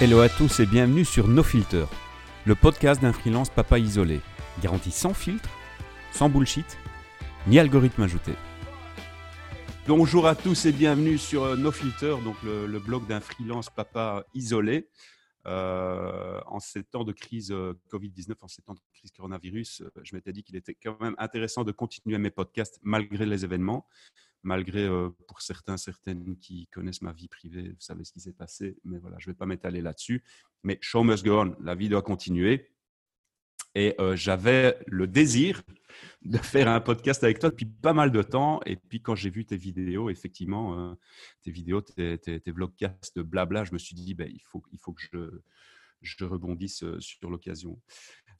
Hello à tous et bienvenue sur No Filter, le podcast d'un freelance papa isolé, garanti sans filtre, sans bullshit, ni algorithme ajouté. Bonjour à tous et bienvenue sur euh, No Filter, donc le, blog d'un freelance papa isolé. Euh, en ces temps de crise euh, Covid-19, en ces temps de crise coronavirus, je m'étais dit qu'il était quand même intéressant de continuer mes podcasts malgré les événements malgré euh, pour certains, certaines qui connaissent ma vie privée, vous savez ce qui s'est passé, mais voilà, je ne vais pas m'étaler là-dessus. Mais show must go on, la vie doit continuer. Et euh, j'avais le désir de faire un podcast avec toi depuis pas mal de temps. Et puis quand j'ai vu tes vidéos, effectivement, euh, tes vidéos, tes, tes, tes vlogcasts, blabla, je me suis dit, ben, il, faut, il faut que je, je rebondisse sur l'occasion.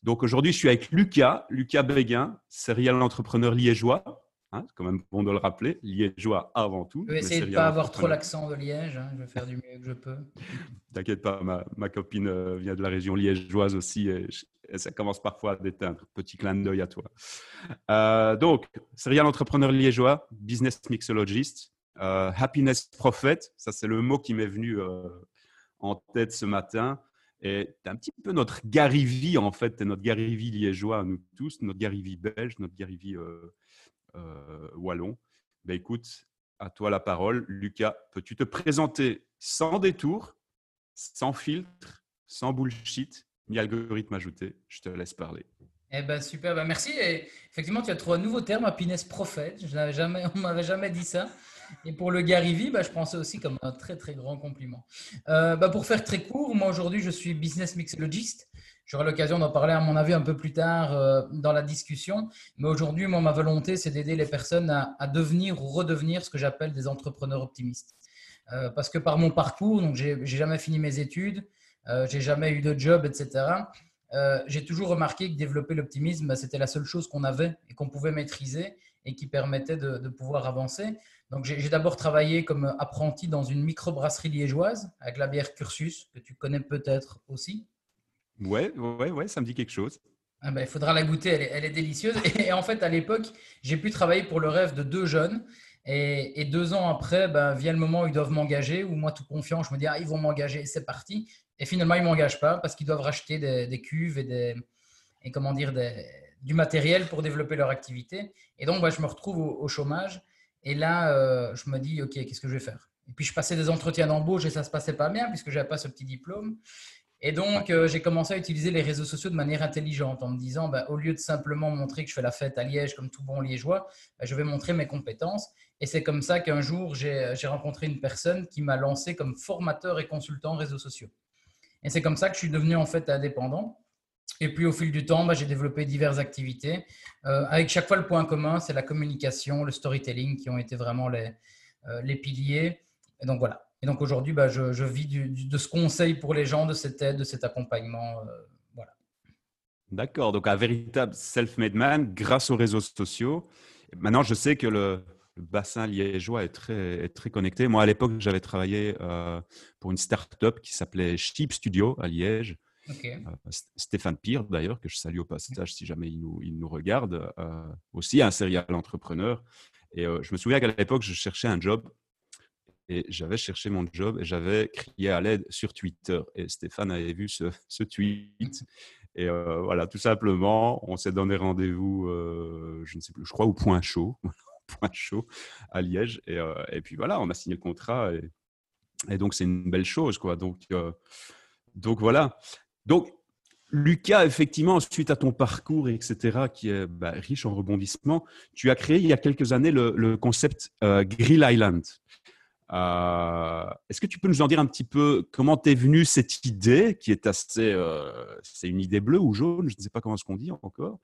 Donc aujourd'hui, je suis avec Lucas, Lucas Béguin, serial entrepreneur liégeois. Hein, c'est quand même bon de le rappeler, liégeois avant tout. Je vais essayer de ne pas avoir trop l'accent de Liège, hein, je vais faire du mieux que je peux. T'inquiète pas, ma, ma, copine euh, vient de la région liégeoise aussi et, ça commence parfois à déteindre. Petit clin d'œil à toi. Euh, donc, serial entrepreneur liégeois, business mixologist, euh, happiness prophet, ça c'est le mot qui m'est venu en tête ce matin. Et tu un petit peu notre Gary en fait, notre Gary liégeois, nous tous, notre Gary belge, notre Gary euh, wallon. Ben, écoute, à toi la parole. Lucas, peux-tu te présenter sans détour, sans filtre, sans bullshit, ni algorithme ajouté? Je te laisse parler. Eh ben super, ben merci. Effectivement, tu as trouvé un nouveau terme, happiness prophète. Je n'avais jamais, on m'avait jamais dit ça. Et pour le Gary ben, je pensais aussi comme un très très grand compliment. Euh, ben, pour faire très court, moi aujourd'hui je suis business mixologist. J'aurai l'occasion d'en parler, à mon avis, un peu plus tard euh, dans la discussion. Mais aujourd'hui, moi, ma volonté, c'est d'aider les personnes à, devenir ou redevenir ce que j'appelle des entrepreneurs optimistes. Euh, parce que par mon parcours, donc j'ai jamais fini mes études, euh, j'ai jamais eu de job, etc. Euh, j'ai toujours remarqué que développer l'optimisme, bah, c'était la seule chose qu'on avait et qu'on pouvait maîtriser et qui permettait de, pouvoir avancer. Donc, j'ai d'abord travaillé comme apprenti dans une microbrasserie liégeoise avec la bière Cursus, que tu connais peut-être aussi. Ouais, ouais, ouais, ça me dit quelque chose. Ah ben, il faudra la goûter, elle est, délicieuse. Et, en fait, à l'époque, j'ai pu travailler pour le rêve de deux jeunes. Et, deux ans après, ben, vient le moment où ils doivent m'engager, où moi, tout confiant, je me dis, ah, ils vont m'engager, c'est parti. Et finalement, ils ne m'engagent pas parce qu'ils doivent racheter des, cuves et, des, et comment dire, du matériel pour développer leur activité. Et donc, ben, je me retrouve au, chômage. Et là, euh, je me dis, OK, qu'est-ce que je vais faire? Et puis, je passais des entretiens d'embauche et ça ne se passait pas bien puisque je n'avais pas ce petit diplôme. Et donc, euh, j'ai commencé à utiliser les réseaux sociaux de manière intelligente en me disant, bah, au lieu de simplement montrer que je fais la fête à Liège comme tout bon liégeois, bah, je vais montrer mes compétences. Et c'est comme ça qu'un jour, j'ai rencontré une personne qui m'a lancé comme formateur et consultant réseaux sociaux. Et c'est comme ça que je suis devenu en fait indépendant. Et puis au fil du temps, bah, j'ai développé diverses activités. Euh, avec chaque fois, le point commun, c'est la communication, le storytelling qui ont été vraiment les, euh, les piliers. Et donc voilà, et donc aujourd'hui, bah, je, vis de ce conseil pour les gens, de cette aide, de cet accompagnement. Euh, voilà. D'accord, donc un véritable self-made man grâce aux réseaux sociaux. Maintenant, je sais que le, bassin liégeois est très, est très connecté. Moi, à l'époque, j'avais travaillé euh, pour une start-up qui s'appelait Sheep Studio à Liège. Euh, Stéphane Pire, d'ailleurs, que je salue au passage si jamais il nous, il nous regarde, aussi un serial entrepreneur. Et je me souviens qu'à l'époque, je cherchais un job et j'avais cherché mon job et j'avais crié à l'aide sur Twitter. Et Stéphane avait vu ce, tweet. Et euh, voilà, tout simplement, on s'est donné rendez-vous, euh, je ne sais plus, je crois au Point Chaud, Point Chaud à Liège. Et, euh, et, puis voilà, on a signé le contrat. Et, donc, c'est une belle chose, quoi. Donc, voilà. Donc, Lucas, effectivement, suite à ton parcours, etc., qui est bah, riche en rebondissements, tu as créé il y a quelques années le concept Grill Island. Euh, est-ce que tu peux nous en dire un petit peu comment t'es venue cette idée qui est assez, euh, c'est une idée bleue ou jaune, je ne sais pas comment ce qu'on dit encore.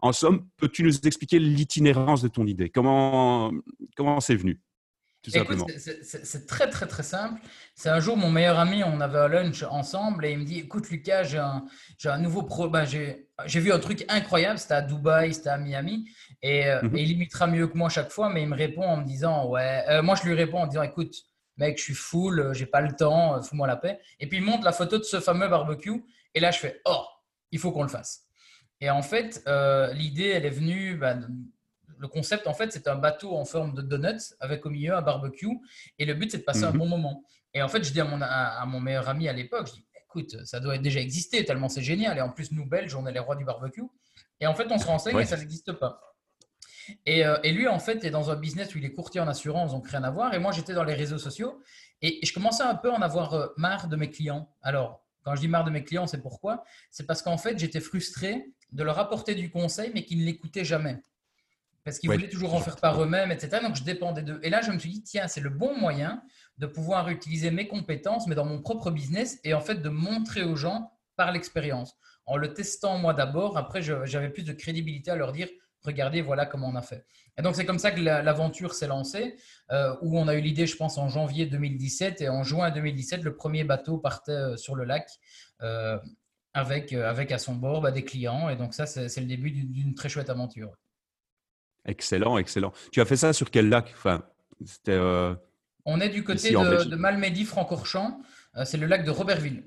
En somme, peux-tu nous expliquer l'itinérance de ton idée? Comment comment c'est venu? C'est très très très simple. C'est un jour mon meilleur ami, on avait un lunch ensemble et il me dit écoute Lucas, j'ai un, un, nouveau pro, ben, j'ai vu un truc incroyable, c'était à Dubaï, c'était à Miami et, euh, mhm. il imitera mieux que moi chaque fois, mais il me répond en me disant ouais, euh, moi je lui réponds en disant écoute mec, je suis full, euh, j'ai pas le temps, fous-moi la paix. Et puis il montre la photo de ce fameux barbecue et là je fais oh, il faut qu'on le fasse. Et en fait, l'idée elle est venue. Ben, le concept, en fait, c'est un bateau en forme de donuts avec au milieu un barbecue. Et le but, c'est de passer un Mhm. bon moment. Et en fait, je dis à mon, à, à mon meilleur ami à l'époque, je dis, écoute, ça doit déjà exister tellement c'est génial. Et en plus, nous, Belges, on est les rois du barbecue. Et en fait, on se renseigne Ouais. et ça n'existe pas. Et, euh, et lui, en fait, est dans un business où il est courtier en assurance, donc rien à voir. Et moi, j'étais dans les réseaux sociaux et je commençais un peu à en avoir euh, marre de mes clients. Alors, quand je dis marre de mes clients, c'est pourquoi? C'est parce qu'en fait, j'étais frustré de leur apporter du conseil, mais qu'ils ne l'écoutaient jamais. Parce qu'ils Ouais. voulaient toujours en faire par eux-mêmes, etc. Donc, je dépendais d'eux. Et là, je me suis dit, tiens, c'est le bon moyen de pouvoir utiliser mes compétences, mais dans mon propre business, et en fait, de montrer aux gens par l'expérience. En le testant moi d'abord, après, j'avais plus de crédibilité à leur dire, regardez, voilà comment on a fait. Et donc, c'est comme ça que la- l'aventure s'est lancée, euh, où on a eu l'idée, je pense, en janvier 2017. Et en juin 2017, le premier bateau partait euh, sur le lac euh, avec, avec à son bord bah, des clients. Et donc, ça, c'est le début d'une très chouette aventure. Excellent, excellent. Tu as fait ça sur quel lac? Enfin, c'était. euh, On est du côté de, de Malmedy, Francorchamps. Euh, c'est le lac de Robertville.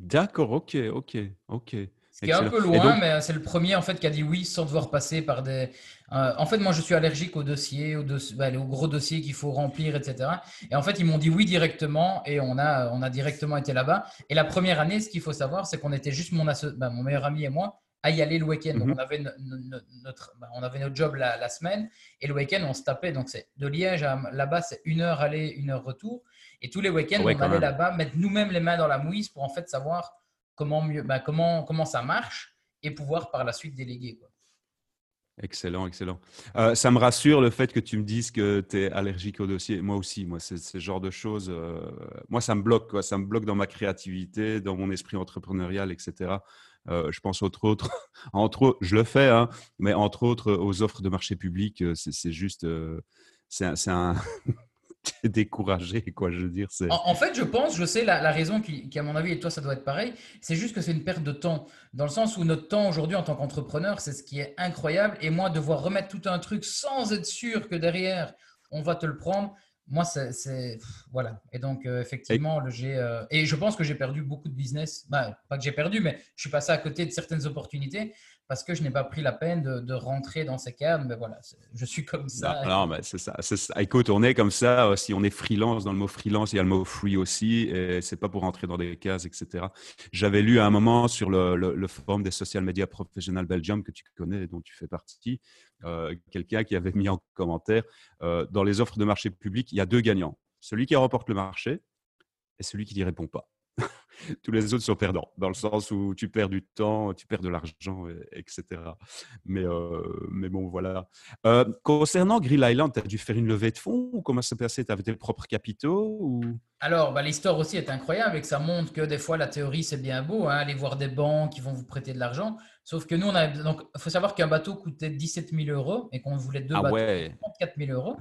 D'accord, ok, ok, ok. Ce qui est un peu loin, donc- mais c'est le premier en fait qui a dit oui sans devoir passer par des. Euh, en fait, moi, je suis allergique aux dossiers, aux, bah, aux gros dossiers qu'il faut remplir, etc. Et en fait, ils m'ont dit oui directement et on a, on a directement été là-bas. Et la première année, ce qu'il faut savoir, c'est qu'on était juste mon, asso- bah, mon meilleur ami et moi à y aller le week-end. Mhm. on avait, no- no- no- notre, bah, on avait notre job la, la semaine et le week-end, on se tapait. Donc, c'est de Liège à là-bas, c'est une heure aller, une heure retour. Et tous les week-ends, ouais, on allait là-bas, mettre nous-mêmes les mains dans la mouise pour en fait savoir comment, mieux, bah, comment, comment ça marche et pouvoir par la suite déléguer. Quoi. Excellent, excellent. Euh, ça me rassure le fait que tu me dises que tu es allergique au dossier. Moi aussi, moi, c'est ce genre de choses. euh, moi, ça me bloque, quoi. Ça me bloque dans ma créativité, dans mon esprit entrepreneurial, etc. Euh, je pense entre autres, entre autres, je le fais, hein, mais entre autres aux offres de marché public, euh, c'est juste, euh, c'est un, un- découragé, quoi. Je veux dire. En, fait, je pense, je sais la, la raison qui, qui, à mon avis, et toi, ça doit être pareil, c'est juste que c'est une perte de temps. Dans le sens où notre temps aujourd'hui en tant qu'entrepreneur, c'est ce qui est incroyable. Et moi, devoir remettre tout un truc sans être sûr que derrière, on va te le prendre, moi, c'est. Voilà. Et donc, euh, effectivement, le, j'ai, euh, et je pense que j'ai perdu beaucoup de business. Bah, pas que j'ai perdu, mais je suis passé à côté de certaines opportunités parce que je n'ai pas pris la peine de, rentrer dans ces cadres. Mais voilà, je suis comme ça. Non, mais c'est ça, ça. Écoute, on est comme ça. euh, Si on est freelance, dans le mot freelance, il y a le mot free aussi. Et c'est pas pour rentrer dans des cases, etc. J'avais lu à un moment sur le, forum des social media professionnels Belgium que tu connais dont tu fais partie, euh, quelqu'un qui avait mis en commentaire euh, dans les offres de marché public, il y a deux gagnants. Celui qui remporte le marché et celui qui n'y répond pas. Tous les autres sont perdants, dans le sens où tu perds du temps, tu perds de l'argent, et- etc. Mais, euh, mais bon, voilà. Euh, concernant Grill Island, tu as dû faire une levée de fonds ou comment ça s'est passé? Tu avais tes propres capitaux ou... Alors, bah, l'histoire aussi est incroyable et que ça montre que des fois la théorie c'est bien beau, hein, aller voir des banques qui vont vous prêter de l'argent. Sauf que nous, on a donc il faut savoir qu'un bateau coûtait 17 000 euros et qu'on voulait deux Ah bateaux ouais, pour 34 000 euros.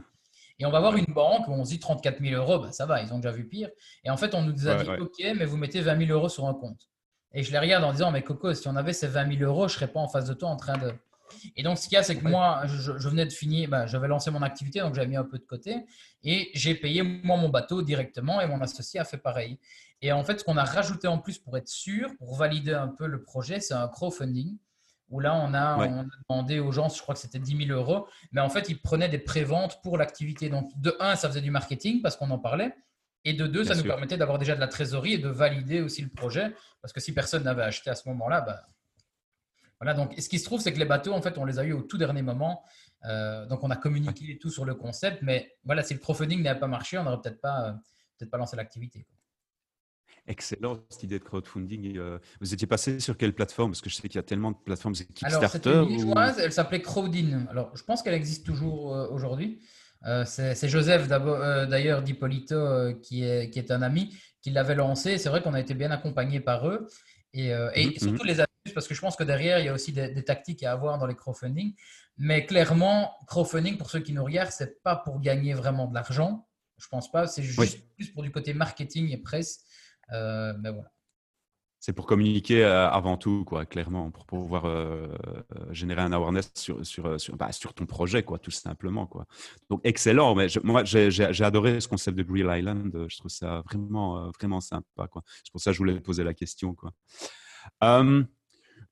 Et on va voir une banque où on se dit 34 000 euros, bah, ça va, ils ont déjà vu pire. Et en fait, on nous a Ouais, dit ouais. OK, mais vous mettez 20 000 euros sur un compte. Et je les regarde en disant, mais Coco, si on avait ces 20 000 euros, je serais pas en face de toi en train de. Et donc, ce qu'il y a, c'est que Ouais. moi, je, je venais de finir, bah, j'avais lancé mon activité, donc j'avais mis un peu de côté. Et j'ai payé, moi, mon bateau directement et mon associé a fait pareil. Et en fait, ce qu'on a rajouté en plus pour être sûr, pour valider un peu le projet, c'est un crowdfunding. Où là, on a, Ouais. on a demandé aux gens, je crois que c'était 10 000 euros, mais en fait, ils prenaient des préventes pour l'activité. Donc, de un, ça faisait du marketing parce qu'on en parlait. Et de deux, Bien ça nous permettait d'avoir déjà de la trésorerie et de valider aussi le projet. Parce que si personne n'avait acheté à ce moment-là, bah, voilà. Donc, et ce qui se trouve, c'est que les bateaux, en fait, on les a eu au tout dernier moment. Euh, donc, on a communiqué et tout sur le concept. Mais voilà, si le crowdfunding n'avait pas marché, on n'aurait peut-être pas, euh, peut-être pas lancé l'activité. quoi. Excellent cette idée de crowdfunding. Euh, Vous étiez passé sur quelle plateforme? Parce que je sais qu'il y a tellement de plateformes, c'est Alors, Kickstarter une ou... elle s'appelait Crowdin. Alors, je pense qu'elle existe toujours euh, aujourd'hui. Euh, c'est Joseph, d'ailleurs, d'Hippolito, qui, est, qui est un ami, qui l'avait lancé. C'est vrai qu'on a été bien accompagné par eux. Et, et Mhm, surtout les astuces, parce que je pense que derrière, il y a aussi des, des tactiques à avoir dans les crowdfunding. Mais clairement, crowdfunding, pour ceux qui nous regardent, c'est pas pour gagner vraiment de l'argent. Je pense pas. C'est juste Oui. plus pour du côté marketing et presse. Euh, voilà. C'est pour communiquer euh, avant tout, quoi, clairement, pour pouvoir euh, générer un awareness sur, sur, sur, bah, sur ton projet, quoi, tout simplement. Quoi. Donc, excellent. Mais moi, j'ai adoré ce concept de Grill Island. Je trouve ça vraiment, vraiment sympa. C'est pour ça que je voulais poser la question. Quoi. Euh,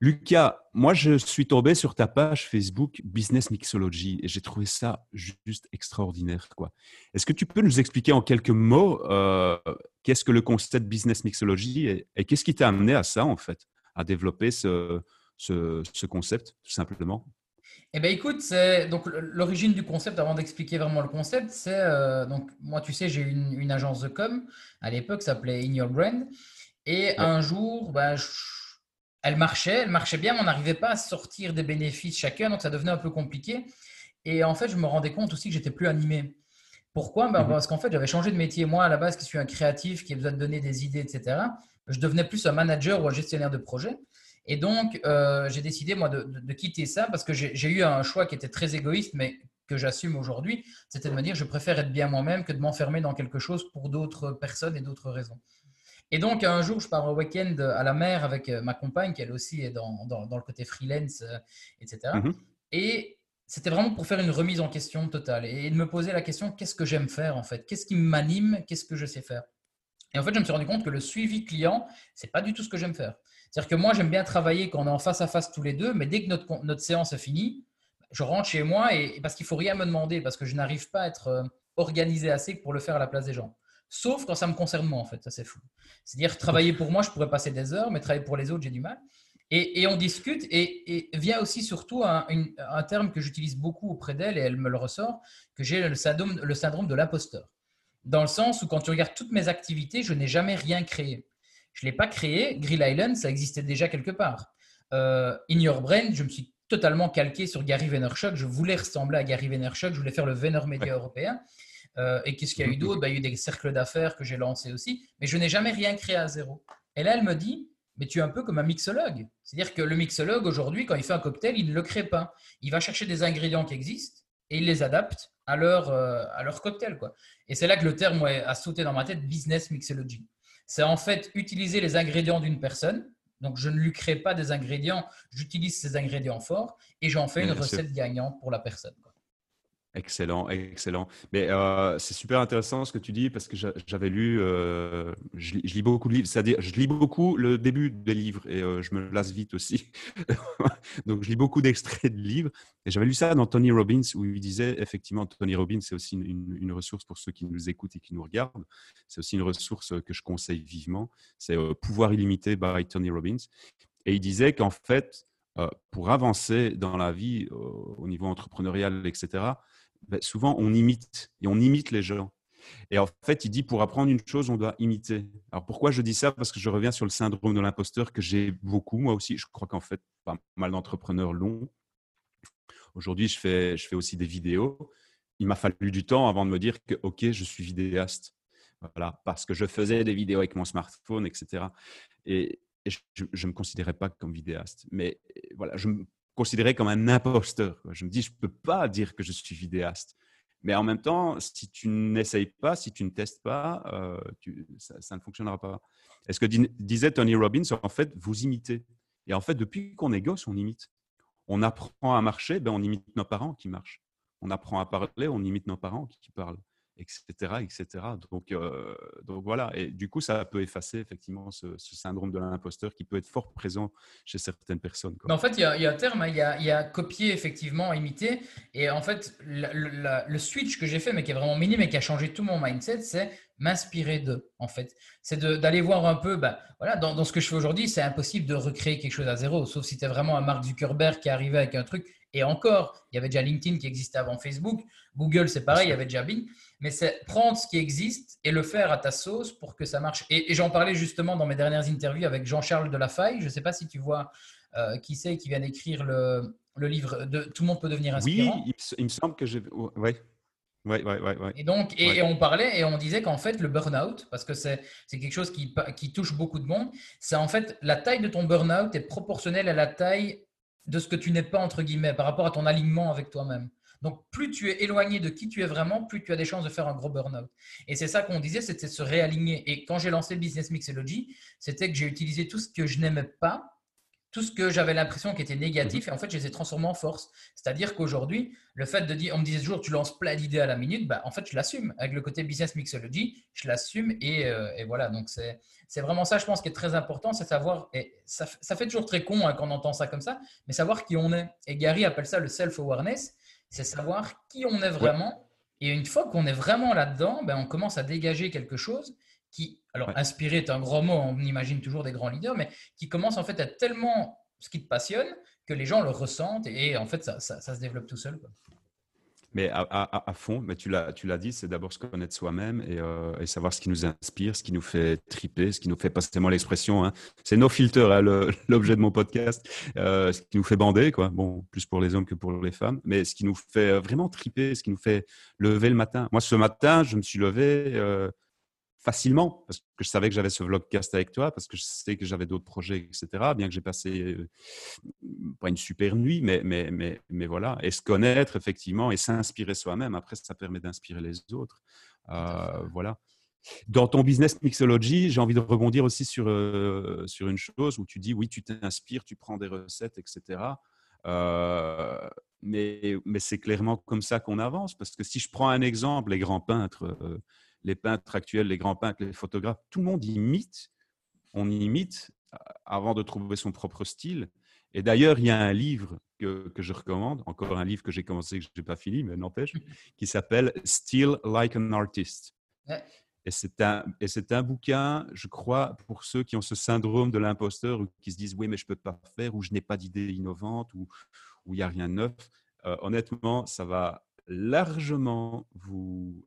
Lucas, moi, je suis tombé sur ta page Facebook Business Mixology et j'ai trouvé ça juste extraordinaire. Quoi. Est-ce que tu peux nous expliquer en quelques mots euh, qu'est-ce que le concept Business Mixology et, qu'est-ce qui t'a amené à ça, en fait, à développer ce, ce, concept, tout simplement? Eh bien, écoute, c'est donc l'origine du concept. Avant d'expliquer vraiment le concept, c'est euh, donc moi, tu sais, j'ai une, une agence de com à l'époque, s'appelait In Your Brand, et un jour, bah, je elle marchait, elle marchait bien, mais on n'arrivait pas à sortir des bénéfices chacun, donc ça devenait un peu compliqué. Et en fait, je me rendais compte aussi que j'étais plus animé. Pourquoi? Ben, mhm. Parce qu'en fait, j'avais changé de métier. Moi, à la base, qui suis un créatif, qui a besoin de donner des idées, etc., je devenais plus un manager ou un gestionnaire de projet. Et donc, euh, j'ai décidé, moi, de, quitter ça parce que j'ai eu un choix qui était très égoïste, mais que j'assume aujourd'hui. C'était de me dire, je préfère être bien moi-même que de m'enfermer dans quelque chose pour d'autres personnes et d'autres raisons. Et donc, un jour, je pars au week-end à la mer avec euh, ma compagne, qui elle aussi est dans, dans, le côté freelance, euh, etc. Et mhm. c'était vraiment pour faire une remise en question totale et de me poser la question qu'est-ce que j'aime faire en fait? Qu'est-ce qui m'anime? Qu'est-ce que je sais faire? Et en fait, je me suis rendu compte que le suivi client, c'est pas du tout ce que j'aime faire. C'est-à-dire que moi, j'aime bien travailler quand on est en face à face tous les deux, mais dès que notre, notre séance est finie, je rentre chez moi et parce qu'il faut rien me demander, parce que je n'arrive pas à être euh, organisé assez pour le faire à la place des gens. Sauf quand ça me concerne moi, en fait. Ça, c'est fou. C'est-à-dire, travailler pour moi, je pourrais passer des heures, mais travailler pour les autres, j'ai du mal. Et, on discute, et, vient aussi surtout un, terme que j'utilise beaucoup auprès d'elle, et elle me le ressort, que j'ai le syndrome, le syndrome de l'imposteur. Dans le sens où, quand tu regardes toutes mes activités, je n'ai jamais rien créé. Je ne l'ai pas créé. Grill Island, ça existait déjà quelque part. Euh, In Your Brain, je me suis totalement calqué sur Gary Vaynerchuk. Je voulais ressembler à Gary Vaynerchuk. Je voulais faire le Vayner Média européen. Euh, et qu'est-ce qu'il y a eu d'autre? Bah, Il y a eu des cercles d'affaires que j'ai lancés aussi, mais je n'ai jamais rien créé à zéro. Et là, elle me dit, mais tu es un peu comme un mixologue. C'est-à-dire que le mixologue, aujourd'hui, quand il fait un cocktail, il ne le crée pas. Il va chercher des ingrédients qui existent et il les adapte à leur, euh, à leur cocktail. Quoi. Et c'est là que le terme a sauté dans ma tête, business mixology. C'est en fait utiliser les ingrédients d'une personne. Donc, je ne lui crée pas des ingrédients, j'utilise ces ingrédients forts et j'en fais une recette gagnante pour la personne. Excellent, excellent. Mais euh, c'est super intéressant ce que tu dis parce que j'avais lu, euh, je, lis beaucoup de livres, c'est-à-dire je lis beaucoup le début des livres et euh, je me lasse vite aussi. Donc je lis beaucoup d'extraits de livres et j'avais lu ça dans Tony Robbins où il disait effectivement Tony Robbins c'est aussi une, ressource pour ceux qui nous écoutent et qui nous regardent. C'est aussi une ressource que je conseille vivement. C'est Pouvoir illimité by Tony Robbins et il disait qu'en fait pour avancer dans la vie au niveau entrepreneurial etc ben, souvent on imite et on imite les gens. Et en fait, il dit pour apprendre une chose, on doit imiter. Alors pourquoi je dis ça? Parce que je reviens sur le syndrome de l'imposteur que j'ai beaucoup, moi aussi. Je crois qu'en fait, pas mal d'entrepreneurs l'ont. Aujourd'hui, je fais, je fais aussi des vidéos. Il m'a fallu du temps avant de me dire que, OK, je suis vidéaste. Voilà, parce que je faisais des vidéos avec mon smartphone, etc. Et, je ne me considérais pas comme vidéaste. Mais voilà, je considéré comme un imposteur. Je me dis, je ne peux pas dire que je suis vidéaste. Mais en même temps, si tu n'essayes pas, si tu ne testes pas, euh, ça, ne fonctionnera pas. est ce que disait Tony Robbins, en fait, vous imitez. Et en fait, depuis qu'on est gosse, on imite. On apprend à marcher, ben on imite nos parents qui marchent. On apprend à parler, on imite nos parents qui parlent etc. etc. Donc, euh, donc voilà, et du coup, ça peut effacer effectivement ce, syndrome de l'imposteur qui peut être fort présent chez certaines personnes. en fait, il y, a, un terme, hein, il, y a, y a copier, effectivement, imiter. Et en fait, le switch que j'ai fait, mais qui est vraiment minime et qui a changé tout mon mindset, c'est m'inspirer d'eux, en fait. C'est d'aller voir un peu, ben, voilà, dans, ce que je fais aujourd'hui, c'est impossible de recréer quelque chose à zéro, sauf si tu es vraiment un Mark Zuckerberg qui est arrivé avec un truc. Et encore, il y avait déjà LinkedIn qui existait avant Facebook. Google, c'est pareil, il y avait déjà Bing mais c'est prendre ce qui existe et le faire à ta sauce pour que ça marche. Et, j'en parlais justement dans mes dernières interviews avec Jean-Charles Delafaille. Je ne sais pas si tu vois euh, qui c'est qui vient d'écrire le, livre de Tout le monde peut devenir inspirant. Oui, il, me semble que j'ai. Oui. Ouais, ouais, ouais, Et donc, et, on parlait et on disait qu'en fait, le burn-out, parce que c'est quelque chose qui, qui touche beaucoup de monde, c'est en fait la taille de ton burn-out est proportionnelle à la taille de ce que tu n'es pas, entre guillemets, par rapport à ton alignement avec toi-même. Donc, plus tu es éloigné de qui tu es vraiment, plus tu as des chances de faire un gros burn-out. Et c'est ça qu'on disait, c'était se réaligner. Et quand j'ai lancé le Business Mixology, c'était que j'ai utilisé tout ce que je n'aimais pas tout ce que j'avais l'impression qui était négatif, et en fait, je les ai transformés en force. C'est-à-dire qu'aujourd'hui, le fait de dire, on me disait toujours, tu lances plein d'idées à la minute, bah, en fait, je l'assume. Avec le côté business mixology, je l'assume, et, euh, et, voilà. Donc, c'est vraiment ça, je pense, qui est très important, c'est savoir, et ça, ça, fait toujours très con hein, quand on entend ça comme ça, mais savoir qui on est. Et Gary appelle ça le self-awareness, c'est savoir qui on est vraiment. Et une fois qu'on est vraiment là-dedans, ben, on commence à dégager quelque chose qui, alors inspiré est un grand mot, on imagine toujours des grands leaders, mais qui commence en fait à être tellement ce qui te passionne que les gens le ressentent et, en fait ça, ça, se développe tout seul. Mais à, à, fond, mais tu l'as, tu l'as dit, c'est d'abord se connaître soi-même et, euh, et, savoir ce qui nous inspire, ce qui nous fait triper, ce qui nous fait, pas seulement l'expression, hein. c'est nos filters, hein, l'objet de mon podcast, euh, ce qui nous fait bander, quoi. Bon, plus pour les hommes que pour les femmes, mais ce qui nous fait vraiment triper, ce qui nous fait lever le matin. Moi, ce matin, je me suis levé, euh, facilement parce que je savais que j'avais ce vlogcast avec toi, parce que je sais que j'avais d'autres projets, etc. Bien que j'ai passé euh, pas une super nuit, mais, mais, mais, mais voilà. Et se connaître effectivement et s'inspirer soi-même. Après, ça permet d'inspirer les autres. Euh, voilà. Dans ton business mixology, j'ai envie de rebondir aussi sur, euh, sur une chose où tu dis oui, tu t'inspires, tu prends des recettes, etc. mais mais c'est clairement comme ça qu'on avance. Parce que si je prends un exemple, les grands peintres, les peintres actuels, les grands peintres, les photographes, tout le monde imite. On imite avant de trouver son propre style. Et d'ailleurs, il y a un livre que, je recommande, encore un livre que j'ai commencé, que je n'ai pas fini, mais n'empêche, qui s'appelle Still Like an Artist. Et c'est un, et c'est un bouquin, je crois, pour ceux qui ont ce syndrome de l'imposteur ou qui se disent oui, mais je ne peux pas faire, ou je n'ai pas d'idée innovante, ou il n'y a rien de neuf. Euh, honnêtement, ça va largement vous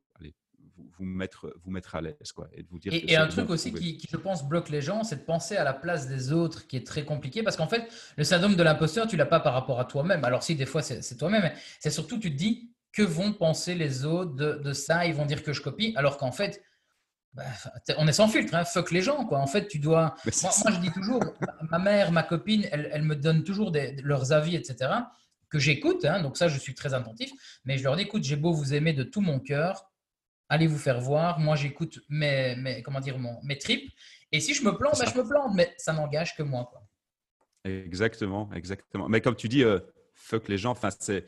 vous, mettre, vous mettre à l'aise. Quoi, et, vous dire et, un truc aussi qui, je pense, bloque les gens, c'est de penser à la place des autres, qui est très compliqué. Parce qu'en fait, le syndrome de l'imposteur, tu l'as pas par rapport à toi-même. Alors si, des fois, c'est toi-même, c'est surtout, tu te dis, que vont penser les autres de, ça Ils vont dire que je copie, alors qu'en fait, bah, on est sans filtre, hein, fuck les gens. Quoi. En fait, tu dois. Moi, je dis toujours, ma mère, ma copine, elle, elle me donne toujours des, leurs avis, etc., que j'écoute. Hein, donc, ça, je suis très attentif. Mais je leur dis écoute, j'ai beau vous aimer de tout mon cœur, allez vous faire voir. Moi, j'écoute mes, mes, comment dire, mon, mes tripes. Et si je me plante, ben, je me plante, mais ça n'engage que moi. Quoi. Exactement, exactement. Mais comme tu dis, euh, fuck les gens, enfin, c'est,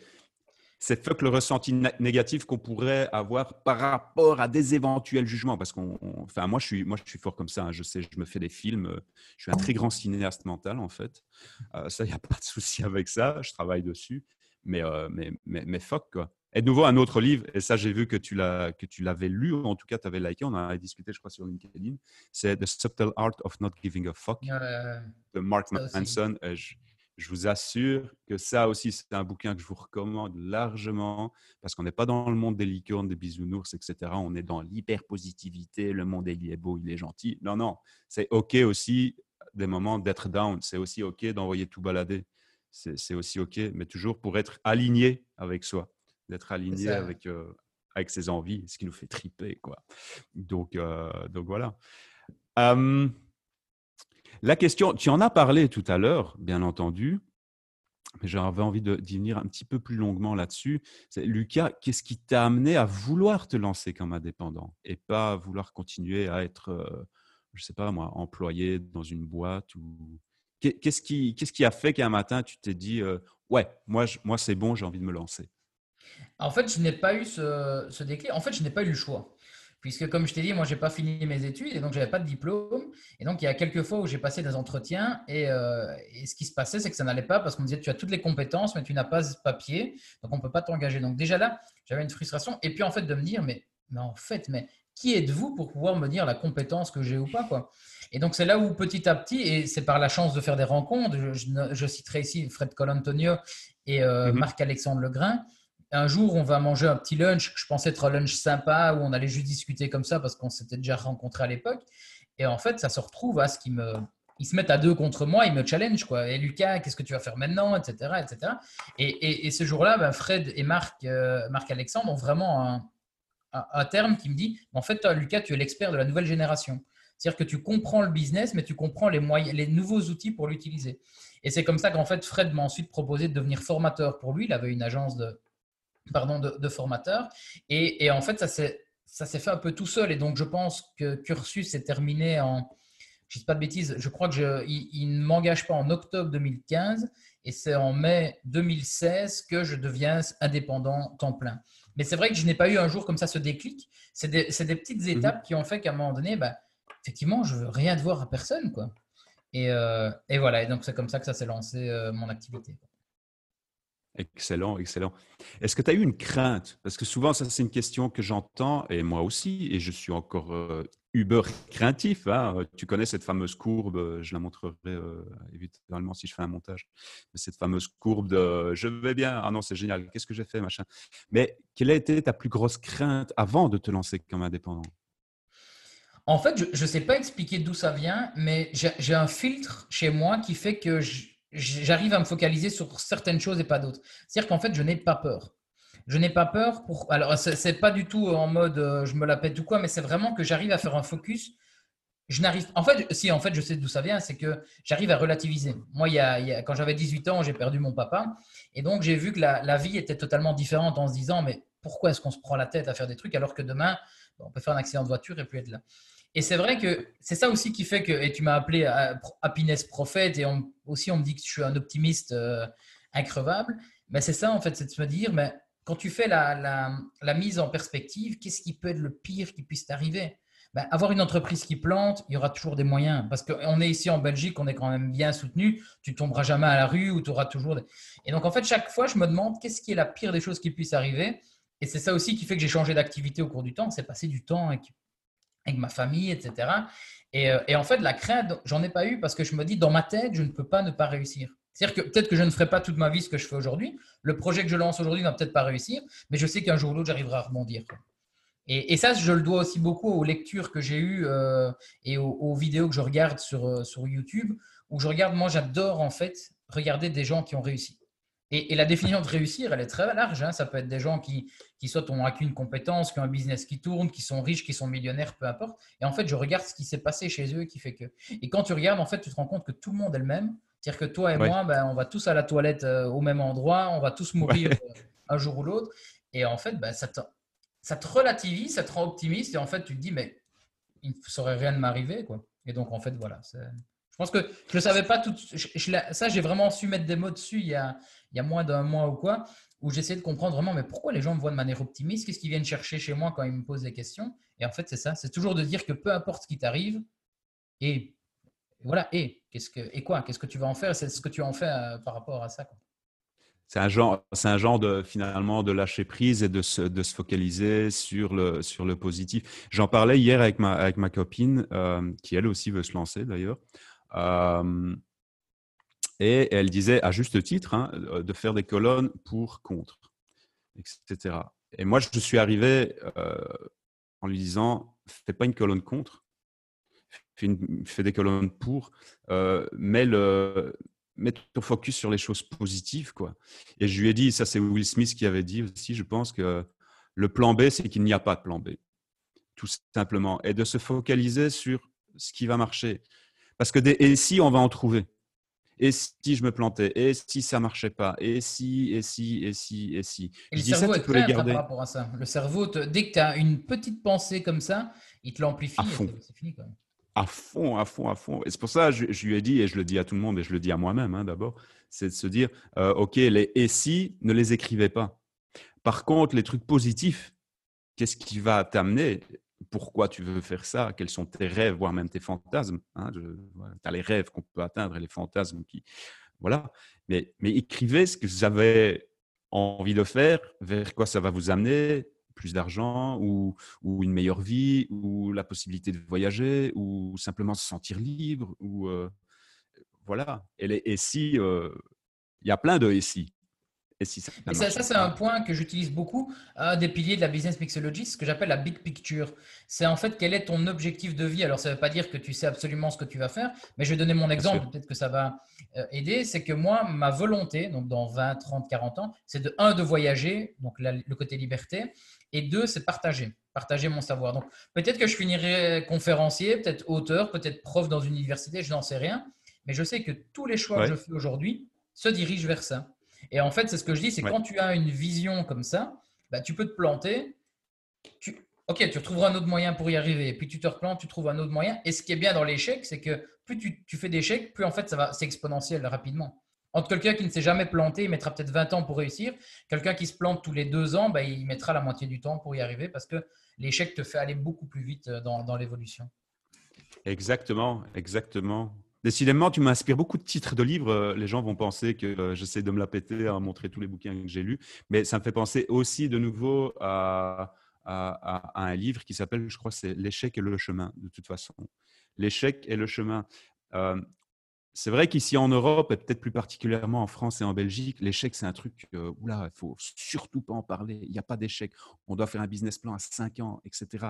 c'est fuck le ressenti négatif qu'on pourrait avoir par rapport à des éventuels jugements. Parce qu'on, enfin, moi, je suis, moi, je suis fort comme ça. Hein. Je sais, je me fais des films. Euh, je suis un très grand cinéaste mental, en fait. Euh, ça, il n'y a pas de souci avec ça. Je travaille dessus. Mais, mais, mais, mais fuck, quoi. Et de nouveau, un autre livre, et ça, j'ai vu que tu l'avais lu, ou en tout cas, tu avais liké, on en a discuté, je crois, sur LinkedIn. C'est The Subtle Art of Not Giving a Fuck de Mark Manson. Je, vous assure que ça aussi, c'est un bouquin que je vous recommande largement parce qu'on n'est pas dans le monde des licornes, des bisounours, etc. On est dans l'hyper-positivité, le monde, il est beau, il est gentil. Non, non, c'est OK aussi des moments d'être down. C'est aussi OK d'envoyer tout balader. C'est aussi OK, mais toujours pour être aligné avec soi d'être aligné avec, euh, avec ses envies, ce qui nous fait triper. Quoi. Donc, euh, donc voilà. la question, tu en as parlé tout à l'heure, bien entendu, mais j'avais envie d'y venir un petit peu plus longuement là-dessus. Lucas, qu'est-ce qui t'a amené à vouloir te lancer comme indépendant et pas à vouloir continuer à être, euh, je sais pas moi, employé dans une boîte ou qu'est-ce qui, qu'est-ce qui a fait qu'un matin tu t'es dit ouais, moi, moi c'est bon, j'ai envie de me lancer. En fait, je n'ai pas eu ce, déclic. En fait, je n'ai pas eu le choix. Puisque, comme je t'ai dit, moi, je n'ai pas fini mes études et donc, je n'avais pas de diplôme. Et donc, il y a quelques fois où j'ai passé des entretiens euh, et, ce qui se passait, c'est que ça n'allait pas parce qu'on me disait tu as toutes les compétences, mais tu n'as pas ce papier, donc on ne peut pas t'engager. Donc, déjà là, j'avais une frustration. Et puis, en fait, de me dire mais, mais en fait, mais qui êtes-vous pour pouvoir me dire la compétence que j'ai ou pas quoi? Et donc, c'est là où petit à petit, et c'est par la chance de faire des rencontres, je, citerai ici Fred Colantonio et euh, mm-hmm. Marc-Alexandre Legrain un jour, on va manger un petit lunch. Je pensais être un lunch sympa où on allait juste discuter comme ça parce qu'on s'était déjà rencontrés à l'époque. Et en fait, ça se retrouve à ce qu'ils me, ils se mettent à deux contre moi, ils me challenge quoi. Et Lucas, qu'est-ce que tu vas faire maintenant, etc., etc. Et, ce jour-là, ben, Fred et Marc, euh, Marc Alexandre ont vraiment un, terme qui me dit, en fait, toi, Lucas, tu es l'expert de la nouvelle génération. C'est-à-dire que tu comprends le business, mais tu comprends les moyens, les nouveaux outils pour l'utiliser. Et c'est comme ça qu'en fait, Fred m'a ensuite proposé de devenir formateur pour lui. Il avait une agence de, pardon, de, formateur. Et, et, en fait, ça s'est fait un peu tout seul. Et donc, je pense que cursus s'est terminé en, je ne dis pas de bêtises, je crois qu'il ne m'engage pas en octobre 2015 et c'est en mai 2016 que je deviens indépendant temps plein. Mais c'est vrai que je n'ai pas eu un jour comme ça ce déclic. C'est des, petites mhm. étapes qui ont fait qu'à un moment donné, bah, effectivement, je veux rien devoir à personne. Quoi. Et, euh, et voilà, et donc c'est comme ça que ça s'est lancé euh, mon activité. Excellent, excellent. Est-ce que tu as eu une crainte? Parce que souvent, ça, c'est une question que j'entends, et moi aussi, et je suis encore euh, uber craintif. Hein. Tu connais cette fameuse courbe, je la montrerai euh, évidemment si je fais un montage, cette fameuse courbe de je vais bien, ah non, c'est génial, qu'est-ce que j'ai fait, machin. Mais quelle a été ta plus grosse crainte avant de te lancer comme indépendant? En fait, je ne sais pas expliquer d'où ça vient, mais j'ai un filtre chez moi qui fait que j'arrive à me focaliser sur certaines choses et pas d'autres. C'est-à-dire qu'en fait, je n'ai pas peur. Je n'ai pas peur pour. Alors, c'est pas du tout en mode euh, je me la pète ou quoi, mais c'est vraiment que j'arrive à faire un focus. Je n'arrive. En fait, si, en fait, je sais d'où ça vient, c'est que j'arrive à relativiser. Moi, quand j'avais 18 ans, j'ai perdu mon papa. Et donc, j'ai vu que la, la, vie était totalement différente en se disant mais pourquoi est-ce qu'on se prend la tête à faire des trucs alors que demain, on peut faire un accident de voiture et puis être là? Et c'est vrai que c'est ça aussi qui fait que, et tu m'as appelé euh, Happiness Prophète, et aussi on me dit que je suis un optimiste euh, increvable. Mais c'est ça en fait, c'est de se dire, mais quand tu fais la, mise en perspective, qu'est-ce qui peut être le pire qui puisse t'arriver? Ben, Avoir une entreprise qui plante, il y aura toujours des moyens. Parce qu'on est ici en Belgique, on est quand même bien soutenu. Tu tomberas jamais à la rue ou tu auras toujours. Des... Et donc, en fait, chaque fois, je me demande qu'est-ce qui est la pire des choses qui puissent arriver? Et c'est ça aussi qui fait que j'ai changé d'activité au cours du temps. C'est passer du temps avec avec ma famille, etc. Euh, et, en fait, la crainte, j'en ai pas eu parce que je me dis, dans ma tête, je ne peux pas ne pas réussir. C'est-à-dire que peut-être que je ne ferai pas toute ma vie ce que je fais aujourd'hui. Le projet que je lance aujourd'hui ne va peut-être pas réussir, mais je sais qu'un jour ou l'autre, j'arriverai à rebondir. Et, ça, je le dois aussi beaucoup aux lectures que j'ai eues euh, et aux, vidéos que je regarde sur, euh, sur YouTube, où je regarde, moi, j'adore en fait regarder des gens qui ont réussi. Et, la définition de réussir, elle est très large. Hein. Ça peut être des gens qui, qui soit ont acquis une compétence, qui ont un business qui tourne, qui sont riches, qui sont millionnaires, peu importe. Et en fait, je regarde ce qui s'est passé chez eux qui fait que. Et quand tu regardes, en fait, tu te rends compte que tout le monde est le même. C'est-à-dire que toi et moi, ben, on va tous à la toilette euh, au même endroit, on va tous mourir euh, un jour ou l'autre. Et en fait, ben, ça, te, ça te relativise, ça te rend optimiste. Et en fait, tu te dis, mais il ne saurait rien de m'arriver. Quoi. Et donc, en fait, voilà. Je pense que je ne savais pas tout. ça, j'ai vraiment su mettre des mots dessus il y a, il y a moins d'un mois ou quoi, où j'essayais de comprendre vraiment, mais pourquoi les gens me voient de manière optimiste? Qu'est-ce qu'ils viennent chercher chez moi quand ils me posent des questions? Et en fait, c'est ça. C'est toujours de dire que peu importe ce qui t'arrive, et voilà, et qu'est-ce que et quoi? Qu'est-ce que tu vas en faire? C'est ce que tu en fais euh, par rapport à ça. C'est un genre, c'est un genre de finalement de lâcher prise et de se, de se focaliser sur le sur le positif. J'en parlais hier avec ma avec ma copine euh, qui elle aussi veut se lancer d'ailleurs. Euh, et elle disait, à juste titre, hein, euh, de faire des colonnes pour, contre, etc. Et moi, je suis arrivé euh, en lui disant, fais pas une colonne contre, fais, des colonnes pour, euh, mets, le, mets ton focus sur les choses positives. Quoi. Et je lui ai dit, ça c'est Will Smith qui avait dit aussi, je pense que le plan B, c'est qu'il n'y a pas de plan B, tout simplement. Et de se focaliser sur ce qui va marcher. Parce que des et si, on va en trouver. Et si je me plantais? Et si ça marchait pas? Et si, et si, et si, et si? Le cerveau ça, tu peux les garder. Par rapport à ça. Le cerveau, dès que tu as une petite pensée comme ça, il te l'amplifie. À fond. À fond, à fond, à fond. Et c'est pour ça que je, lui ai dit, et je le dis à tout le monde, et je le dis à moi-même hein, d'abord, c'est de se dire, euh, OK, les et si, ne les écrivez pas. Par contre, les trucs positifs, qu'est-ce qui va t'amener? Pourquoi tu veux faire ça, quels sont tes rêves, voire même tes fantasmes. Hein, tu as les rêves qu'on peut atteindre et les fantasmes qui. Voilà. Mais, mais écrivez ce que vous avez envie de faire, vers quoi ça va vous amener, plus d'argent ou, ou, une meilleure vie ou la possibilité de voyager ou simplement se sentir libre ou euh, voilà et, si euh, il y a plein de et si et, ça, ça, c'est un point que j'utilise beaucoup, un des piliers de la business mixology, ce que j'appelle la big picture. C'est en fait quel est ton objectif de vie? Alors, ça ne veut pas dire que tu sais absolument ce que tu vas faire, mais je vais donner mon exemple, peut-être que ça va euh, aider. C'est que moi, ma volonté, donc dans 20, 30, 40 ans, c'est de, un, de voyager, donc le côté liberté, et deux, c'est partager, partager mon savoir. Donc, peut-être que je finirai conférencier, peut-être auteur, peut-être prof dans une université, je n'en sais rien, mais je sais que tous les choix que je fais aujourd'hui se dirigent vers ça. Et en fait, c'est ce que je dis, c'est quand tu as une vision comme ça, bah, tu peux te planter. ok, tu retrouveras un autre moyen pour y arriver. Puis tu te replantes, tu trouves un autre moyen. Et ce qui est bien dans l'échec, c'est que plus tu, tu fais d'échecs, plus en fait, ça va, c'est exponentiel rapidement. Entre quelqu'un qui ne s'est jamais planté, il mettra peut-être 20 ans pour réussir. Quelqu'un qui se plante tous les deux ans, bah, il mettra la moitié du temps pour y arriver parce que l'échec te fait aller beaucoup plus vite euh, dans, l'évolution. Exactement, exactement. Décidément, tu m'inspires beaucoup de titres de livres. Euh, les gens vont penser que euh, j'essaie de me la péter à montrer tous les bouquins que j'ai lus. Mais ça me fait penser aussi de nouveau à, un livre qui s'appelle, je crois, c'est L'échec et le chemin, de toute façon. L'échec et le chemin c'est vrai qu'ici en Europe, et peut-être plus particulièrement en France et en Belgique, l'échec, c'est un truc, euh, oula, il faut surtout pas en parler. Il n'y a pas d'échec. On doit faire un business plan à 5 ans, etc.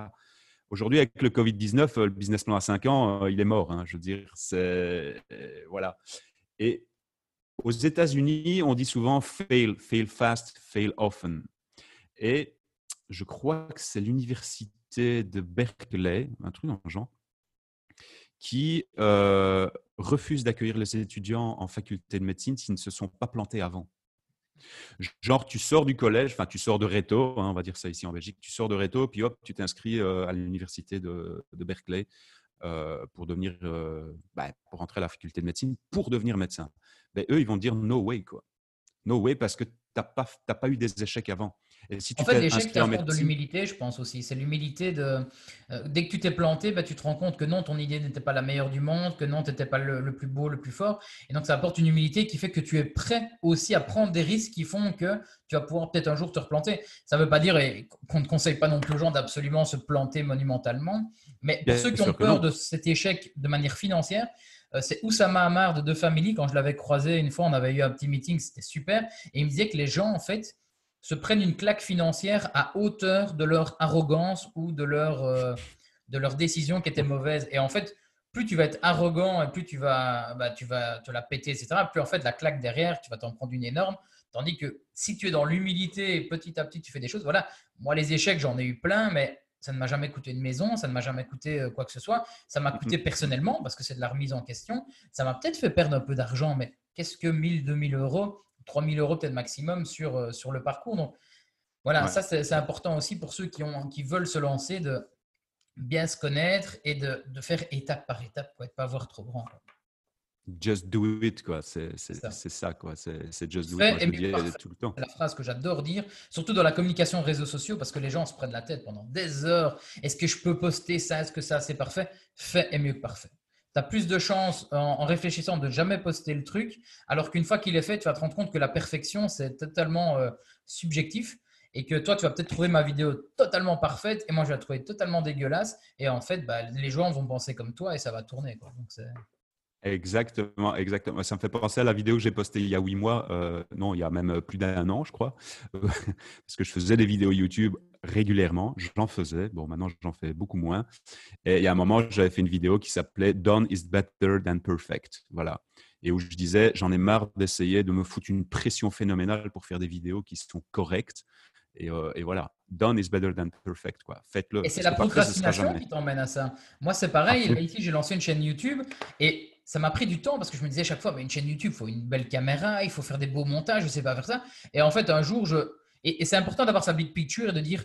Aujourd'hui, avec le Covid-19, euh, le business plan à 5 ans, euh, il est mort. Hein, je veux dire, c'est. voilà. Et aux États-Unis, on dit souvent fail, fail fast, fail often. Et je crois que c'est l'université de Berkeley, un truc dans le genre, qui euh, refusent d'accueillir les étudiants en faculté de médecine s'ils ne se sont pas plantés avant. Genre, tu sors du collège, enfin, tu sors de Réto, hein, on va dire ça ici en Belgique, tu sors de Réto, puis hop, tu t'inscris euh, à l'université de, Berkeley euh, pour devenir, bah, pour entrer à la faculté de médecine, pour devenir médecin. Ben, eux, ils vont dire no way, quoi. No way, parce que tu n'as pas, pas eu des échecs avant en fait, l'échec, c'est de l'humilité, je pense aussi. C'est l'humilité de. Euh, dès que tu t'es planté, bah, tu te rends compte que non, ton idée n'était pas la meilleure du monde, que non, tu n'étais pas le, plus beau, le plus fort. Et donc, ça apporte une humilité qui fait que tu es prêt aussi à prendre des risques qui font que tu vas pouvoir peut-être un jour te replanter. Ça ne veut pas dire qu'on ne conseille pas non plus aux gens d'absolument se planter monumentalement. Mais pour ceux qui ont peur de cet échec de manière financière, euh, c'est Oussama Amar de Deux Familles. Quand je l'avais croisé une fois, on avait eu un petit meeting, c'était super. Et il me disait que les gens, en fait, se prennent une claque financière à hauteur de leur arrogance ou de leur, euh, de leur décision qui était mauvaise. Et en fait, plus tu vas être arrogant et plus tu vas, bah, tu vas te la péter, etc., plus en fait la claque derrière, tu vas t'en prendre une énorme. Tandis que si tu es dans l'humilité et petit à petit tu fais des choses, voilà, moi les échecs j'en ai eu plein, mais ça ne m'a jamais coûté une maison, ça ne m'a jamais coûté euh, quoi que ce soit. Ça m'a coûté personnellement parce que c'est de la remise en question. Ça m'a peut-être fait perdre un peu d'argent, mais qu'est-ce que 1000, 2000 euros 3000 euros peut-être maximum sur, euh, sur le parcours. Donc voilà, ça c'est important aussi pour ceux qui, ont, qui veulent se lancer de bien se connaître et de, de faire étape par étape, pour ne pas avoir trop grand. Just do it, quoi. C'est ça. ça. quoi. C'est just do it. Je tout le temps. La phrase que j'adore dire, surtout dans la communication réseaux sociaux, parce que les gens se prennent la tête pendant des heures. Est-ce que je peux poster ça? Est-ce que ça, c'est parfait? Fait est mieux que parfait tu as plus de chances en, réfléchissant de jamais poster le truc, alors qu'une fois qu'il est fait, tu vas te rendre compte que la perfection, c'est totalement euh, subjectif et que toi, tu vas peut-être trouver ma vidéo totalement parfaite et moi, je vais la trouver totalement dégueulasse. Et en fait, bah, les gens vont penser comme toi et ça va tourner. Quoi. Exactement, exactement. Ça me fait penser à la vidéo que j'ai postée il y a huit mois, euh, non, il y a même plus d'un an, je crois, parce que je faisais des vidéos YouTube régulièrement. J'en faisais. Bon, maintenant, j'en fais beaucoup moins. Et il y a un moment, j'avais fait une vidéo qui s'appelait Done is better than perfect. Voilà. Et où je disais, j'en ai marre d'essayer de me foutre une pression phénoménale pour faire des vidéos qui sont correctes. Et, euh, et, voilà, done is better than perfect. Quoi. Faites-le. Et c'est la procrastination qui t'emmène à ça. Moi, c'est pareil. ici, j'ai lancé une chaîne YouTube et ça m'a pris du temps parce que je me disais chaque fois, mais une chaîne YouTube, il faut une belle caméra, il faut faire des beaux montages, je ne sais pas faire ça. Et en fait, un jour, je. Et, c'est important d'avoir sa big picture et de dire,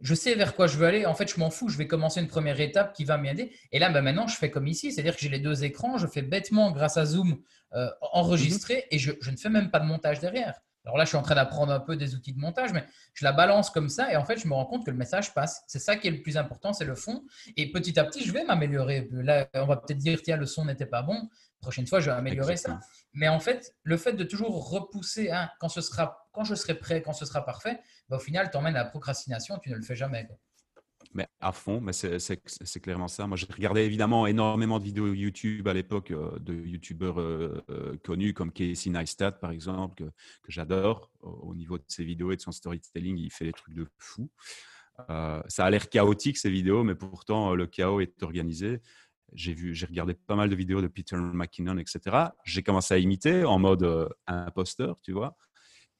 je sais vers quoi je veux aller. En fait, je m'en fous, je vais commencer une première étape qui va m'aider. Et là, ben, maintenant, je fais comme ici, c'est-à-dire que j'ai les deux écrans, je fais bêtement grâce à Zoom euh, enregistrer et je, je, ne fais même pas de montage derrière. Alors là, je suis en train d'apprendre un peu des outils de montage, mais je la balance comme ça et en fait, je me rends compte que le message passe. C'est ça qui est le plus important, c'est le fond. Et petit à petit, je vais m'améliorer. Là, on va peut-être dire, tiens, le son n'était pas bon. prochaine fois, je vais améliorer ça. Mais en fait, le fait de toujours repousser hein, quand, ce sera, quand je serai prêt, quand ce sera parfait, bah, au final, t'emmènes à la procrastination, tu ne le fais jamais. Mais à fond, mais c'est clairement ça. Moi, j'ai regardé évidemment énormément de vidéos YouTube à l'époque euh, de YouTubeurs euh, euh, connus comme Casey Neistat, par exemple, que, que j'adore. Au, niveau de ses vidéos et de son storytelling, il fait des trucs de fou. ça a l'air chaotique, ces vidéos, mais pourtant, le chaos est organisé. J'ai vu, j'ai regardé pas mal de vidéos de Peter McKinnon, etc. J'ai commencé à imiter en mode imposteur, tu vois.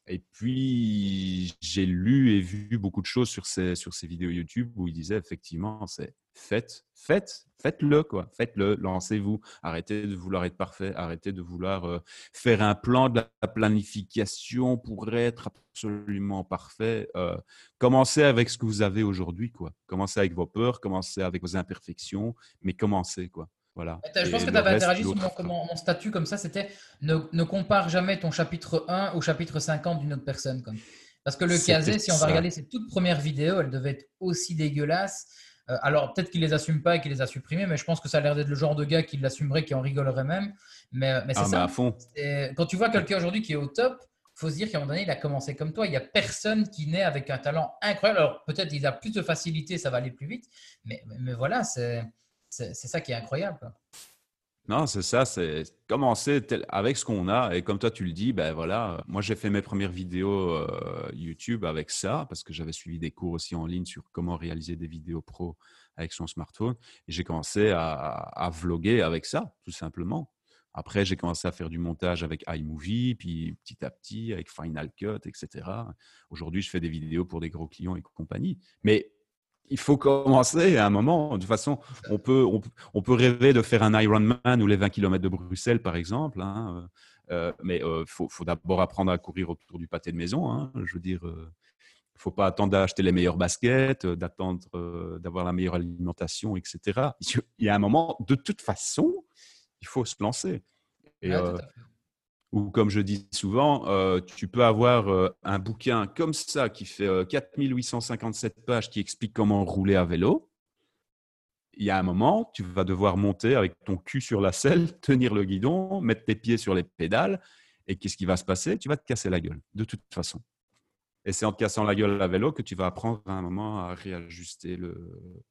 Et puis, j'ai lu et vu beaucoup de choses sur ces, sur ces vidéos YouTube où il disait effectivement, c'est faites, faites, faites-le, quoi. Faites-le, lancez-vous. Arrêtez de vouloir être parfait, arrêtez de vouloir euh, faire un plan de la planification pour être absolument parfait. Euh, commencez avec ce que vous avez aujourd'hui, quoi. Commencez avec vos peurs, commencez avec vos imperfections, mais commencez, quoi. Voilà. Je pense que tu avais interagi sur mon, statut comme ça, c'était ne, compare jamais ton chapitre 1 au chapitre 50 d'une autre personne. Comme. Parce que le casé, si on va regarder ses toutes premières vidéos, elles devaient être aussi dégueulasses. Euh, alors peut-être qu'il les assume pas et qu'il les a supprimées, mais je pense que ça a l'air d'être le genre de gars qui l'assumerait, qui en rigolerait même. Mais, mais c'est ah, ça. À fond. Quand tu vois quelqu'un aujourd'hui qui est au top, faut se dire qu'à un moment donné, il a commencé comme toi. Il n'y a personne qui naît avec un talent incroyable. Alors peut-être il a plus de facilité, ça va aller plus vite. Mais, mais voilà, c'est c'est ça qui est incroyable. Non, c'est ça, c'est commencer avec ce qu'on a. Et comme toi, tu le dis, ben voilà, moi j'ai fait mes premières vidéos euh, YouTube avec ça, parce que j'avais suivi des cours aussi en ligne sur comment réaliser des vidéos pro avec son smartphone. Et j'ai commencé à, à, vloguer avec ça, tout simplement. Après, j'ai commencé à faire du montage avec iMovie, puis petit à petit avec Final Cut, etc. Aujourd'hui, je fais des vidéos pour des gros clients et compagnie. Mais il faut commencer à un moment. De toute façon, on peut, on, peut rêver de faire un Ironman ou les 20 km de Bruxelles, par exemple. Hein, euh, euh, mais il euh, faut, d'abord apprendre à courir autour du pâté de maison. Hein. je veux dire, il ne faut pas attendre d'acheter les meilleures baskets, d'attendre d'avoir la meilleure alimentation, etc. Il y a un moment, de toute façon, il faut se lancer. Et, ou comme je dis souvent, euh, tu peux avoir euh, un bouquin comme ça qui fait 4857 euh, pages qui explique comment rouler à vélo. Il y a un moment, tu vas devoir monter avec ton cul sur la selle, tenir le guidon, mettre tes pieds sur les pédales. Et qu'est-ce qui va se passer? Tu vas te casser la gueule, de toute façon. Et c'est en te cassant la gueule à vélo que tu vas apprendre à un moment à réajuster le,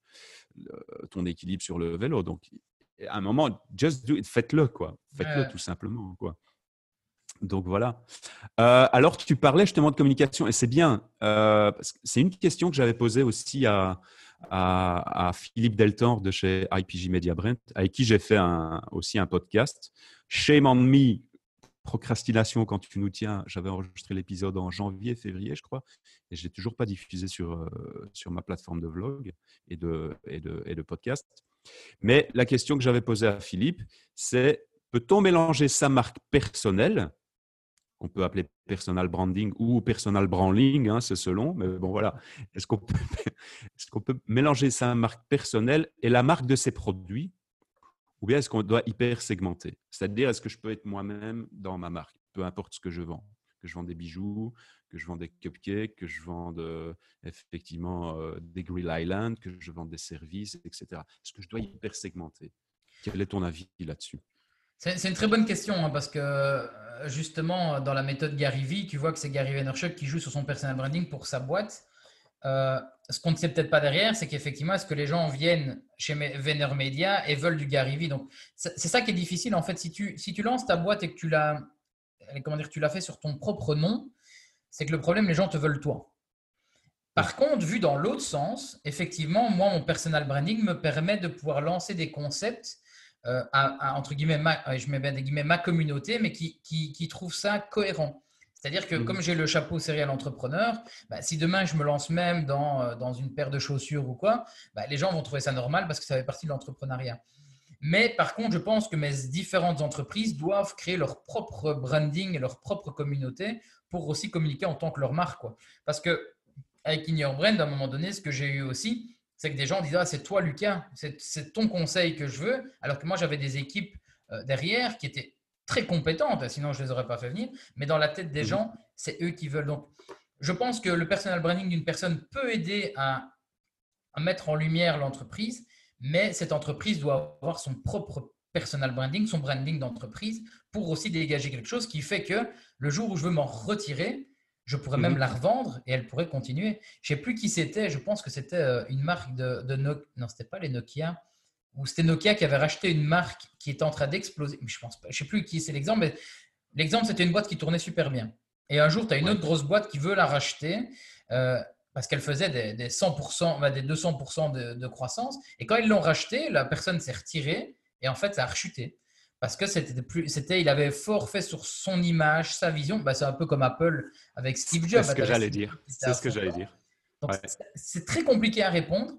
ton équilibre sur le vélo. Donc, à un moment, just do it, faites-le, quoi. Faites-le tout simplement, quoi. Donc voilà. Euh, alors tu parlais justement de communication et c'est bien. Euh, c'est une question que j'avais posée aussi à, Philippe Deltor de chez IPG Media Brent, avec qui j'ai fait aussi un podcast. Shame on me, procrastination quand tu nous tiens. J'avais enregistré l'épisode en janvier, février, je crois, et je l'ai toujours pas diffusé sur, euh, sur ma plateforme de vlog et de, et de, et de podcast. Mais la question que j'avais posée à Philippe, c'est peut-on mélanger sa marque personnelle qu'on peut appeler personal branding ou personal branding, hein, c'est selon. Mais bon, voilà. Est-ce qu'on peut, mélanger sa marque personnelle et la marque de ses produits ou bien est-ce qu'on doit hyper segmenter C'est-à-dire, est-ce que je peux être moi-même dans ma marque, peu importe ce que je vends Que je vends des bijoux, que je vends des cupcakes, que je vends effectivement euh, des Grill Island, que je vends des services, etc. Est-ce que je dois hyper segmenter Quel est ton avis là-dessus? C'est une très bonne question hein, parce que euh, justement, dans la méthode Gary Vee, tu vois que c'est Gary Vaynerchuk qui joue sur son personal branding pour sa boîte. Euh, ce qu'on ne sait peut-être pas derrière, c'est qu'effectivement, est-ce que les gens viennent chez Vayner Media et veulent du Gary Vee? Donc, c'est ça qui est difficile en fait. Si tu, si tu lances ta boîte et que tu l'as, comment dire, tu l'as fait sur ton propre nom, c'est que le problème, les gens te veulent toi. Par contre, vu dans l'autre sens, effectivement, moi, mon personal branding me permet de pouvoir lancer des concepts euh, à, entre guillemets, ma, je mets bien des guillemets, ma communauté, mais qui, qui, trouve ça cohérent. C'est-à-dire que mhm. comme j'ai le chapeau serial entrepreneur, bah, si demain je me lance même dans, euh, dans une paire de chaussures ou quoi, bah, les gens vont trouver ça normal parce que ça fait partie de l'entrepreneuriat. Mais par contre, je pense que mes différentes entreprises doivent créer leur propre branding et leur propre communauté pour aussi communiquer en tant que leur marque. Quoi. Parce que avec In Brand, à un moment donné, ce que j'ai eu aussi, c'est que des gens disent ah, c'est toi, Lucas, c'est ton conseil que je veux. Alors que moi, j'avais des équipes euh, derrière qui étaient très compétentes, sinon je ne les aurais pas fait venir. Mais dans la tête des mhm. gens, c'est eux qui veulent. Donc, je pense que le personal branding d'une personne peut aider à, mettre en lumière l'entreprise, mais cette entreprise doit avoir son propre personal branding, son branding d'entreprise, pour aussi dégager quelque chose qui fait que le jour où je veux m'en retirer, je pourrais même mhm. la revendre et elle pourrait continuer. Je ne sais plus qui c'était. Je pense que c'était euh, une marque de, de Nokia. Non, c'était pas les Nokia. Ou c'était Nokia qui avait racheté une marque qui était en train d'exploser. Je pense pas. Je sais plus qui c'est l'exemple, mais l'exemple, c'était une boîte qui tournait super bien. Et un jour, tu as une autre grosse boîte qui veut la racheter euh, parce qu'elle faisait des, 100%, des 200% de, de, croissance. Et quand ils l'ont racheté, la personne s'est retirée et en fait, ça a rechuté. Parce que c'était plus, c'était, il avait fort fait sur son image, sa vision. Bah, c'est un peu comme Apple avec Steve Jobs. C'est ce que j'allais dire. C'est ce que j'allais dire. c'est très compliqué à répondre.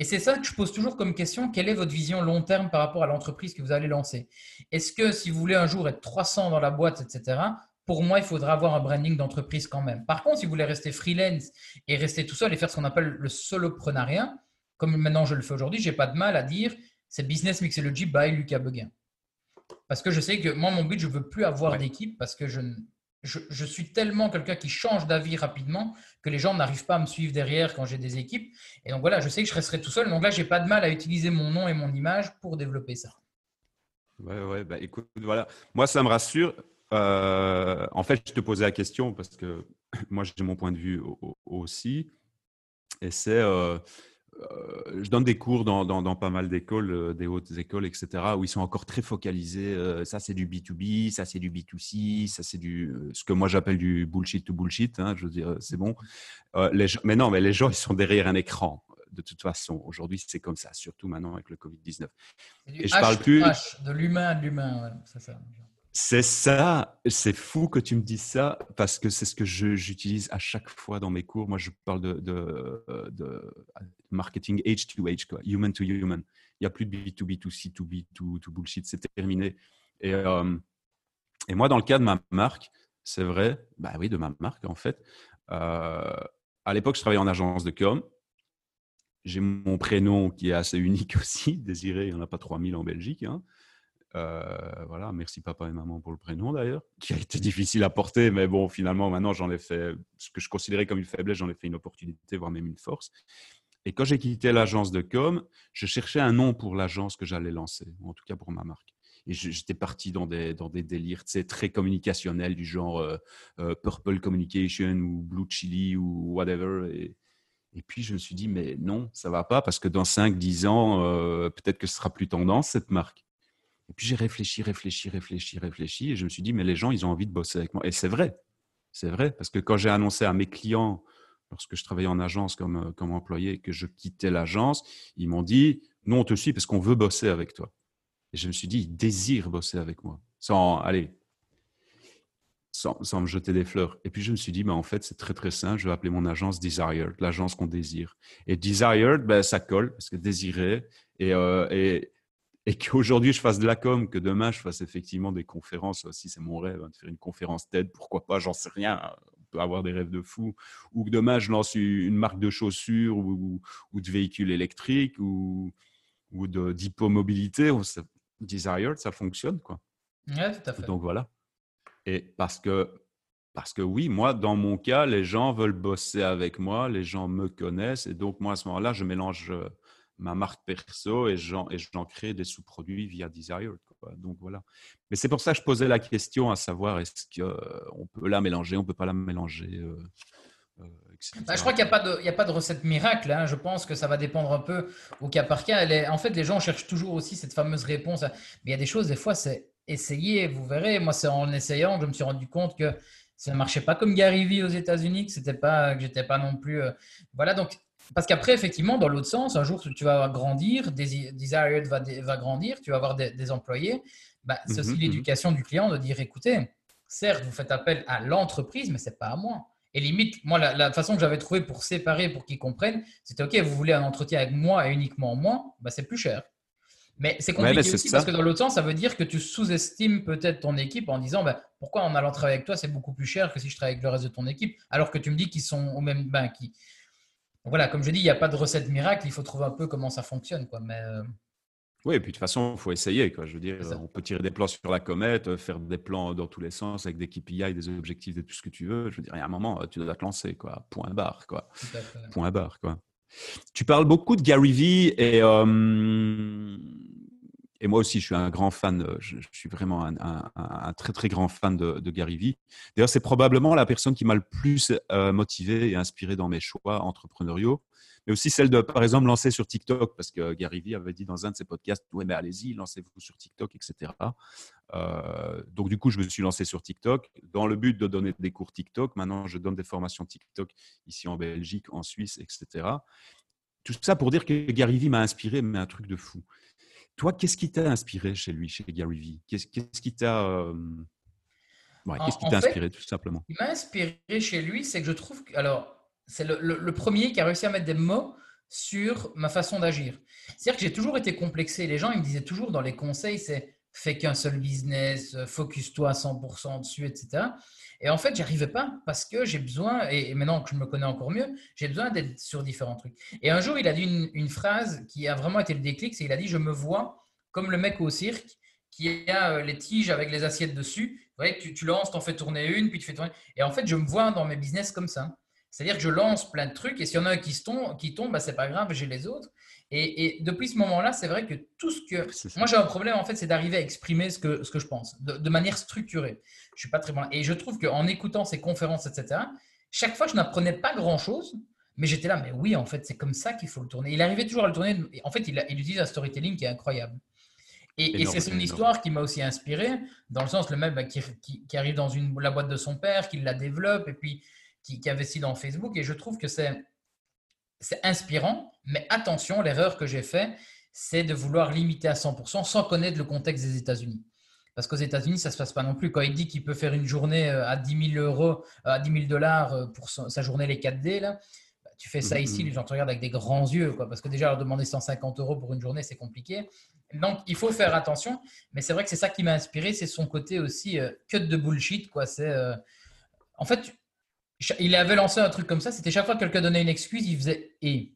Et c'est ça que je pose toujours comme question. Quelle est votre vision long terme par rapport à l'entreprise que vous allez lancer? Est-ce que si vous voulez un jour être 300 dans la boîte, etc., pour moi, il faudra avoir un branding d'entreprise quand même. Par contre, si vous voulez rester freelance et rester tout seul et faire ce qu'on appelle le soloprenariat, comme maintenant je le fais aujourd'hui, j'ai pas de mal à dire c'est Business Mixology by Lucas Beguin. Parce que je sais que moi, mon but, je ne veux plus avoir d'équipe parce que je, je, suis tellement quelqu'un qui change d'avis rapidement que les gens n'arrivent pas à me suivre derrière quand j'ai des équipes. Et donc voilà, je sais que je resterai tout seul. Donc là, je n'ai pas de mal à utiliser mon nom et mon image pour développer ça. Ouais, ouais, bah écoute, voilà. Moi, ça me rassure. Euh, en fait, je te posais la question parce que moi, j'ai mon point de vue aussi. Et c'est, euh, je donne des cours dans, dans, pas mal d'écoles, euh, des hautes écoles, etc., où ils sont encore très focalisés. Euh, ça, c'est du B2B, ça, c'est du B2C, ça, c'est du ce que moi j'appelle du bullshit to bullshit. Hein, je veux dire, c'est bon. Les, mais non, mais les gens, ils sont derrière un écran. De toute façon, aujourd'hui, c'est comme ça, surtout maintenant avec le Covid-19. Et je parle plus. de l'humain à l'humain, c'est ça. C'est ça, c'est fou que tu me dises ça parce que c'est ce que j'utilise à chaque fois dans mes cours. Moi, je parle de, marketing H2H, quoi, human to human. Il n'y a plus de B2B, 2 C, 2B, 2 bullshit, c'est terminé. Et, euh, et moi, dans le cas de ma marque, c'est vrai, bah oui, de ma marque en fait. Euh, à l'époque, je travaillais en agence de com. J'ai mon prénom qui est assez unique aussi, Désiré, il n'y en a pas 3000 en Belgique. Hein. Euh, voilà, merci papa et maman pour le prénom d'ailleurs, qui a été difficile à porter, mais bon, finalement, maintenant, j'en ai fait ce que je considérais comme une faiblesse, j'en ai fait une opportunité, voire même une force. Et quand j'ai quitté l'agence de com, je cherchais un nom pour l'agence que j'allais lancer, en tout cas pour ma marque. Et j'étais parti dans des, dans des délires très communicationnels du genre euh, euh, Purple Communication ou Blue Chili ou whatever. Et, puis je me suis dit, mais non, ça va pas parce que dans 5-10 ans, peut-être que ce sera plus tendance cette marque. Et puis j'ai réfléchi, réfléchi, réfléchi, réfléchi, et je me suis dit, mais les gens, ils ont envie de bosser avec moi. Et c'est vrai, c'est vrai, parce que quand j'ai annoncé à mes clients, lorsque je travaillais en agence comme, euh, comme employé, que je quittais l'agence, ils m'ont dit, nous, on te suit parce qu'on veut bosser avec toi. Et je me suis dit, ils désirent bosser avec moi, sans, allez, sans, sans, me jeter des fleurs. Et puis je me suis dit, mais en fait, c'est très très simple, je vais appeler mon agence Desired, l'agence qu'on désire. Et Desired, ben, ça colle, parce que désirer, et, euh, et et qu'aujourd'hui je fasse de la com, que demain je fasse effectivement des conférences, aussi c'est mon rêve, hein, de faire une conférence TED, pourquoi pas, j'en sais rien, on peut avoir des rêves de fou, ou que demain je lance une marque de chaussures ou, de véhicules électriques ou, ou d'hypomobilité, Desired, ça fonctionne quoi. Ouais, tout à fait. Donc voilà. Et parce que, parce que oui, moi, dans mon cas, les gens veulent bosser avec moi, les gens me connaissent, et donc moi, à ce moment-là, je mélange euh, ma marque perso et j'en, j'en crée des sous-produits via Desire. Donc voilà. Mais c'est pour ça que je posais la question à savoir est-ce qu'on euh, peut la mélanger, on ne peut pas la mélanger. Euh, euh, bah, je crois qu'il n'y a, pas de, il y a pas de recette miracle. Hein. Je pense que ça va dépendre un peu au cas par cas. En fait, les gens cherchent toujours aussi cette fameuse réponse. Mais il y a des choses, des fois, c'est essayer, vous verrez. Moi, c'est en essayant que je me suis rendu compte que ça ne marchait pas comme Gary Vee aux États-Unis, que c'était pas, que j'étais pas non plus. voilà, donc parce qu'après, effectivement, dans l'autre sens, un jour, tu vas grandir, Desired va, va grandir, tu vas avoir des, employés. Bah, c'est aussi mhm, mhm. l'éducation du client de dire écoutez, certes, vous faites appel à l'entreprise, mais ce n'est pas à moi. Et limite, moi, la, façon que j'avais trouvé pour séparer, pour qu'ils comprennent, c'était OK, vous voulez un entretien avec moi et uniquement moi, bah, c'est plus cher. Mais c'est compliqué aussi parce que dans l'autre sens, ça veut dire que tu sous-estimes peut-être ton équipe en disant bah, pourquoi en allant travailler avec toi, c'est beaucoup plus cher que si je travaille avec le reste de ton équipe, alors que tu me dis qu'ils sont au même. Ben, qui, voilà, comme je dis, il n'y a pas de recette miracle, il faut trouver un peu comment ça fonctionne. Quoi. Mais, euh, Oui, et puis de toute façon, il faut essayer. Quoi. Je veux dire, on peut tirer des plans sur la comète, euh, faire des plans dans tous les sens avec des KPI, des objectifs, et tout ce que tu veux. Je veux dire, il y a un moment, tu dois te lancer. Quoi. Point barre. Quoi. Point barre. Quoi. Tu parles beaucoup de Gary Vee et euh, et moi aussi, je suis un grand fan, euh, je, suis vraiment un, très très grand fan de, Gary Vee. D'ailleurs, c'est probablement la personne qui m'a le plus euh, motivé et inspiré dans mes choix entrepreneuriaux, mais aussi celle de, par exemple, lancer sur TikTok, parce que Gary Vee avait dit dans un de ses podcasts, ouais, mais allez-y, lancez-vous sur TikTok, etc. Euh, donc du coup, je me suis lancé sur TikTok dans le but de donner des cours TikTok. Maintenant, je donne des formations TikTok ici en Belgique, en Suisse, etc. Tout ça pour dire que Gary Vee m'a inspiré, mais un truc de fou toi, qu'est-ce qui t'a inspiré chez lui, chez Gary Vee? Qu'est-ce qui t'a euh, qu'est-ce qui t'a inspiré tout simplement? Ce qui m'a inspiré chez lui, c'est que je trouve que alors c'est le, premier qui a réussi à mettre des mots sur ma façon d'agir. C'est-à-dire que j'ai toujours été complexé. Les gens, ils me disaient toujours dans les conseils, c'est fais qu'un seul business, focus-toi à 100% dessus, etc. Et en fait, j'arrivais pas parce que j'ai besoin, et maintenant que je me connais encore mieux, j'ai besoin d'être sur différents trucs. Et un jour, il a dit une, phrase qui a vraiment été le déclic, c'est il a dit, je me vois comme le mec au cirque qui a euh, les tiges avec les assiettes dessus. Vous tu, tu lances, en fais tourner une, puis tu fais tourner. Et en fait, je me vois dans mes business comme ça. C'est-à-dire que je lance plein de trucs et s'il y en a un qui tombe, qui tombe bah, c'est pas grave, j'ai les autres. Et, depuis ce moment-là, c'est vrai que tout ce que. Moi, j'ai un problème, en fait, c'est d'arriver à exprimer ce que, ce que je pense de, manière structurée. Je suis pas très bon. Et je trouve qu'en écoutant ces conférences, etc., chaque fois, je n'apprenais pas grand-chose, mais j'étais là, mais oui, en fait, c'est comme ça qu'il faut le tourner. Il arrivait toujours à le tourner. En fait, il, il utilise un storytelling qui est incroyable. Et, c'est son histoire qui m'a aussi inspiré, dans le sens, le mec bah, qui, qui, arrive dans une, la boîte de son père, qui la développe, et puis qui, qui investit dans Facebook. Et je trouve que c'est inspirant, mais attention, l'erreur que j'ai faite, c'est de vouloir limiter à 100% sans connaître le contexte des États-Unis. Parce qu'aux États-Unis, ça ne se passe pas non plus. Quand il dit qu'il peut faire une journée euh, à 10 000 euros, euh, à 10 000 dollars euh, pour sa journée les 4D, là, bah, tu fais ça mm-hmm. ici, les gens te regardent avec des grands yeux, quoi, parce que déjà, leur demander 150 euros pour une journée, c'est compliqué. Donc, il faut faire attention. Mais c'est vrai que c'est ça qui m'a inspiré, c'est son côté aussi cut de bullshit. Quoi. C'est, en fait, il avait lancé un truc comme ça, c'était chaque fois que quelqu'un donnait une excuse, il faisait et.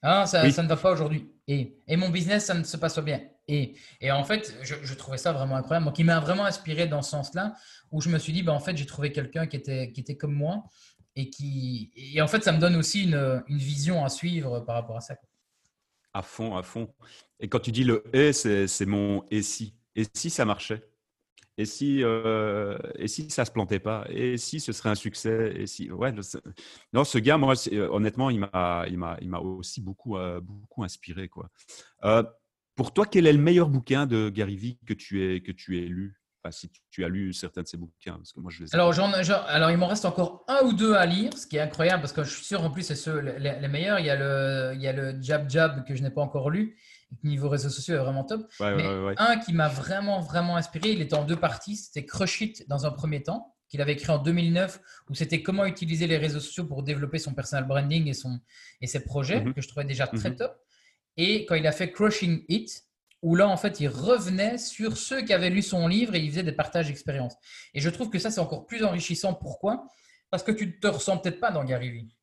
Ah, ça, ne va pas aujourd'hui. Et. et mon business, ça ne se passe pas bien. Et, et en fait, je, trouvais ça vraiment incroyable. Donc, il m'a vraiment inspiré dans ce sens-là, où je me suis dit, bah, en fait, j'ai trouvé quelqu'un qui était, qui était comme moi. Et, qui, et en fait, ça me donne aussi une, une vision à suivre par rapport à ça. À fond, à fond. Et quand tu dis le et, c'est mon et si. Et si ça marchait? Et si, euh, et si ça se plantait pas? Et si ce serait un succès? Et si, ouais, non, ce gars, moi, euh, honnêtement, il m'a, il m'a, il m'a aussi beaucoup, euh, beaucoup inspiré, quoi. pour toi, quel est le meilleur bouquin de Gary Vee que tu aies, que tu aies lu? Enfin, si tu as lu certains de ses bouquins, parce que moi je les alors, alors, il m'en reste encore un ou deux à lire, ce qui est incroyable parce que je suis sûr en plus c'est ceux les, les, meilleurs. Il y a le, il y a le Jab Jab que je n'ai pas encore lu niveau réseaux sociaux est vraiment top. Mais un qui m'a vraiment, vraiment inspiré, il était en deux parties. C'était Crush It dans un premier temps, qu'il avait écrit en 2009, où c'était comment utiliser les réseaux sociaux pour développer son personal branding et, son, et ses projets, mhm. que je trouvais déjà très mhm. top. Et quand il a fait Crushing It, où là, en fait, il revenait sur ceux qui avaient lu son livre et il faisait des partages d'expériences. Et je trouve que ça, c'est encore plus enrichissant. Pourquoi? Parce que tu ne te ressens peut-être pas dans Gary Vee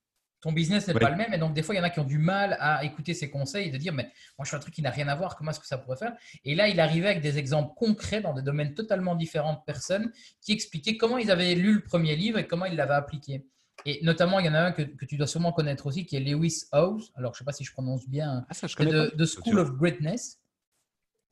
ton business n'est pas le même. Et donc, des fois, il y en a qui ont du mal à écouter ses conseils et de dire, mais moi, je fais un truc qui n'a rien à voir, comment est-ce que ça pourrait faire? Et là, il arrivait avec des exemples concrets dans des domaines totalement différents de personnes qui expliquaient comment ils avaient lu le premier livre et comment ils l'avaient appliqué. Et notamment, il y en a un que, tu dois sûrement connaître aussi, qui est Lewis Howes. Alors, je ne sais pas si je prononce bien. Ah, ça, je connais de, School of Greatness.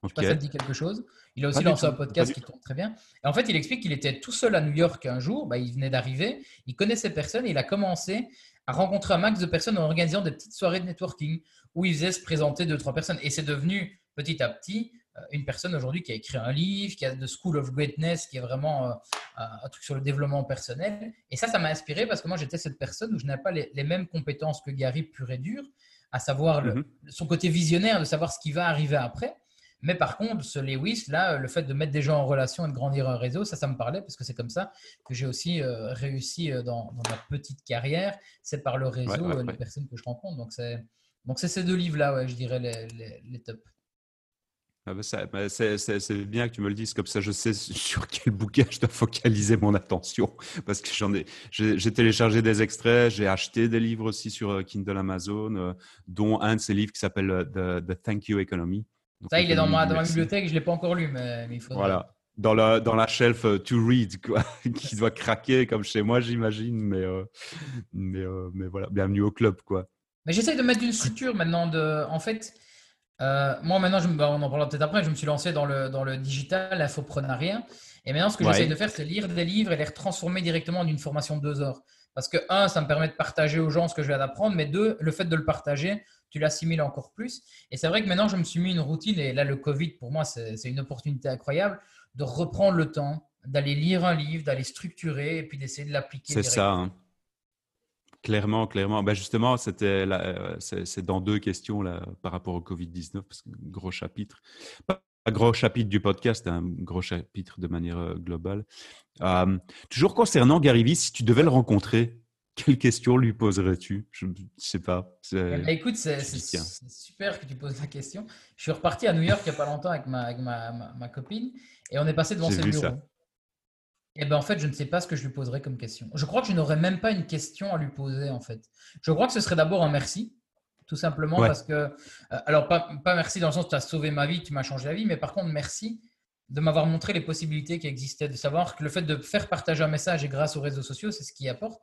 Je sais pas si ça te dit quelque chose. Il a aussi lancé un podcast qui tourne très bien. Et en fait, il explique qu'il était tout seul à New York un jour. Bah, il venait d'arriver. Il connaissait personne. Et il a commencé à rencontrer un max de personnes en organisant des petites soirées de networking où il faisait se présenter deux, trois personnes. Et c'est devenu petit à petit euh, une personne aujourd'hui qui a écrit un livre, qui a The School of Greatness, qui est vraiment euh, un truc sur le développement personnel. Et ça, ça m'a inspiré parce que moi, j'étais cette personne où je n'avais pas les, mêmes compétences que Gary pur et dur, à savoir mm-hmm. son côté visionnaire, de savoir ce qui va arriver après. Mais par contre, ce Lewis, là, le fait de mettre des gens en relation et de grandir un réseau, ça, ça me parlait parce que c'est comme ça que j'ai aussi euh, réussi euh, dans, ma petite carrière. C'est par le réseau, euh, les personnes que je rencontre. Donc, c'est, donc ces deux livres-là, ouais, je dirais, les, les, les tops. Ah bah bah c'est bien que tu me le dises, comme ça je sais sur quel bouquin je dois focaliser mon attention. Parce que j'en ai, j'ai téléchargé des extraits, j'ai acheté des livres aussi sur Kindle Amazon, dont un de ces livres qui s'appelle The, Thank You Economy. Ça, il est dans ma, dans ma bibliothèque, je ne l'ai pas encore lu, mais, il faut. Voilà. Dans la, dans la shelf euh, to read, quoi, qui doit craquer comme chez moi, j'imagine. Mais, euh, mais, euh, mais voilà, bienvenue au club, quoi. Mais j'essaie de mettre une structure maintenant. De, en fait, moi maintenant, je, bah, on en parlera peut-être après, je me suis lancé dans le, dans le digital, l'infoprenariat. Et maintenant, ce que j'essaie de faire, c'est lire des livres et les transformer directement en une formation de deux heures. Parce que, un, ça me permet de partager aux gens ce que je viens d'apprendre, mais deux, le fait de le partager, tu l'assimiles encore plus. Et c'est vrai que maintenant, je me suis mis une routine, et là, le Covid, pour moi, c'est une opportunité incroyable de reprendre le temps, d'aller lire un livre, d'aller structurer, et puis d'essayer de l'appliquer. C'est ça. Hein. Clairement, clairement. Ben justement, c'était euh, c'est dans deux questions là, par rapport au Covid-19, parce que gros chapitre. Pas un gros chapitre du podcast, un gros chapitre de manière euh, globale. Euh, toujours concernant Gary Vee, si tu devais le rencontrer, quelle question lui poserais-tu? Je ne sais pas. Eh ben, écoute, c'est super que tu poses la question. Je suis reparti à New York il n'y a pas longtemps avec ma, avec ma, ma, copine et on est passé devant ses bureaux. Eh ben en fait, je ne sais pas ce que je lui poserais comme question. Je crois que je n'aurais même pas une question à lui poser en fait. Je crois que ce serait d'abord un merci, tout simplement parce que, euh, alors pas, pas, merci dans le sens tu as sauvé ma vie, tu m'as changé la vie, mais par contre merci de m'avoir montré les possibilités qui existaient, de savoir que le fait de faire partager un message et grâce aux réseaux sociaux, c'est ce qui apporte.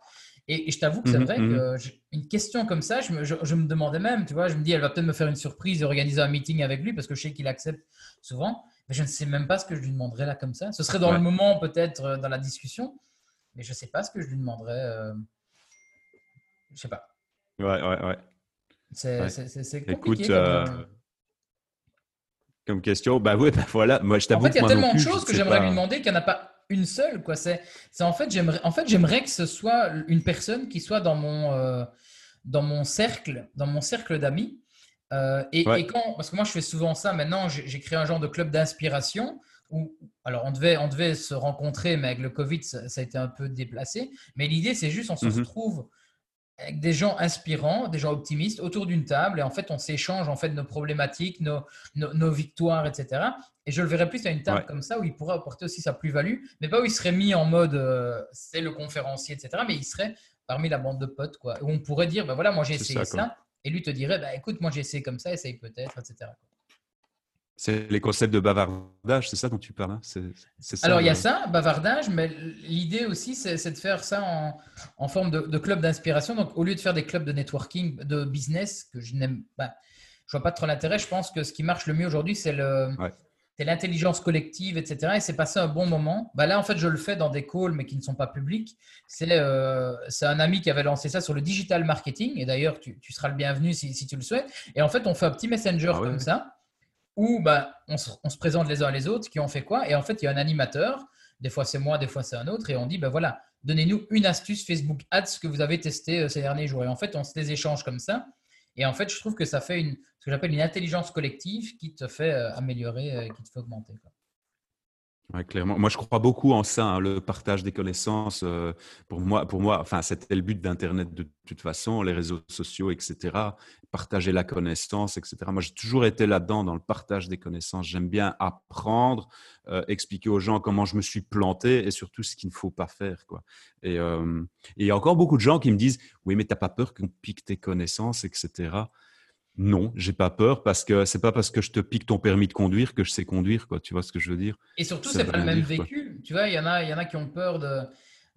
Et, je t'avoue que c'est mhm, vrai que une question comme ça, je me, je me, demandais même, tu vois, je me dis, elle va peut-être me faire une surprise et organiser un meeting avec lui parce que je sais qu'il accepte souvent mais je ne sais même pas ce que je lui demanderais là comme ça. Ce serait dans le moment, peut-être euh, dans la discussion, mais je ne sais pas ce que je lui demanderais. Euh... Je ne sais pas. Ouais, ouais, ouais. C'est compliqué. Écoute, euh, comme... question, bah oui, bah voilà. Moi, je t'avoue. En fait, il y a tellement de choses que j'aimerais lui demander qu'il n'y en a pas une seule. Quoi. C'est, en fait, j'aimerais, en fait, j'aimerais que ce soit une personne qui soit dans mon, euh, dans mon cercle, dans mon cercle d'amis euh, et, quand, parce que moi je fais souvent ça maintenant, j'ai créé un genre de club d'inspiration où, alors on devait, on devait se rencontrer, mais avec le Covid, ça, a été un peu déplacé. Mais l'idée, c'est juste, on se mhm. retrouve avec des gens inspirants, des gens optimistes autour d'une table et en fait, on s'échange en fait nos problématiques, nos, nos, victoires, etc. Et je le verrais plus à une table comme ça où il pourrait apporter aussi sa plus-value, mais pas où il serait mis en mode euh, c'est le conférencier, etc. Mais il serait parmi la bande de potes, quoi. Où on pourrait dire, ben voilà, moi j'ai essayé ça et lui te dirait, bah, écoute, moi j'ai essayé comme ça, essaye peut-être, etc. C'est les concepts de bavardage, c'est ça dont tu parles hein? Ça, Alors, il y a ça, bavardage, mais l'idée aussi, c'est de faire ça en, en forme de, club d'inspiration. Donc, au lieu de faire des clubs de networking, de business, que je n'aime pas, je vois pas trop l'intérêt. Je pense que ce qui marche le mieux aujourd'hui, c'est le, c'est l'intelligence collective, etc. Et c'est passé un bon moment. Bah là, en fait, je le fais dans des calls, mais qui ne sont pas publics. C'est euh, un ami qui avait lancé ça sur le digital marketing. Et d'ailleurs, tu, tu, seras le bienvenu si, si, tu le souhaites. Et en fait, on fait un petit messenger ah comme ça, où bah, on, se, présente les uns les autres, qui ont fait quoi. Et en fait, il y a un animateur. Des fois, c'est moi, des fois, c'est un autre. Et on dit, ben voilà, donnez-nous une astuce Facebook Ads que vous avez testé euh, ces derniers jours. Et en fait, on se les échange comme ça. Et en fait, je trouve que ça fait ce que j'appelle une intelligence collective qui te fait euh, améliorer, euh, qui te fait augmenter. Ouais, clairement. Moi, je crois beaucoup en ça, hein, le partage des connaissances. Euh, pour moi, pour moi, enfin, c'était le but d'Internet de toute façon, les réseaux sociaux, etc. Partager la connaissance, etc. Moi, j'ai toujours été là-dedans, dans le partage des connaissances. J'aime bien apprendre, euh, expliquer aux gens comment je me suis planté et surtout ce qu'il ne faut pas faire, quoi. Et euh, il y a encore beaucoup de gens qui me disent, oui, mais tu n'as pas peur qu'on pique tes connaissances, etc. Non, j'ai pas peur parce que c'est pas parce que je te pique ton permis de conduire que je sais conduire, quoi. Tu vois ce que je veux dire? Et surtout, c'est pas le même vécu. Tu vois, il y en a, il y en a qui ont peur de,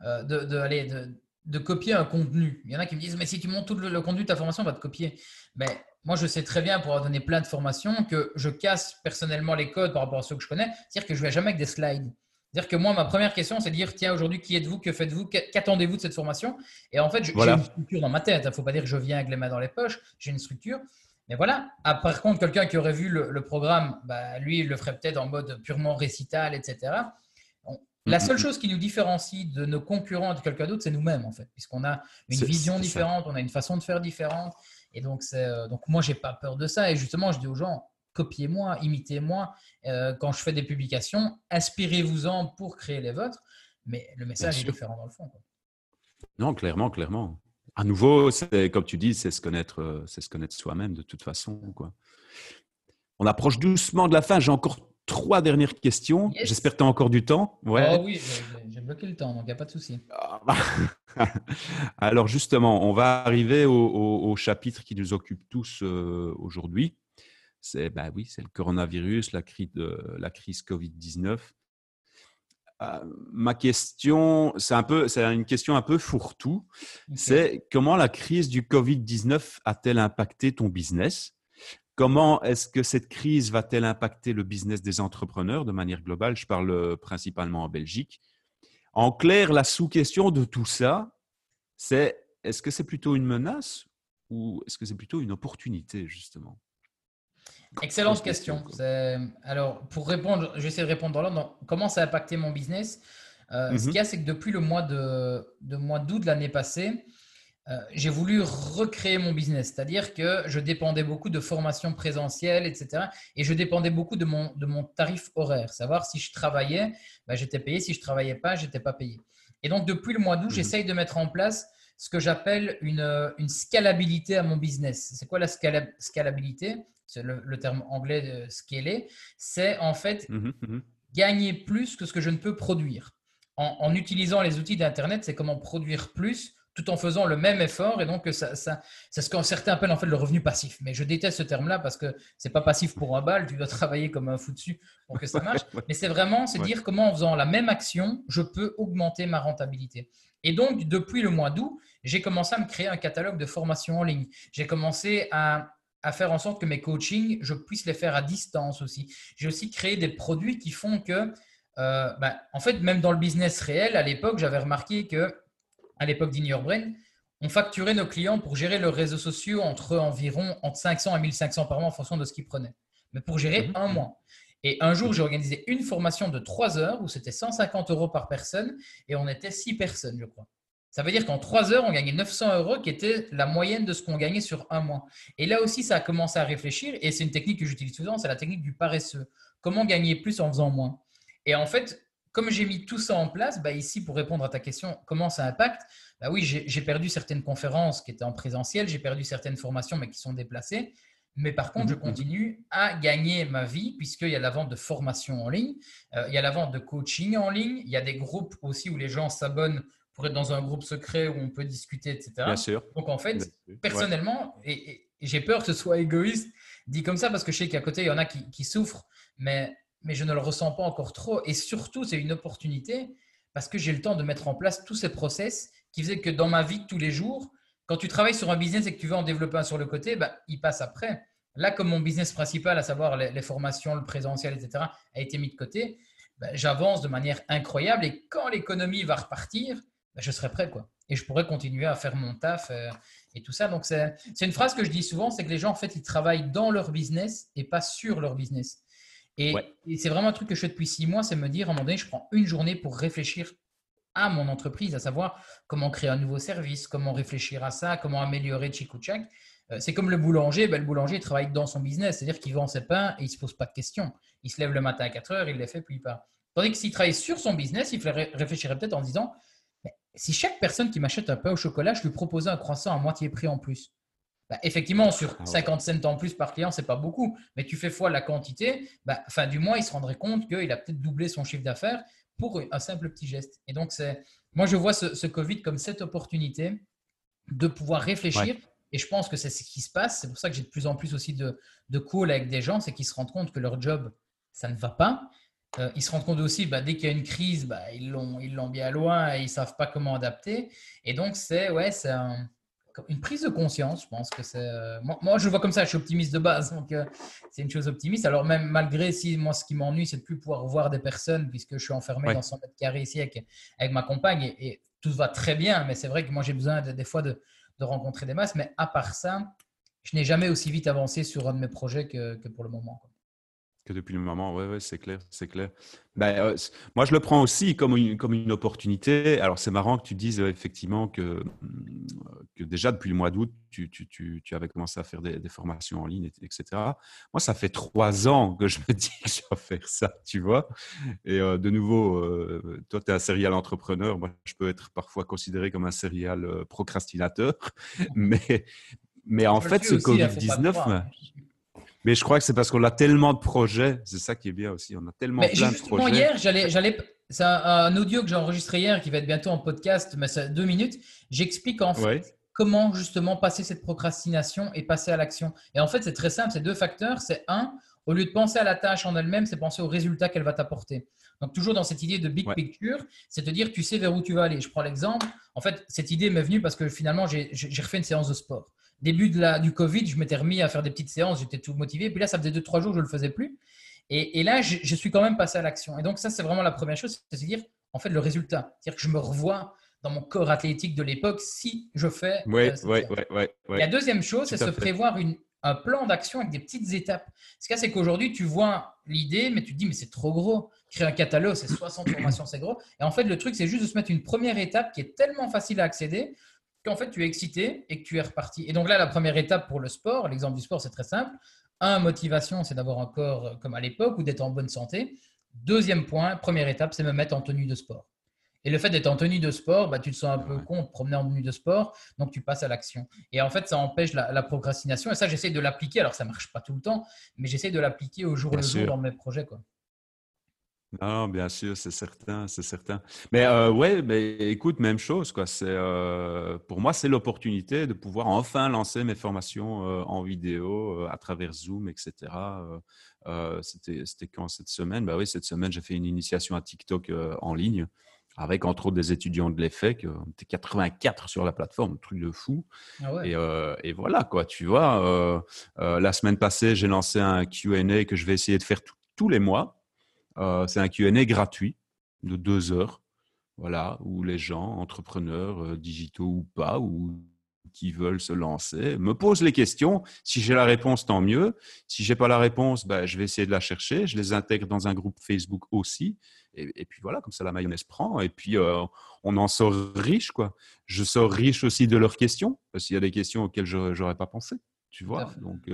euh, de, de, de, copier un contenu. Il y en a qui me disent, mais si tu montes tout le, contenu de ta formation, on va te copier. Mais moi, je sais très bien pour avoir donné plein de formations que je casse personnellement les codes par rapport à ceux que je connais. C'est-à-dire que je vais jamais avec des slides. C'est-à-dire que moi, ma première question, c'est de dire tiens, aujourd'hui, qui êtes-vous? Que faites-vous? Qu'attendez-vous de cette formation? Et en fait, j'ai une structure dans ma tête. Il ne faut pas dire que je viens avec les mains dans les poches. J'ai une structure. Mais voilà. Ah, par contre, quelqu'un qui aurait vu le, programme, bah, lui, il le ferait peut-être en mode purement récital, etc. la seule chose qui nous différencie de nos concurrents de quelqu'un d'autre, c'est nous-mêmes, en fait, puisqu'on a une vision différente, on a une façon de faire différente. Et donc, euh, donc moi, j'ai pas peur de ça. Et justement, je dis aux gens, copiez-moi, imitez-moi. Euh, quand je fais des publications, inspirez-vous-en pour créer les vôtres. Mais le message est différent dans le fond. Non, clairement, clairement à nouveau, c'est comme tu dis, c'est se connaître, euh, c'est se connaître soi-même de toute façon. Quoi. On approche doucement de la fin. J'ai encore trois dernières questions. J'espère que tu as encore du temps. Ouais. Oh oui, j'ai bloqué le temps, donc il n'y a pas de souci. Alors justement, on va arriver au, chapitre qui nous occupe tous euh, aujourd'hui. C'est bah oui, c'est le coronavirus, la crise, la crise Covid-19. Ma question, c'est un peu, c'est une question un peu fourre-tout. C'est comment la crise du Covid-19 a-t-elle impacté ton business? Comment est-ce que cette crise va-t-elle impacter le business des entrepreneurs de manière globale? Je parle euh, principalement en Belgique. En clair, la sous-question de tout ça, c'est est-ce que c'est plutôt une menace ou est-ce que c'est plutôt une opportunité, justement? Excellente question. Alors, pour répondre, je vais essayer de répondre dans l'ordre. Comment ça a impacté mon business? Euh, Ce mhm. qu'il y a, c'est que depuis le mois de, de mois d'août de l'année passée, euh, j'ai voulu recréer mon business, c'est-à-dire que je dépendais beaucoup de formations présentielles, etc. Et je dépendais beaucoup de mon, de mon tarif horaire, savoir si je travaillais, ben, j'étais payé, si je travaillais pas, j'étais pas payé. Et donc depuis le mois d'août, mhm. j'essaye de mettre en place ce que j'appelle une, une, scalabilité à mon business. C'est quoi la scalabilité? C'est le, terme anglais de scaler. C'est en fait mhm, mhm. gagner plus que ce que je ne peux produire. En, en utilisant les outils d'Internet, c'est comment produire plus tout en faisant le même effort. Et donc, ça, c'est ce que certains appellent en fait le revenu passif. Mais je déteste ce terme-là parce que c'est pas passif pour un bal. Tu dois travailler comme un fou dessus pour que ça marche. Mais c'est vraiment, c'est dire comment en faisant la même action, je peux augmenter ma rentabilité. Et donc, depuis le mois d'août, j'ai commencé à me créer un catalogue de formation en ligne. J'ai commencé à, faire en sorte que mes coachings, je puisse les faire à distance aussi. J'ai aussi créé des produits qui font que, euh, ben, en fait, même dans le business réel, à l'époque, j'avais remarqué que à l'époque d'In Brain, on facturait nos clients pour gérer leurs réseaux sociaux entre environ entre 500 et 1500 par mois en fonction de ce qu'ils prenaient. Mais pour gérer mhm. un mois. Et un jour, j'ai organisé une formation de 3 heures où c'était 150 euros par personne et on était 6 personnes, je crois. Ça veut dire qu'en 3 heures, on gagnait 900 euros qui était la moyenne de ce qu'on gagnait sur un mois. Et là aussi, ça a commencé à réfléchir et c'est une technique que j'utilise souvent, c'est la technique du paresseux. Comment gagner plus en faisant moins? Et en fait, comme j'ai mis tout ça en place, bah ici, pour répondre à ta question, comment ça impacte? Bah Oui, j'ai perdu certaines conférences qui étaient en présentiel, j'ai perdu certaines formations, mais qui sont déplacées. Mais par contre, je mhm. continue à gagner ma vie puisqu'il y a la vente de formation en ligne, euh, il y a la vente de coaching en ligne, il y a des groupes aussi où les gens s'abonnent pour être dans un groupe secret où on peut discuter, etc. Bien sûr. Donc en fait, personnellement, et, j'ai peur que ce soit égoïste dit comme ça parce que je sais qu'à côté, il y en a qui, qui souffrent, mais mais je ne le ressens pas encore trop. Et surtout, c'est une opportunité parce que j'ai le temps de mettre en place tous ces process qui faisaient que dans ma vie de tous les jours, quand tu travailles sur un business et que tu veux en développer un sur le côté, bah, il passe après. Là, comme mon business principal, à savoir les, formations, le présentiel, etc., a été mis de côté, bah, j'avance de manière incroyable et quand l'économie va repartir, bah, je serai prêt. quoi. Et je pourrai continuer à faire mon taf euh, et tout ça. Donc, c'est une phrase que je dis souvent, c'est que les gens, en fait, ils travaillent dans leur business et pas sur leur business. Et, c'est vraiment un truc que je fais depuis six mois, c'est me dire, à un moment donné, je prends une journée pour réfléchir à mon entreprise, à savoir comment créer un nouveau service, comment réfléchir à ça, comment améliorer Chikuchak. Euh, c'est comme le boulanger, ben, le boulanger il travaille dans son business, c'est-à-dire qu'il vend ses pains et il ne se pose pas de questions. Il se lève le matin à 4 heures, il les fait, puis il part. Tandis que s'il travaille sur son business, il réfléchirait peut-être en disant, si chaque personne qui m'achète un pain au chocolat, je lui proposais un croissant à moitié prix en plus. Bah, effectivement, sur 50 ah cents en plus par client, c'est pas beaucoup, mais tu fais fois la quantité, bah, fin du mois, il se rendrait compte qu'il a peut-être doublé son chiffre d'affaires pour un simple petit geste. Et donc, c'est, moi, je vois ce, Covid comme cette opportunité de pouvoir réfléchir. Et je pense que c'est ce qui se passe. C'est pour ça que j'ai de plus en plus aussi de, de calls avec des gens, c'est qu'ils se rendent compte que leur job, ça ne va pas. Euh, ils se rendent compte aussi, bah, dès qu'il y a une crise, bah, ils l'ont, ils l'ont bien loin et ils savent pas comment adapter. Et donc, c'est ouais, c'est un, une prise de conscience, je pense que c'est. Euh, moi, je le vois comme ça, je suis optimiste de base, donc euh, c'est une chose optimiste. Alors, même malgré si moi, ce qui m'ennuie, c'est de plus pouvoir voir des personnes, puisque je suis enfermé dans 100 mètres carrés ici avec, avec ma compagne, et, tout va très bien, mais c'est vrai que moi, j'ai besoin des fois de, de, rencontrer des masses, mais à part ça, je n'ai jamais aussi vite avancé sur un de mes projets que, que pour le moment. Que depuis le moment, oui, ouais, c'est clair, c'est clair. Ben, euh, moi, je le prends aussi comme une, comme une opportunité. Alors, c'est marrant que tu dises euh, effectivement que, que déjà depuis le mois d'août, tu, tu, tu, tu, avais commencé à faire des, des, formations en ligne, etc. Moi, ça fait trois ans que je me dis que je vais faire ça, tu vois. Et euh, de nouveau, toi, tu es un serial entrepreneur. Moi, je peux être parfois considéré comme un serial procrastinateur. Mais, mais en fait, ce hein, Covid-19, mais je crois que c'est parce qu'on a tellement de projets. C'est ça qui est bien aussi. On a tellement plein de projets. hier, j'allais, j'allais, c'est un, audio que j'ai enregistré hier qui va être bientôt en podcast, mais c'est deux minutes. J'explique en fait comment justement passer cette procrastination et passer à l'action. Et en fait, c'est très simple. C'est deux facteurs. C'est un, au lieu de penser à la tâche en elle-même, c'est penser au résultat qu'elle va t'apporter. Donc, toujours dans cette idée de big picture, c'est de dire tu sais vers où tu vas aller. Je prends l'exemple. En fait, cette idée m'est venue parce que finalement, j'ai, refait une séance de sport début de la, du Covid, je m'étais remis à faire des petites séances, j'étais tout motivé. Puis là, ça faisait deux, trois jours que je ne le faisais plus. Et, là, je, suis quand même passé à l'action. Et donc, ça, c'est vraiment la première chose, c'est à dire, en fait, le résultat. C'est-à-dire que je me revois dans mon corps athlétique de l'époque si je fais. Oui, oui, oui. La deuxième chose, c'est se prévoir une, un plan d'action avec des petites étapes. Ce qu'il y a, c'est qu'aujourd'hui, tu vois l'idée, mais tu te dis, mais c'est trop gros. Créer un catalogue, c'est 60 formations, c'est gros. Et en fait, le truc, c'est juste de se mettre une première étape qui est tellement facile à accéder qu'en fait, tu es excité et que tu es reparti. Et donc là, la première étape pour le sport, l'exemple du sport, c'est très simple. Un, motivation, c'est d'avoir un corps comme à l'époque ou d'être en bonne santé. Deuxième point, première étape, c'est me mettre en tenue de sport. Et le fait d'être en tenue de sport, bah, tu te sens un peu con de promener en tenue de sport, donc tu passes à l'action. Et en fait, ça empêche la, procrastination. Et ça, j'essaie de l'appliquer. Alors, ça ne marche pas tout le temps, mais j'essaie de l'appliquer au jour le jour dans mes projets. Quoi. Non, bien sûr, c'est certain, c'est certain. Mais euh, ouais, mais écoute, même chose, quoi. C'est euh, pour moi, c'est l'opportunité de pouvoir enfin lancer mes formations euh, en vidéo à travers Zoom, etc. c'était, c'était quand cette semaine? Bah oui, cette semaine, j'ai fait une initiation à TikTok en ligne avec entre autres des étudiants de l'EFEC. On était 84 sur la plateforme, truc de fou. Ah et, et, voilà, quoi. Tu vois, la semaine passée, j'ai lancé un Q&A que je vais essayer de faire tous les mois. Euh, c'est un Q&A gratuit de deux heures, voilà, où les gens, entrepreneurs, euh, digitaux ou pas, ou qui veulent se lancer, me posent les questions. Si j'ai la réponse, tant mieux. Si j'ai pas la réponse, ben, je vais essayer de la chercher. Je les intègre dans un groupe Facebook aussi. Et, puis voilà, comme ça la mayonnaise prend. Et puis euh, on en sort riche, quoi. Je sors riche aussi de leurs questions, parce qu'il y a des questions auxquelles je n'aurais pas pensé. Tu vois. Donc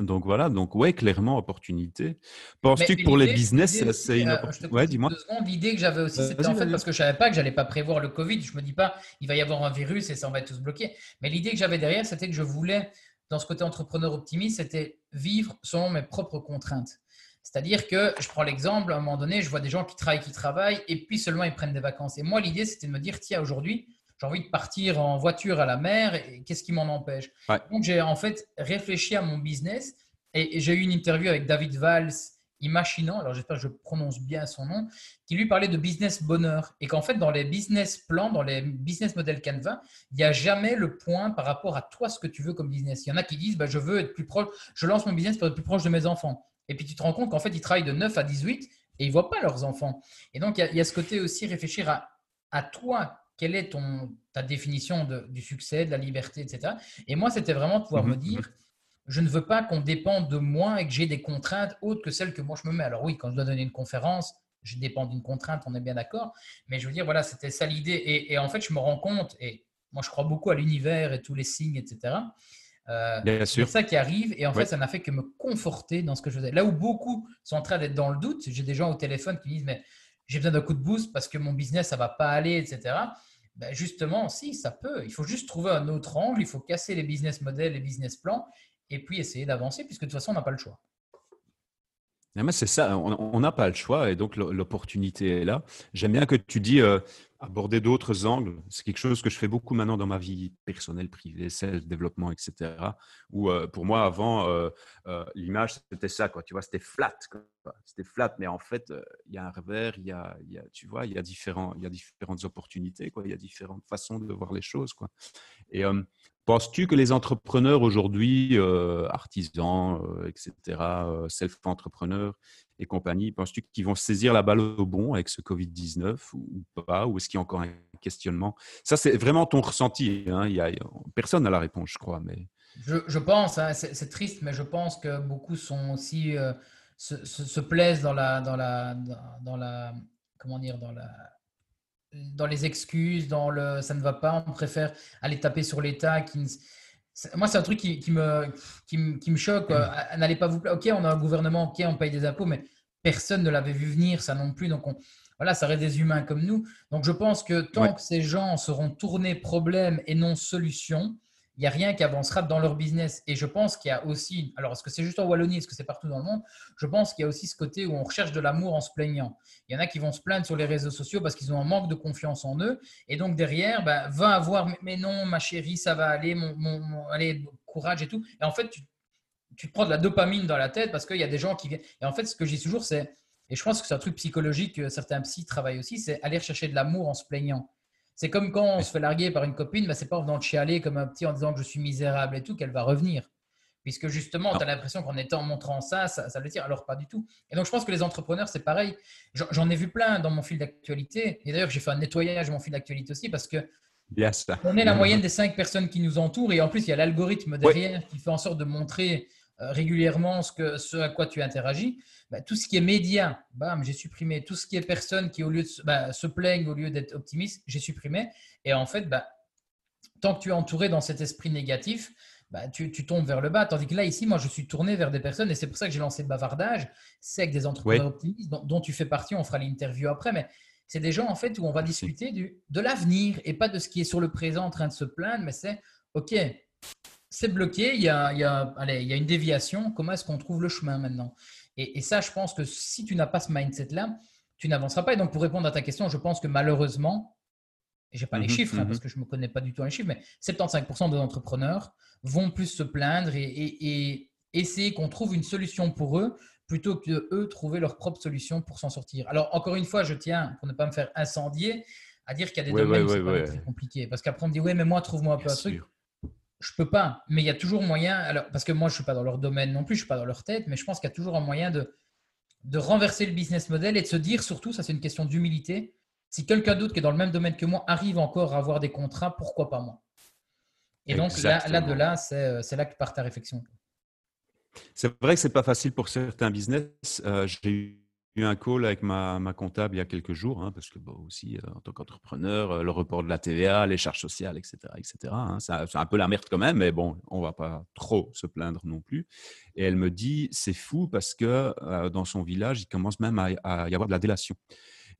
donc voilà, donc ouais, clairement opportunité. Penses-tu que pour les business, c'est une euh, opportunité Ouais, dis-moi. L'idée que j'avais aussi, c'était en fait parce que je savais pas que j'allais pas prévoir le Covid. Je me dis pas, il va y avoir un virus et ça va être tous bloqué. Mais l'idée que j'avais derrière, c'était que je voulais, dans ce côté entrepreneur optimiste, c'était vivre selon mes propres contraintes. C'est-à-dire que je prends l'exemple, à un moment donné, je vois des gens qui travaillent, qui travaillent, et puis seulement ils prennent des vacances. Et moi, l'idée, c'était de me dire, tiens, aujourd'hui, j'ai envie de partir en voiture à la mer, et qu'est-ce qui m'en empêche? Donc, j'ai en fait réfléchi à mon business et, j'ai eu une interview avec David Valls, Imaginant, alors j'espère que je prononce bien son nom, qui lui parlait de business bonheur et qu'en fait, dans les business plans, dans les business models Canva, il n'y a jamais le point par rapport à toi, ce que tu veux comme business. Il y en a qui disent, bah, je veux être plus proche, je lance mon business pour être plus proche de mes enfants. Et puis tu te rends compte qu'en fait, ils travaillent de 9 à 18 et ils ne voient pas leurs enfants. Et donc, il y, a, ce côté aussi réfléchir à, à toi, quelle est ton, ta définition du succès, de la liberté, etc. Et moi, c'était vraiment de pouvoir me mhm, dire, mhm. je ne veux pas qu'on dépende de moi et que j'ai des contraintes autres que celles que moi je me mets. Alors oui, quand je dois donner une conférence, je dépends d'une contrainte, on est bien d'accord. Mais je veux dire, voilà, c'était ça l'idée. Et, en fait, je me rends compte, et moi je crois beaucoup à l'univers et tous les signes, etc. Euh, c'est ça qui arrive. Et en fait, ça n'a fait que me conforter dans ce que je faisais. Là où beaucoup sont en train d'être dans le doute, j'ai des gens au téléphone qui disent, mais j'ai besoin d'un coup de boost parce que mon business, ça va pas aller, etc. Ben justement, si, ça peut. Il faut juste trouver un autre angle, il faut casser les business models, les business plans, et puis essayer d'avancer, puisque de toute façon, on n'a pas le choix. C'est ça, on n'a pas le choix et donc l'opportunité est là. J'aime bien que tu dis euh, aborder d'autres angles. C'est quelque chose que je fais beaucoup maintenant dans ma vie personnelle, privée, self-développement, etc. Où euh, pour moi, avant, euh, l'image, c'était ça, quoi. Tu vois, c'était flat. C'était flat, mais en fait, il y a un revers, il y a, tu vois, il y a, différentes opportunités. Il y a différentes façons de voir les choses, quoi. Et Penses-tu que les entrepreneurs aujourd'hui, euh, artisans, euh, etc., euh, self-entrepreneurs et compagnie, penses-tu qu'ils vont saisir la balle au bon avec ce Covid-19 ou pas Ou est-ce qu'il y a encore un questionnement? Ça, c'est vraiment ton ressenti. Hein, il y a, personne n'a la réponse, je crois. Mais... Je, pense, hein, c'est triste, mais je pense que beaucoup sont aussi, se, se, plaisent dans la, dans la, dans la, comment dire, dans la dans les excuses, dans le ça ne va pas, on préfère aller taper sur l'État. Qui... Moi, c'est un truc qui, me, qui, me, choque. Mm. N'allez pas vous Ok, on a un gouvernement, ok, on paye des impôts, mais personne ne l'avait vu venir, ça non plus. Donc, on, voilà, ça reste des humains comme nous. Donc, je pense que tant que ces gens seront tournés problème et non solution, il n'y a rien qui avancera dans leur business. Et je pense qu'il y a aussi, alors est-ce que c'est juste en Wallonie, est-ce que c'est partout dans le monde? Je pense qu'il y a aussi ce côté où on recherche de l'amour en se plaignant. Il y en a qui vont se plaindre sur les réseaux sociaux parce qu'ils ont un manque de confiance en eux. Et donc derrière, ben, va avoir, mais non, ma chérie, ça va aller, mon, allez, courage et tout. Et en fait, tu, tu te prends de la dopamine dans la tête parce qu'il y a des gens qui viennent. Et en fait, ce que je dis toujours, c'est, et je pense que c'est un truc psychologique que certains psys travaillent aussi, c'est aller chercher de l'amour en se plaignant. C'est comme quand on se fait larguer par une copine, bah, c'est pas en venant de chialer comme un petit en disant que je suis misérable et tout qu'elle va revenir. Puisque justement, tu as l'impression qu'en étant en montrant ça, ça, le tire. Alors, pas du tout. Et donc, je pense que les entrepreneurs, c'est pareil. J'en ai vu plein dans mon fil d'actualité. Et d'ailleurs, j'ai fait un nettoyage de mon fil d'actualité aussi parce que on est la moyenne des cinq personnes qui nous entourent. Et en plus, il y a l'algorithme derrière qui fait en sorte de montrer régulièrement ce, que, ce à quoi tu interagis. Bah, tout ce qui est média, bam, j'ai supprimé. Tout ce qui est personne qui, au lieu de bah, se plaignent, au lieu d'être optimiste, j'ai supprimé. Et en fait, bah, tant que tu es entouré dans cet esprit négatif, bah, tu, tombes vers le bas. Tandis que là, ici, moi, je suis tourné vers des personnes, et c'est pour ça que j'ai lancé Bavardage, c'est avec des entrepreneurs optimistes dont, tu fais partie, on fera l'interview après, mais c'est des gens, en fait, où on va discuter du, de l'avenir et pas de ce qui est sur le présent en train de se plaindre, mais c'est, OK, c'est bloqué, il y, a, il, y a, allez, il y a une déviation, comment est-ce qu'on trouve le chemin maintenant? Et, ça, je pense que si tu n'as pas ce mindset-là, tu n'avanceras pas. Et donc, pour répondre à ta question, je pense que malheureusement, et je n'ai pas les mhm, chiffres hein, parce mhm. que je ne me connais pas du tout les chiffres, mais 75% des entrepreneurs vont plus se plaindre et, essayer qu'on trouve une solution pour eux plutôt que eux trouver leur propre solution pour s'en sortir. Alors, encore une fois, je tiens, pour ne pas me faire incendier, à dire qu'il y a des domaines qui sont très compliqués. Parce qu'après, on me dit, oui, mais moi, trouve-moi un peu un truc. Je peux pas, mais il y a toujours moyen. Alors, parce que moi, je suis pas dans leur domaine non plus, je suis pas dans leur tête, mais je pense qu'il y a toujours un moyen de, de renverser le business model et de se dire surtout, ça c'est une question d'humilité, si quelqu'un d'autre qui est dans le même domaine que moi arrive encore à avoir des contrats, pourquoi pas moi? Et donc là, là, de là, euh, c'est là que part ta réflexion. C'est vrai que c'est pas facile pour certains business. Euh, j'ai eu un call avec ma, ma, comptable il y a quelques jours, hein, parce que bon, aussi, euh, en tant qu'entrepreneur, le report de la TVA, les charges sociales, etc., etc. Hein, c'est un peu la merde quand même, mais bon, on va pas trop se plaindre non plus. Et elle me dit, c'est fou parce que dans son village, il commence même à, y avoir de la délation.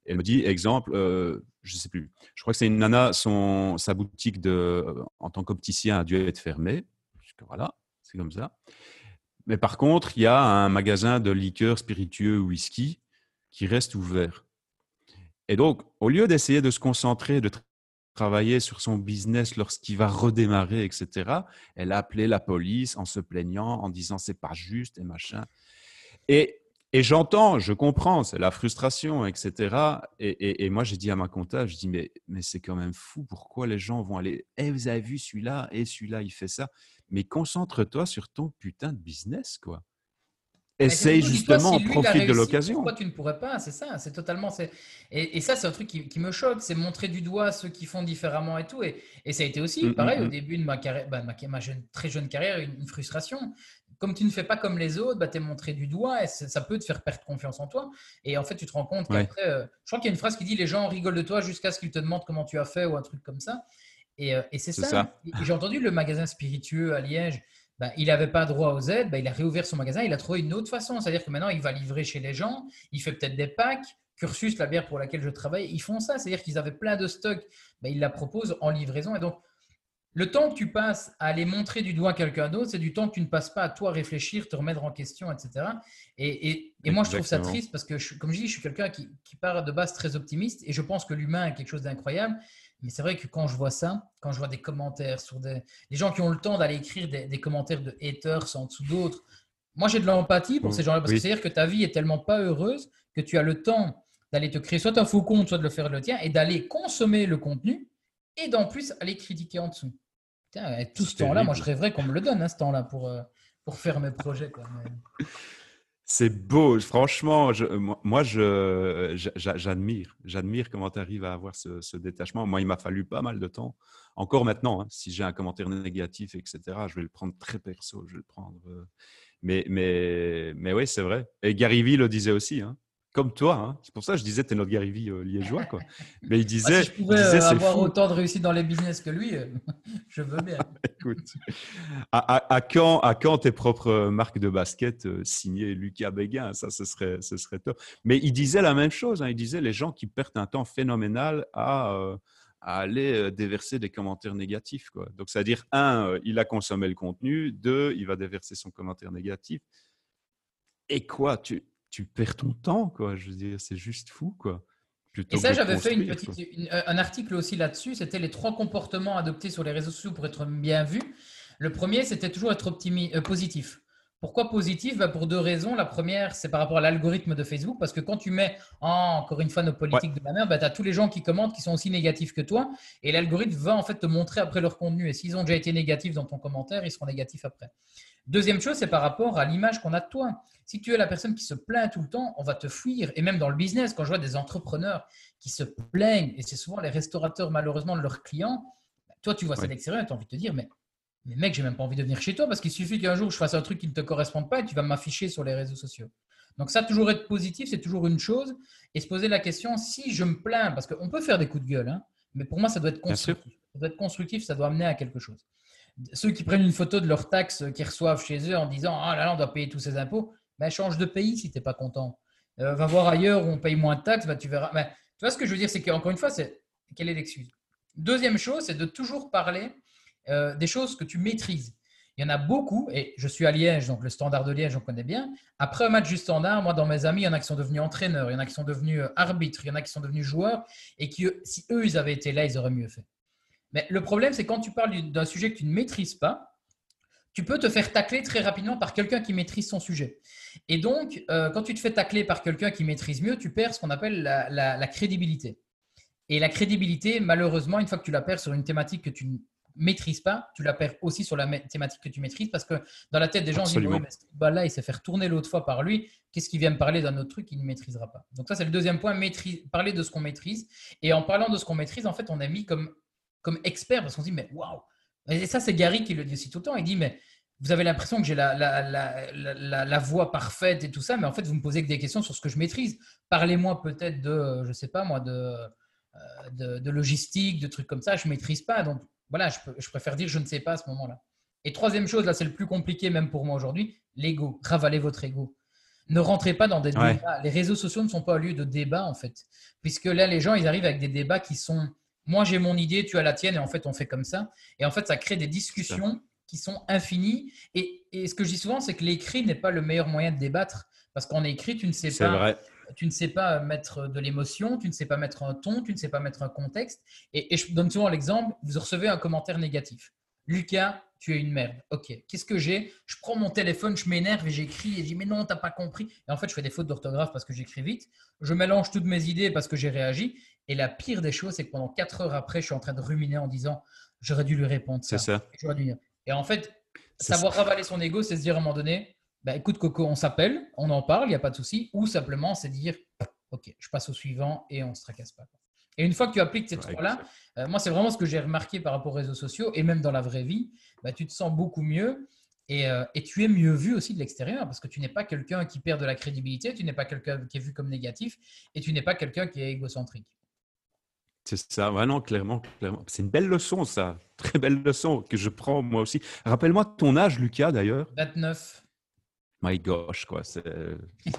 Elle me dit, exemple, euh, je ne sais plus, je crois que c'est une nana, son, sa boutique de, euh, en tant qu'opticien a dû être fermée. Voilà, c'est comme ça. Mais par contre, il y a un magasin de liqueurs spiritueux whisky qui reste ouvert. Et donc, au lieu d'essayer de se concentrer, de travailler sur son business lorsqu'il va redémarrer, etc., elle a appelé la police en se plaignant, en disant c'est pas juste et machin. Et et j'entends, je comprends, c'est la frustration, etc. Et, moi, j'ai dit à ma comptable, je dis, mais, c'est quand même fou, pourquoi les gens vont aller, eh, vous avez vu celui-là, et celui-là, il fait ça. Mais concentre-toi sur ton putain de business, quoi. Essaye justement, profite de l'occasion. Pourquoi tu ne pourrais pas? C'est ça, c'est totalement. Et, et, ça, c'est un truc qui, me choque, c'est montrer du doigt ceux qui font différemment et tout. Et, ça a été aussi, mmh, pareil, mmh, au mmh. début de ma, carrière, bah, ma, jeune, très jeune carrière, une frustration comme tu ne fais pas comme les autres, bah, tu es montré du doigt et ça peut te faire perdre confiance en toi. Et en fait, tu te rends compte qu'après, euh, je crois qu'il y a une phrase qui dit les gens rigolent de toi jusqu'à ce qu'ils te demandent comment tu as fait ou un truc comme ça. Et, euh, c'est ça. J'ai entendu le magasin spiritueux à Liège. Bah, il n'avait pas droit aux aides, bah, il a réouvert son magasin, il a trouvé une autre façon. C'est-à-dire que maintenant, il va livrer chez les gens, il fait peut-être des packs. Cursus, la bière pour laquelle je travaille, ils font ça. C'est-à-dire qu'ils avaient plein de stocks, ils la proposent en livraison. Et donc, le temps que tu passes à aller montrer du doigt quelqu'un d'autre, c'est du temps que tu ne passes pas à toi réfléchir, te remettre en question, etc. Et, moi, je trouve ça triste parce que, comme je dis, je suis quelqu'un qui, part de base très optimiste et je pense que l'humain est quelque chose d'incroyable. Mais c'est vrai que quand je vois ça, quand je vois des commentaires sur des, gens qui ont le temps d'aller écrire des, commentaires de haters en dessous d'autres, moi j'ai de l'empathie pour ces gens-là parce que c'est-à-dire que ta vie est tellement pas heureuse que tu as le temps d'aller te créer soit un faux compte, soit de le faire le tien et d'aller consommer le contenu et d'en plus aller critiquer en dessous tout ce temps-là, moi, je rêverais qu'on me le donne, hein, ce temps-là, pour, euh, pour faire mes projets. C'est beau, franchement, je, moi, j'admire. J'admire comment tu arrives à avoir ce, détachement. Moi, il m'a fallu pas mal de temps. Encore maintenant, hein, si j'ai un commentaire négatif, etc., je vais le prendre très perso. Je vais le prendre. Euh, mais, mais, mais oui, c'est vrai. Et Gary Vee le disait aussi. Hein comme toi. Hein. C'est pour ça que je disais, tu es notre Gary euh, liégeois. Quoi. Mais il disait. si je pouvais euh, avoir autant de réussite dans les business que lui, euh, je veux bien. Écoute, à, quand, à quand tes propres marques de basket signées Lucas Béguin? Ça, ce serait, ce serait top. Mais il disait la même chose. Hein. Il disait les gens qui perdent un temps phénoménal à. à aller déverser des commentaires négatifs. Quoi. Donc, c'est-à-dire, un, il a consommé le contenu, deux, il va déverser son commentaire négatif. Et quoi tu, tu perds ton temps, quoi. Je veux dire, c'est juste fou, quoi. et ça, j'avais fait une petite, euh, un article aussi là-dessus. C'était les trois comportements adoptés sur les réseaux sociaux pour être bien vu. Le premier, c'était toujours être optimi euh, positif. Pourquoi positif? Bah, Pour deux raisons. La première, c'est par rapport à l'algorithme de Facebook, parce que quand tu mets, encore une fois, nos politiques de la merde, bah, tu as tous les gens qui commentent qui sont aussi négatifs que toi, et l'algorithme va en fait te montrer après leur contenu. Et s'ils ont déjà été négatifs dans ton commentaire, ils seront négatifs après. Deuxième chose, c'est par rapport à l'image qu'on a de toi. Si tu es la personne qui se plaint tout le temps, on va te fuir. Et même dans le business, quand je vois des entrepreneurs qui se plaignent, et c'est souvent les restaurateurs malheureusement de leurs clients, toi tu vois ça d'extérieur, tu as envie de te dire, mais, mais mec, j'ai même pas envie de venir chez toi parce qu'il suffit qu'un jour je fasse un truc qui ne te corresponde pas et tu vas m'afficher sur les réseaux sociaux. Donc ça, toujours être positif, c'est toujours une chose. Et se poser la question, si je me plains, parce qu'on peut faire des coups de gueule, hein, mais pour moi, ça doit être constructif. Ça doit être constructif, ça doit amener à quelque chose. Ceux qui prennent une photo de leurs taxes qu'ils reçoivent chez eux en disant Ah là là, on doit payer tous ces impôts, ben, change de pays si tu n'es pas content. Euh, va voir ailleurs où on paye moins de taxes, ben, tu verras. Ben, tu vois ce que je veux dire, c'est qu'encore une fois, c'est quelle est l'excuse? Deuxième chose, c'est de toujours parler euh, des choses que tu maîtrises. Il y en a beaucoup, et je suis à Liège, donc le standard de Liège, on connaît bien. Après un match du standard, moi, dans mes amis, il y en a qui sont devenus entraîneurs, il y en a qui sont devenus arbitres, il y en a qui sont devenus joueurs, et qui, si eux, ils avaient été là, ils auraient mieux fait. Mais le problème, c'est quand tu parles d'un sujet que tu ne maîtrises pas, tu peux te faire tacler très rapidement par quelqu'un qui maîtrise son sujet. Et donc, euh, quand tu te fais tacler par quelqu'un qui maîtrise mieux, tu perds ce qu'on appelle la, crédibilité. Et la crédibilité, malheureusement, une fois que tu la perds sur une thématique que tu maîtrise pas, tu la perds aussi sur la thématique que tu maîtrises parce que dans la tête des gens, on dit mais ce là, il s'est fait retourner l'autre fois par lui. Qu'est-ce qu'il vient me parler d'un autre truc qu'il ne maîtrisera pas? Donc, ça, c'est le deuxième point maîtrise, parler de ce qu'on maîtrise. Et en parlant de ce qu'on maîtrise, en fait, on est mis comme, comme expert parce qu'on se dit mais waouh Et ça, c'est Gary qui le dit aussi tout le temps. Il dit mais vous avez l'impression que j'ai la, la, la, voix parfaite et tout ça, mais en fait, vous me posez que des questions sur ce que je maîtrise. Parlez-moi peut-être de, je sais pas moi, de, euh, de, de, logistique, de trucs comme ça. Je ne maîtrise pas. Donc, voilà, je, préfère dire je ne sais pas à ce moment-là. Et troisième chose, là, c'est le plus compliqué même pour moi aujourd'hui, l'ego. Ravalez votre ego. Ne rentrez pas dans des débats. Les réseaux sociaux ne sont pas un lieu de débat, en fait. Puisque là, les gens, ils arrivent avec des débats qui sont moi, j'ai mon idée, tu as la tienne, et en fait, on fait comme ça. Et en fait, ça crée des discussions qui sont infinies. Et, ce que je dis souvent, c'est que l'écrit n'est pas le meilleur moyen de débattre. Parce qu'en écrit, tu ne sais pas. Vrai tu ne sais pas mettre de l'émotion, tu ne sais pas mettre un ton, tu ne sais pas mettre un contexte. Et, je donne souvent l'exemple, vous recevez un commentaire négatif. Lucas, tu es une merde. Ok, qu'est-ce que j'ai? Je prends mon téléphone, je m'énerve et j'écris et je dis mais non, t'as pas compris. Et en fait, je fais des fautes d'orthographe parce que j'écris vite. Je mélange toutes mes idées parce que j'ai réagi. Et la pire des choses, c'est que pendant quatre heures après, je suis en train de ruminer en disant j'aurais dû lui répondre ça. C'est ça. Et en fait, savoir ravaler son ego, c'est se dire à un moment donné, bah, écoute Coco, on s'appelle, on en parle, il n'y a pas de souci, ou simplement c'est dire, ok, je passe au suivant et on ne se tracasse pas. Et une fois que tu appliques ces trois-là, euh, moi c'est vraiment ce que j'ai remarqué par rapport aux réseaux sociaux et même dans la vraie vie, bah, tu te sens beaucoup mieux et, euh, et, tu es mieux vu aussi de l'extérieur parce que tu n'es pas quelqu'un qui perd de la crédibilité, tu n'es pas quelqu'un qui est vu comme négatif et tu n'es pas quelqu'un qui est égocentrique. C'est ça, ouais, non, clairement, clairement. C'est une belle leçon, ça. Très belle leçon que je prends moi aussi. Rappelle-moi ton âge, Lucas, d'ailleurs. 29 my gosh, quoi. C'est,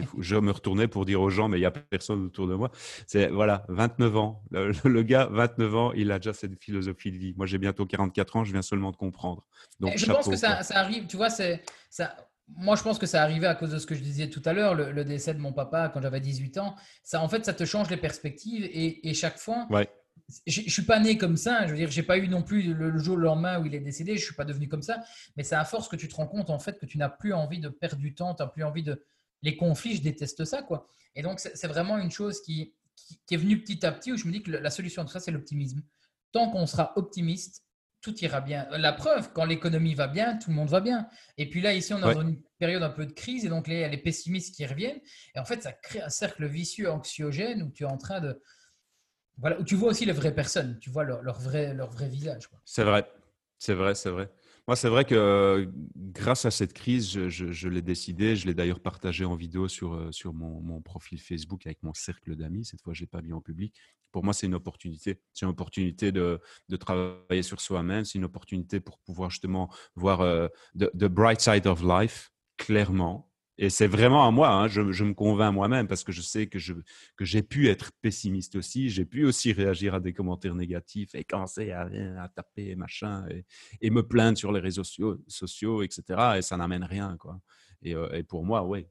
fou. Je me retournais pour dire aux gens, mais il n'y a personne autour de moi. C'est, voilà, 29 ans. Le, gars, 29 ans, il a déjà cette philosophie de vie. Moi, j'ai bientôt 44 ans, je viens seulement de comprendre. Donc, je pense que ça, arrive, tu vois, c'est, ça, moi, je pense que ça arrivait à cause de ce que je disais tout à l'heure, le, décès de mon papa quand j'avais 18 ans. Ça, en fait, ça te change les perspectives et, et chaque fois, ouais je ne suis pas né comme ça. Je veux dire, j'ai pas eu non plus le, jour le lendemain où il est décédé. Je suis pas devenu comme ça. Mais c'est à force que tu te rends compte en fait que tu n'as plus envie de perdre du temps. Tu n'as plus envie de les conflits. Je déteste ça quoi. Et donc c'est vraiment une chose qui, qui, est venue petit à petit où je me dis que la solution à tout ça c'est l'optimisme. Tant qu'on sera optimiste, tout ira bien. La preuve, quand l'économie va bien, tout le monde va bien. Et puis là, ici, on est dans une période un peu de crise et donc les, les pessimistes qui reviennent. Et en fait, ça crée un cercle vicieux, anxiogène où tu es en train de, voilà, tu vois aussi les vraies personnes, tu vois leur, leur vrai, leur vrai visage. C'est vrai, c'est vrai, c'est vrai. Moi, c'est vrai que grâce à cette crise, je, l'ai décidé. Je l'ai d'ailleurs partagé en vidéo sur, euh, mon, profil Facebook avec mon cercle d'amis. Cette fois, je ne l'ai pas mis en public. Pour moi, c'est une opportunité. C'est une opportunité de, travailler sur soi-même. C'est une opportunité pour pouvoir justement voir euh, the bright side of life, clairement. Et c'est vraiment à moi, hein, je, me convainc moi-même parce que je sais que, je, que j'ai pu être pessimiste aussi, j'ai pu aussi réagir à des commentaires négatifs et commencer à, à taper machin et, me plaindre sur les réseaux sociaux, sociaux etc. Et ça n'amène rien. Quoi. Et, euh, et pour moi, oui.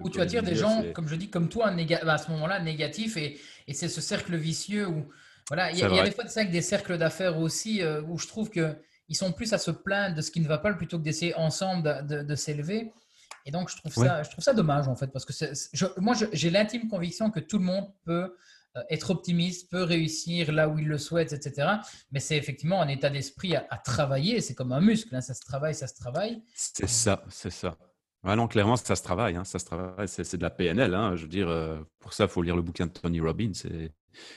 Où tu attires des gens, comme je dis, comme toi, à ce moment-là, négatifs et, et c'est ce cercle vicieux où. Voilà, il y, a des fois de ça avec des cercles d'affaires aussi euh, où je trouve qu'ils sont plus à se plaindre de ce qui ne va pas plutôt que d'essayer ensemble de, de s'élever. Et donc, je trouve, ça, je trouve ça dommage, en fait, parce que moi, j'ai l'intime conviction que tout le monde peut euh, être optimiste, peut réussir là où il le souhaite, etc. Mais c'est effectivement un état d'esprit à, travailler. C'est comme un muscle, hein, ça se travaille, ça se travaille. C'est ça, c'est ça. non, clairement, ça se travaille. Hein, ça se travaille. C'est de la PNL. Hein, je veux dire, euh, pour ça, il faut lire le bouquin de Tony Robbins et,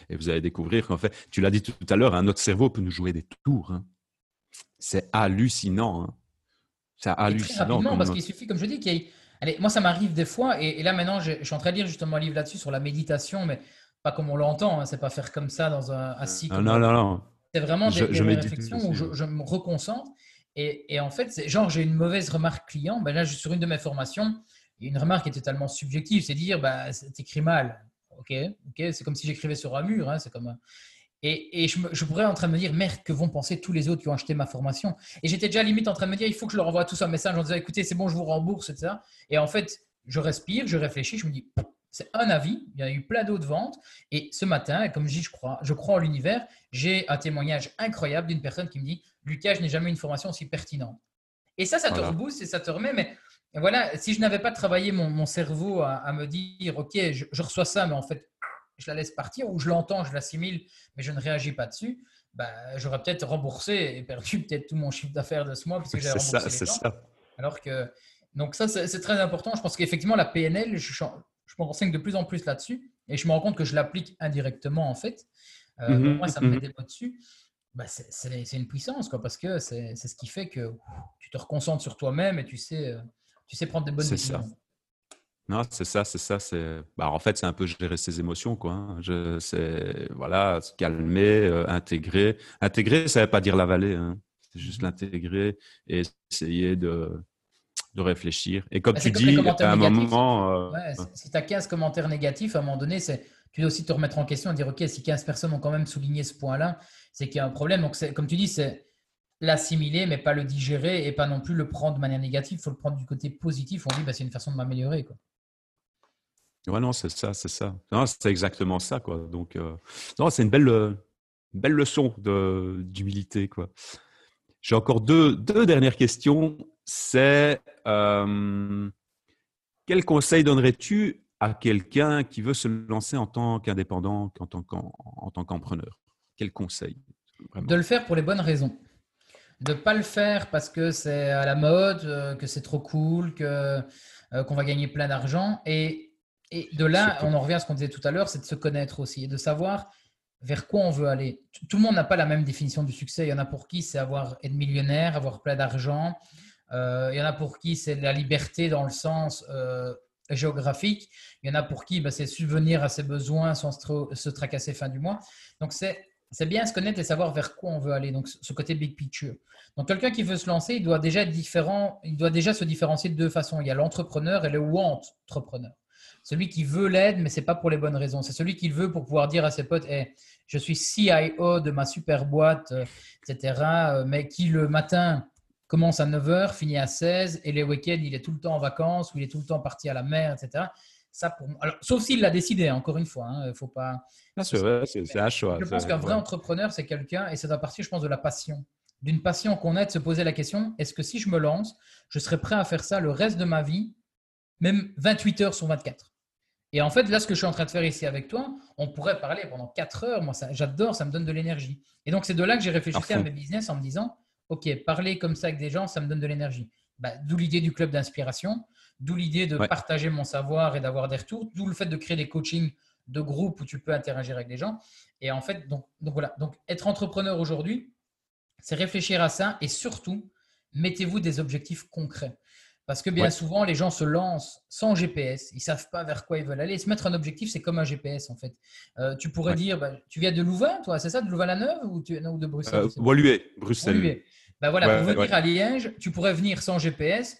et vous allez découvrir qu'en fait, tu l'as dit tout à l'heure, notre cerveau peut nous jouer des tours. C'est hallucinant. C'est hallucinant. parce qu'il suffit, comme je dis, qu'il y ait... Allez, moi, ça m'arrive des fois, et, là maintenant, je, suis en train de lire justement un livre là-dessus sur la méditation, mais pas comme on l'entend, hein, c'est pas faire comme ça dans un assis. non, non, non, C'est vraiment des, réflexions où je, me reconcentre. Et, et en fait, genre, j'ai une mauvaise remarque client. Ben là, sur une de mes formations, une remarque qui est totalement subjective. C'est dire, bah, écrit mal. Ok, ok, c'est comme si j'écrivais sur un mur. Hein, c'est comme. Et, et je, je, pourrais en train de me dire, merde, que vont penser tous les autres qui ont acheté ma formation? Et j'étais déjà limite en train de me dire, il faut que je leur envoie tout ça un message en disant, écoutez, c'est bon, je vous rembourse, etc. Et en fait, je respire, je réfléchis, je me dis, c'est un avis, il y a eu plein d'autres ventes. Et ce matin, comme je dis, je crois, je crois en l'univers, j'ai un témoignage incroyable d'une personne qui me dit, Lucas, je n'ai jamais eu une formation aussi pertinente. Et ça, ça te rebooste et ça te remet, mais voilà, si je n'avais pas travaillé mon, cerveau à, me dire, OK, je, reçois ça, mais en fait, je la laisse partir, ou je l'entends, je l'assimile, mais je ne réagis pas dessus, bah, j'aurais peut-être remboursé et perdu peut-être tout mon chiffre d'affaires de ce mois, parce que j'ai remboursé ça, c'est ça. Alors que, donc ça, c'est très important. Je pense qu'effectivement, la PNL, je, je, me renseigne de plus en plus là-dessus, et je me rends compte que je l'applique indirectement, en fait. Euh, mhm, moi, ça me met mhm. des mots dessus. Bah, c'est une puissance, quoi, parce que c'est ce qui fait que tu te reconcentres sur toi-même et tu sais euh, tu sais prendre des bonnes décisions. Non, c'est ça, c'est ça. C'est, bah, en fait, c'est un peu gérer ses émotions, quoi. Hein. Je, c'est, voilà, se calmer, euh, intégrer. Intégrer, ça ne veut pas dire l'avaler. Hein. C'est juste mmh l'intégrer et essayer de, de réfléchir. Et comme bah, tu dis, à un moment. Euh, si tu as 15 commentaires négatifs, à un moment donné, c'est, tu dois aussi te remettre en question et dire, OK, si 15 personnes ont quand même souligné ce point-là, c'est qu'il y a un problème. Donc, c'est, comme tu dis, c'est l'assimiler, mais pas le digérer et pas non plus le prendre de manière négative. Il faut le prendre du côté positif. On dit, bah, c'est une façon de m'améliorer. Quoi. Ouais, non, c'est ça, c'est ça. c'est exactement ça, quoi. Donc, euh, non, c'est une belle, belle leçon d'humilité, quoi. J'ai encore deux, deux dernières questions. C'est euh, quel conseil donnerais-tu à quelqu'un qui veut se lancer en tant qu'indépendant, en tant, en tant qu'entrepreneur? Quel conseil De le faire pour les bonnes raisons de pas le faire parce que c'est à la mode, euh, que c'est trop cool, que qu'on va gagner plein d'argent. Et, et, de là, on en revient à ce qu'on disait tout à l'heure, c'est de se connaître aussi et de savoir vers quoi on veut aller. Tout le monde n'a pas la même définition du succès. Il y en a pour qui c'est avoir être millionnaire, avoir plein d'argent. Euh, il y en a pour qui c'est la liberté dans le sens géographique. Il y en a pour qui bah, c'est subvenir à ses besoins sans se, se tracasser fin du mois. Donc c'est c'est bien se connaître et savoir vers quoi on veut aller. Donc, ce côté big picture. Donc, quelqu'un qui veut se lancer, il doit déjà être différent. Il doit déjà se différencier de deux façons. Il y a l'entrepreneur et le want entrepreneur. Celui qui veut l'aide, mais c'est pas pour les bonnes raisons. C'est celui qui veut pour pouvoir dire à ses potes hey, Je suis CIO de ma super boîte, euh, etc. Euh, mais qui le matin commence à 9h, finit à 16 et les week-ends, il est tout le temps en vacances ou il est tout le temps parti à la mer, etc. Ça pour... Alors, sauf s'il l'a décidé, encore une fois. Il hein, faut pas. c'est un choix. Je pense qu'un vrai entrepreneur, c'est quelqu'un, et ça doit partir, je pense, de la passion. D'une passion qu'on a de se poser la question est-ce que si je me lance, je serais prêt à faire ça le reste de ma vie, même 28 heures sur 24 Et en fait, là, ce que je suis en train de faire ici avec toi, on pourrait parler pendant 4 heures. Moi, j'adore, ça me donne de l'énergie. Et donc, c'est de là que j'ai réfléchi à mes business en me disant OK, parler comme ça avec des gens, ça me donne de l'énergie. Bah, d'où l'idée du club d'inspiration. D'où l'idée de partager mon savoir et d'avoir des retours. D'où le fait de créer des coachings de groupe où tu peux interagir avec des gens. Et en fait, donc, donc voilà. Donc, être entrepreneur aujourd'hui, c'est réfléchir à ça et surtout, mettez-vous des objectifs concrets. Parce que bien souvent, les gens se lancent sans GPS, ils ne savent pas vers quoi ils veulent aller. se mettre un objectif, c'est comme un GPS en fait. Euh, tu pourrais dire, bah, tu viens de Louvain, toi, c'est ça, de Louvain-la-Neuve ou, tu... de Bruxelles euh, Bruxelles. Bah, voilà, pour venir à Liège, tu pourrais venir sans GPS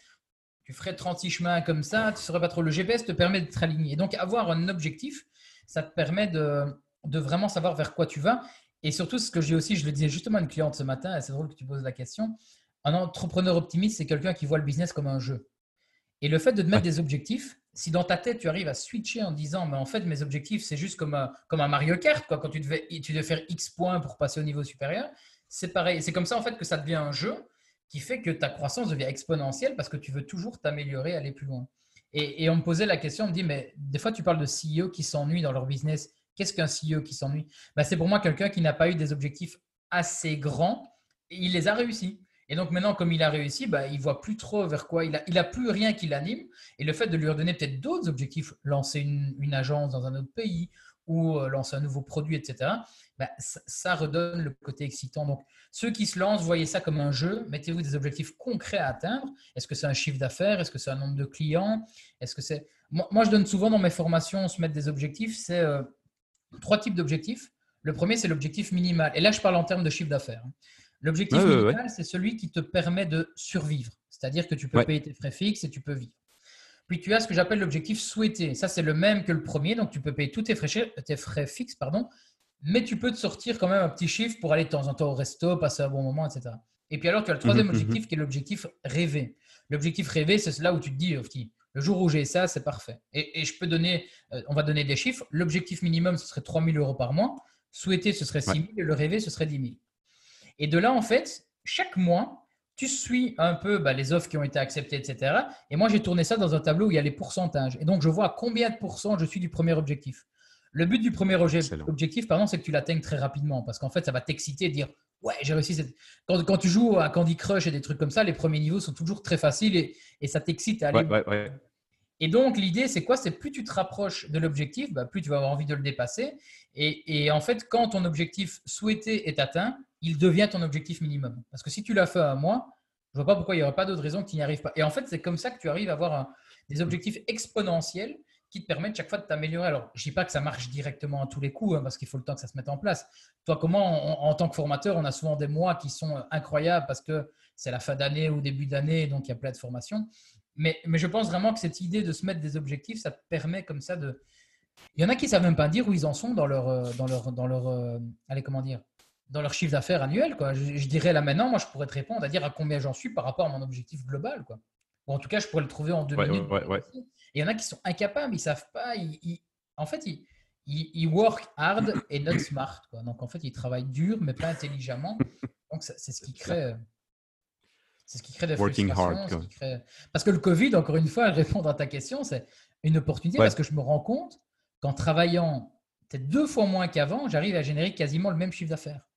tu ferais 36 chemins comme ça, tu ne saurais pas trop. Le GPS te permet d'être aligné. Donc, avoir un objectif, ça te permet de, de, vraiment savoir vers quoi tu vas. Et surtout, ce que j'ai aussi, je le disais justement à une cliente ce matin, c'est drôle que tu poses la question. Un entrepreneur optimiste, c'est quelqu'un qui voit le business comme un jeu. Et le fait de te mettre des objectifs, si dans ta tête tu arrives à switcher en disant, mais en fait, mes objectifs, c'est juste comme un, comme un Mario Kart, quoi, quand tu devais, tu devais faire X points pour passer au niveau supérieur, c'est pareil. C'est comme ça, en fait, que ça devient un jeu qui fait que ta croissance devient exponentielle parce que tu veux toujours t'améliorer, aller plus loin. Et, on me posait la question, on me dit, mais des fois tu parles de CEO qui s'ennuient dans leur business. Qu'est-ce qu'un CEO qui s'ennuie? Bah, C'est pour moi quelqu'un qui n'a pas eu des objectifs assez grands et il les a réussis. Et donc maintenant, comme il a réussi, bah, il voit plus trop vers quoi, il a, il a plus rien qui l'anime. Et le fait de lui redonner peut-être d'autres objectifs, lancer une, agence dans un autre pays ou euh, lancer un nouveau produit, etc., bah, ça, redonne le côté excitant. Donc, ceux qui se lancent, voyez ça comme un jeu. Mettez-vous des objectifs concrets à atteindre. Est-ce que c'est un chiffre d'affaires? Est-ce que c'est un nombre de clients? Est-ce que c'est moi, je donne souvent dans mes formations, se mettre des objectifs. C'est euh, trois types d'objectifs. Le premier, c'est l'objectif minimal. Et là, je parle en termes de chiffre d'affaires. L'objectif minimal, c'est celui qui te permet de survivre. C'est-à-dire que tu peux Ouais. payer tes frais fixes et tu peux vivre. Puis tu as ce que j'appelle l'objectif souhaité. Ça, c'est le même que le premier. Donc, tu peux payer tous tes frais, chi- tes frais fixes, pardon, mais tu peux te sortir quand même un petit chiffre pour aller de temps en temps au resto, passer un bon moment, etc. Et puis alors, tu as le troisième Mhm, mhm. objectif qui est l'objectif rêvé. L'objectif rêvé, c'est là où tu te dis, oh, petit, le jour où j'ai ça, c'est parfait. Et, et je peux donner, euh, on va donner des chiffres. L'objectif minimum, ce serait 3 000 euros par mois. Souhaité, ce serait 6 000. Et le rêvé, ce serait 10 000. Et de là, en fait, chaque mois, tu suis un peu bah, les offres qui ont été acceptées, etc. Et moi, j'ai tourné ça dans un tableau où il y a les pourcentages. Et donc, je vois à combien de pourcents je suis du premier objectif. Le but du premier Excellent. objectif, pardon, c'est que tu l'atteignes très rapidement. Parce qu'en fait, ça va t'exciter et dire Ouais, j'ai réussi. Cette... Quand, quand tu joues à Candy Crush et des trucs comme ça, les premiers niveaux sont toujours très faciles et, et ça t'excite à aller Ouais, ouais, ouais. et donc, l'idée, c'est quoi? C'est plus tu te rapproches de l'objectif, bah, plus tu vas avoir envie de le dépasser. Et, et en fait, quand ton objectif souhaité est atteint, il devient ton objectif minimum. Parce que si tu l'as fait à un mois, je vois pas pourquoi il n'y aurait pas d'autre raison que tu n'y arrives pas. Et en fait, c'est comme ça que tu arrives à avoir des objectifs exponentiels qui te permettent chaque fois de t'améliorer. Alors, je dis pas que ça marche directement à tous les coups, hein, parce qu'il faut le temps que ça se mette en place. Toi, comment, en, tant que formateur, on a souvent des mois qui sont incroyables parce que c'est la fin d'année ou début d'année, donc il y a plein de formations. Mais, mais je pense vraiment que cette idée de se mettre des objectifs, ça te permet comme ça de. Il y en a qui ne savent même pas dire où ils en sont dans leur, euh, dans leur, dans leur, euh, allez, comment dire, dans leur chiffre d'affaires annuel. Quoi. Je, je dirais là maintenant, moi, je pourrais te répondre à dire à combien j'en suis par rapport à mon objectif global. Quoi. Ou en tout cas, je pourrais le trouver en deux Ouais, minutes. ouais, ouais. Et il y en a qui sont incapables, ils ne savent pas. Ils, ils- en fait, ils, ils, work hard et not smart. Quoi. Donc, en fait, ils travaillent dur, mais pas intelligemment. Donc, c'est ce qui crée. C'est ce qui crée des Working frustrations. hard, ce quoi. qui crée- Parce que le Covid, encore une fois, répondre à ta question, c'est une opportunité parce que je me rends compte qu'en travaillant peut-être deux fois moins qu'avant, j'arrive à générer quasiment le même chiffre d'affaires.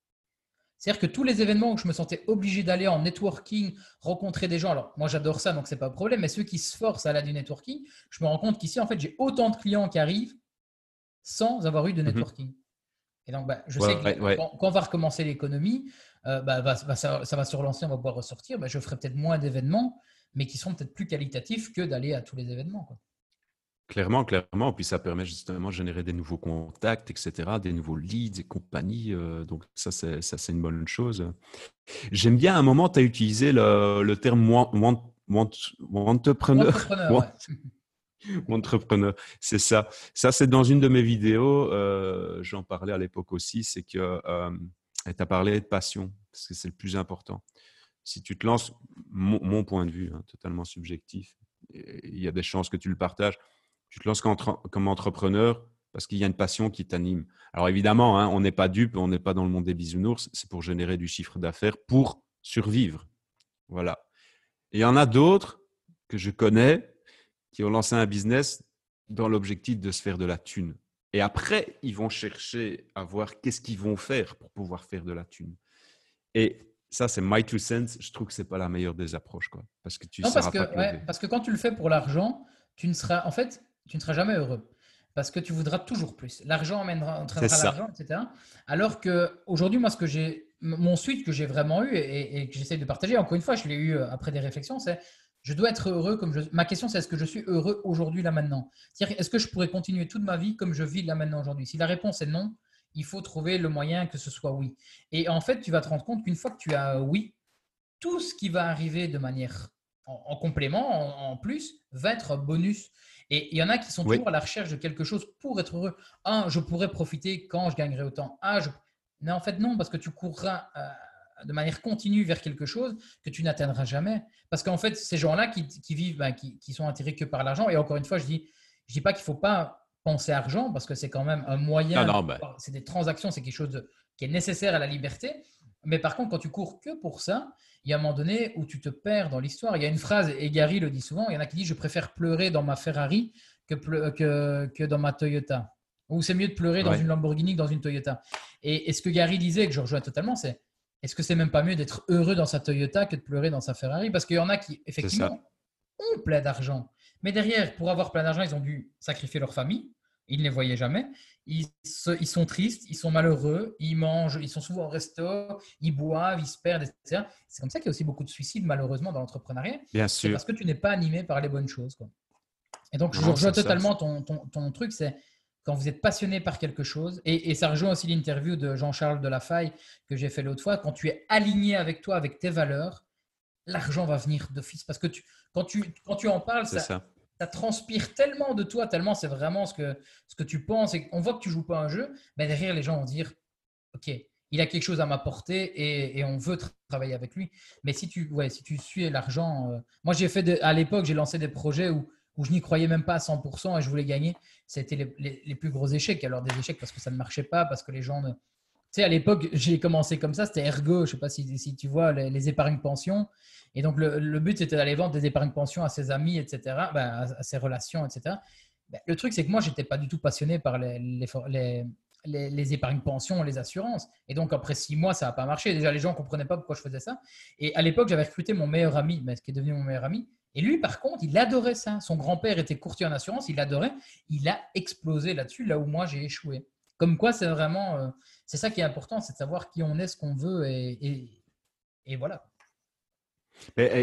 C'est-à-dire que tous les événements où je me sentais obligé d'aller en networking, rencontrer des gens, alors moi j'adore ça, donc c'est pas un problème, mais ceux qui se forcent à aller du networking, je me rends compte qu'ici, en fait, j'ai autant de clients qui arrivent sans avoir eu de Mhm. networking. Et donc, bah, je Ouais, sais que ouais, ouais. quand, quand on va recommencer l'économie, euh, bah, ça, ça va se relancer, on va pouvoir ressortir. Bah, je ferai peut-être moins d'événements, mais qui seront peut-être plus qualitatifs que d'aller à tous les événements. quoi. Clairement, clairement. Puis ça permet justement de générer des nouveaux contacts, etc., des nouveaux leads et compagnie. euh, donc ça, c'est ça, c'est une bonne chose. J'aime bien, à un moment, tu as utilisé le, le terme want, want, want, entrepreneur. Entrepreneur, ouais. entrepreneur, c'est ça. Ça, c'est dans une de mes vidéos. euh, J'en parlais à l'époque aussi. C'est que euh, tu as parlé de passion, parce que c'est le plus important. Si tu te lances, mon, mon point de vue, hein, totalement subjectif, il y a des chances que tu le partages. Tu te lances comme entrepreneur parce qu'il y a une passion qui t'anime. Alors évidemment, hein, on n'est pas dupe, on n'est pas dans le monde des bisounours. C'est pour générer du chiffre d'affaires, pour survivre. Voilà. Et il y en a d'autres que je connais qui ont lancé un business dans l'objectif de se faire de la thune. Et après, ils vont chercher à voir qu'est-ce qu'ils vont faire pour pouvoir faire de la thune. Et ça, c'est my two cents. Je trouve que c'est pas la meilleure des approches, quoi. Parce que tu Non, parce sauras que, pas te ouais, lever. parce que quand tu le fais pour l'argent, tu ne seras, en fait, tu ne seras jamais heureux. Parce que tu voudras toujours plus. L'argent entraînera l'argent, etc. Alors que aujourd'hui, moi, ce que j'ai, mon suite que j'ai vraiment eu et, et que j'essaie de partager, encore une fois, je l'ai eu euh, après des réflexions, c'est je dois être heureux comme je. Ma question, c'est est-ce que je suis heureux aujourd'hui, là, maintenant? C'est-à-dire, est-ce que je pourrais continuer toute ma vie comme je vis là, maintenant, aujourd'hui? Si la réponse est non, il faut trouver le moyen que ce soit oui. Et en fait, tu vas te rendre compte qu'une fois que tu as oui, tout ce qui va arriver de manière en, en complément, en, en plus, va être bonus. Et il y en a qui sont Oui. toujours à la recherche de quelque chose pour être heureux. Ah, je pourrais profiter quand je gagnerai autant. Ah, je... Mais en fait, non, parce que tu courras euh, de manière continue vers quelque chose que tu n'atteindras jamais. Parce qu'en fait, ces gens-là qui, qui vivent, ben, qui, qui sont attirés que par l'argent, et encore une fois, je dis, je dis pas qu'il faut pas penser argent, parce que c'est quand même un moyen, ben. c'est des transactions, c'est quelque chose de- qui est nécessaire à la liberté. Mais par contre, quand tu cours que pour ça, il y a un moment donné où tu te perds dans l'histoire. Il y a une phrase, et Gary le dit souvent, il y en a qui disent Je préfère pleurer dans ma Ferrari que, pleu- que, que dans ma Toyota. Ou c'est mieux de pleurer dans Ouais. une Lamborghini que dans une Toyota. Et, et ce que Gary disait, que je rejoins totalement, c'est est-ce que c'est même pas mieux d'être heureux dans sa Toyota que de pleurer dans sa Ferrari? Parce qu'il y en a qui, effectivement, ont plein d'argent. Mais derrière, pour avoir plein d'argent, ils ont dû sacrifier leur famille. Ils ne les voyaient jamais. Ils, se- ils sont tristes, ils sont malheureux, ils mangent, ils sont souvent au resto, ils boivent, ils se perdent, etc. C'est comme ça qu'il y a aussi beaucoup de suicides, malheureusement, dans l'entrepreneuriat. Bien sûr. parce que tu n'es pas animé par les bonnes choses. quoi. Et donc, je rejoins totalement ton, ton, ton truc, c'est quand vous êtes passionné par quelque chose, et, ça rejoint aussi l'interview de Jean-Charles Delafaye que j'ai fait l'autre fois, quand tu es aligné avec toi, avec tes valeurs, l'argent va venir d'office. Parce que tu, quand, tu, quand tu en parles, ça, ça. Transpire tellement de toi, tellement c'est vraiment ce que, ce que tu penses. Et on voit que tu joues pas un jeu, mais derrière, les gens vont dire Ok, il a quelque chose à m'apporter et, on veut travailler avec lui. Mais si tu, ouais, si tu suis l'argent, euh, moi j'ai fait à l'époque, j'ai lancé des projets où où je n'y croyais même pas à 100% et je voulais gagner, c'était les, plus gros échecs. Alors des échecs parce que ça ne marchait pas, parce que les gens ne... Sais, à l'époque, j'ai commencé comme ça, c'était Ergo, je ne sais pas si, si, tu vois, les, épargnes pensions. Et donc, le, le but, c'était d'aller vendre des épargnes pensions à ses amis, etc., ben, à, ses relations, etc. Ben, le truc, c'est que moi, je n'étais pas du tout passionné par les, les, les, épargnes pensions, les assurances. Et donc, après six mois, ça n'a pas marché. Déjà, les gens ne comprenaient pas pourquoi je faisais ça. Et à l'époque, j'avais recruté mon meilleur ami, mais ce qui est devenu mon meilleur ami. Et lui, par contre, il adorait ça. Son grand-père était courtier en assurance, il adorait. Il a explosé là-dessus, là où moi j'ai échoué. Comme quoi, c'est vraiment, euh, c'est ça qui est important, c'est de savoir qui on est, ce qu'on veut, et, voilà.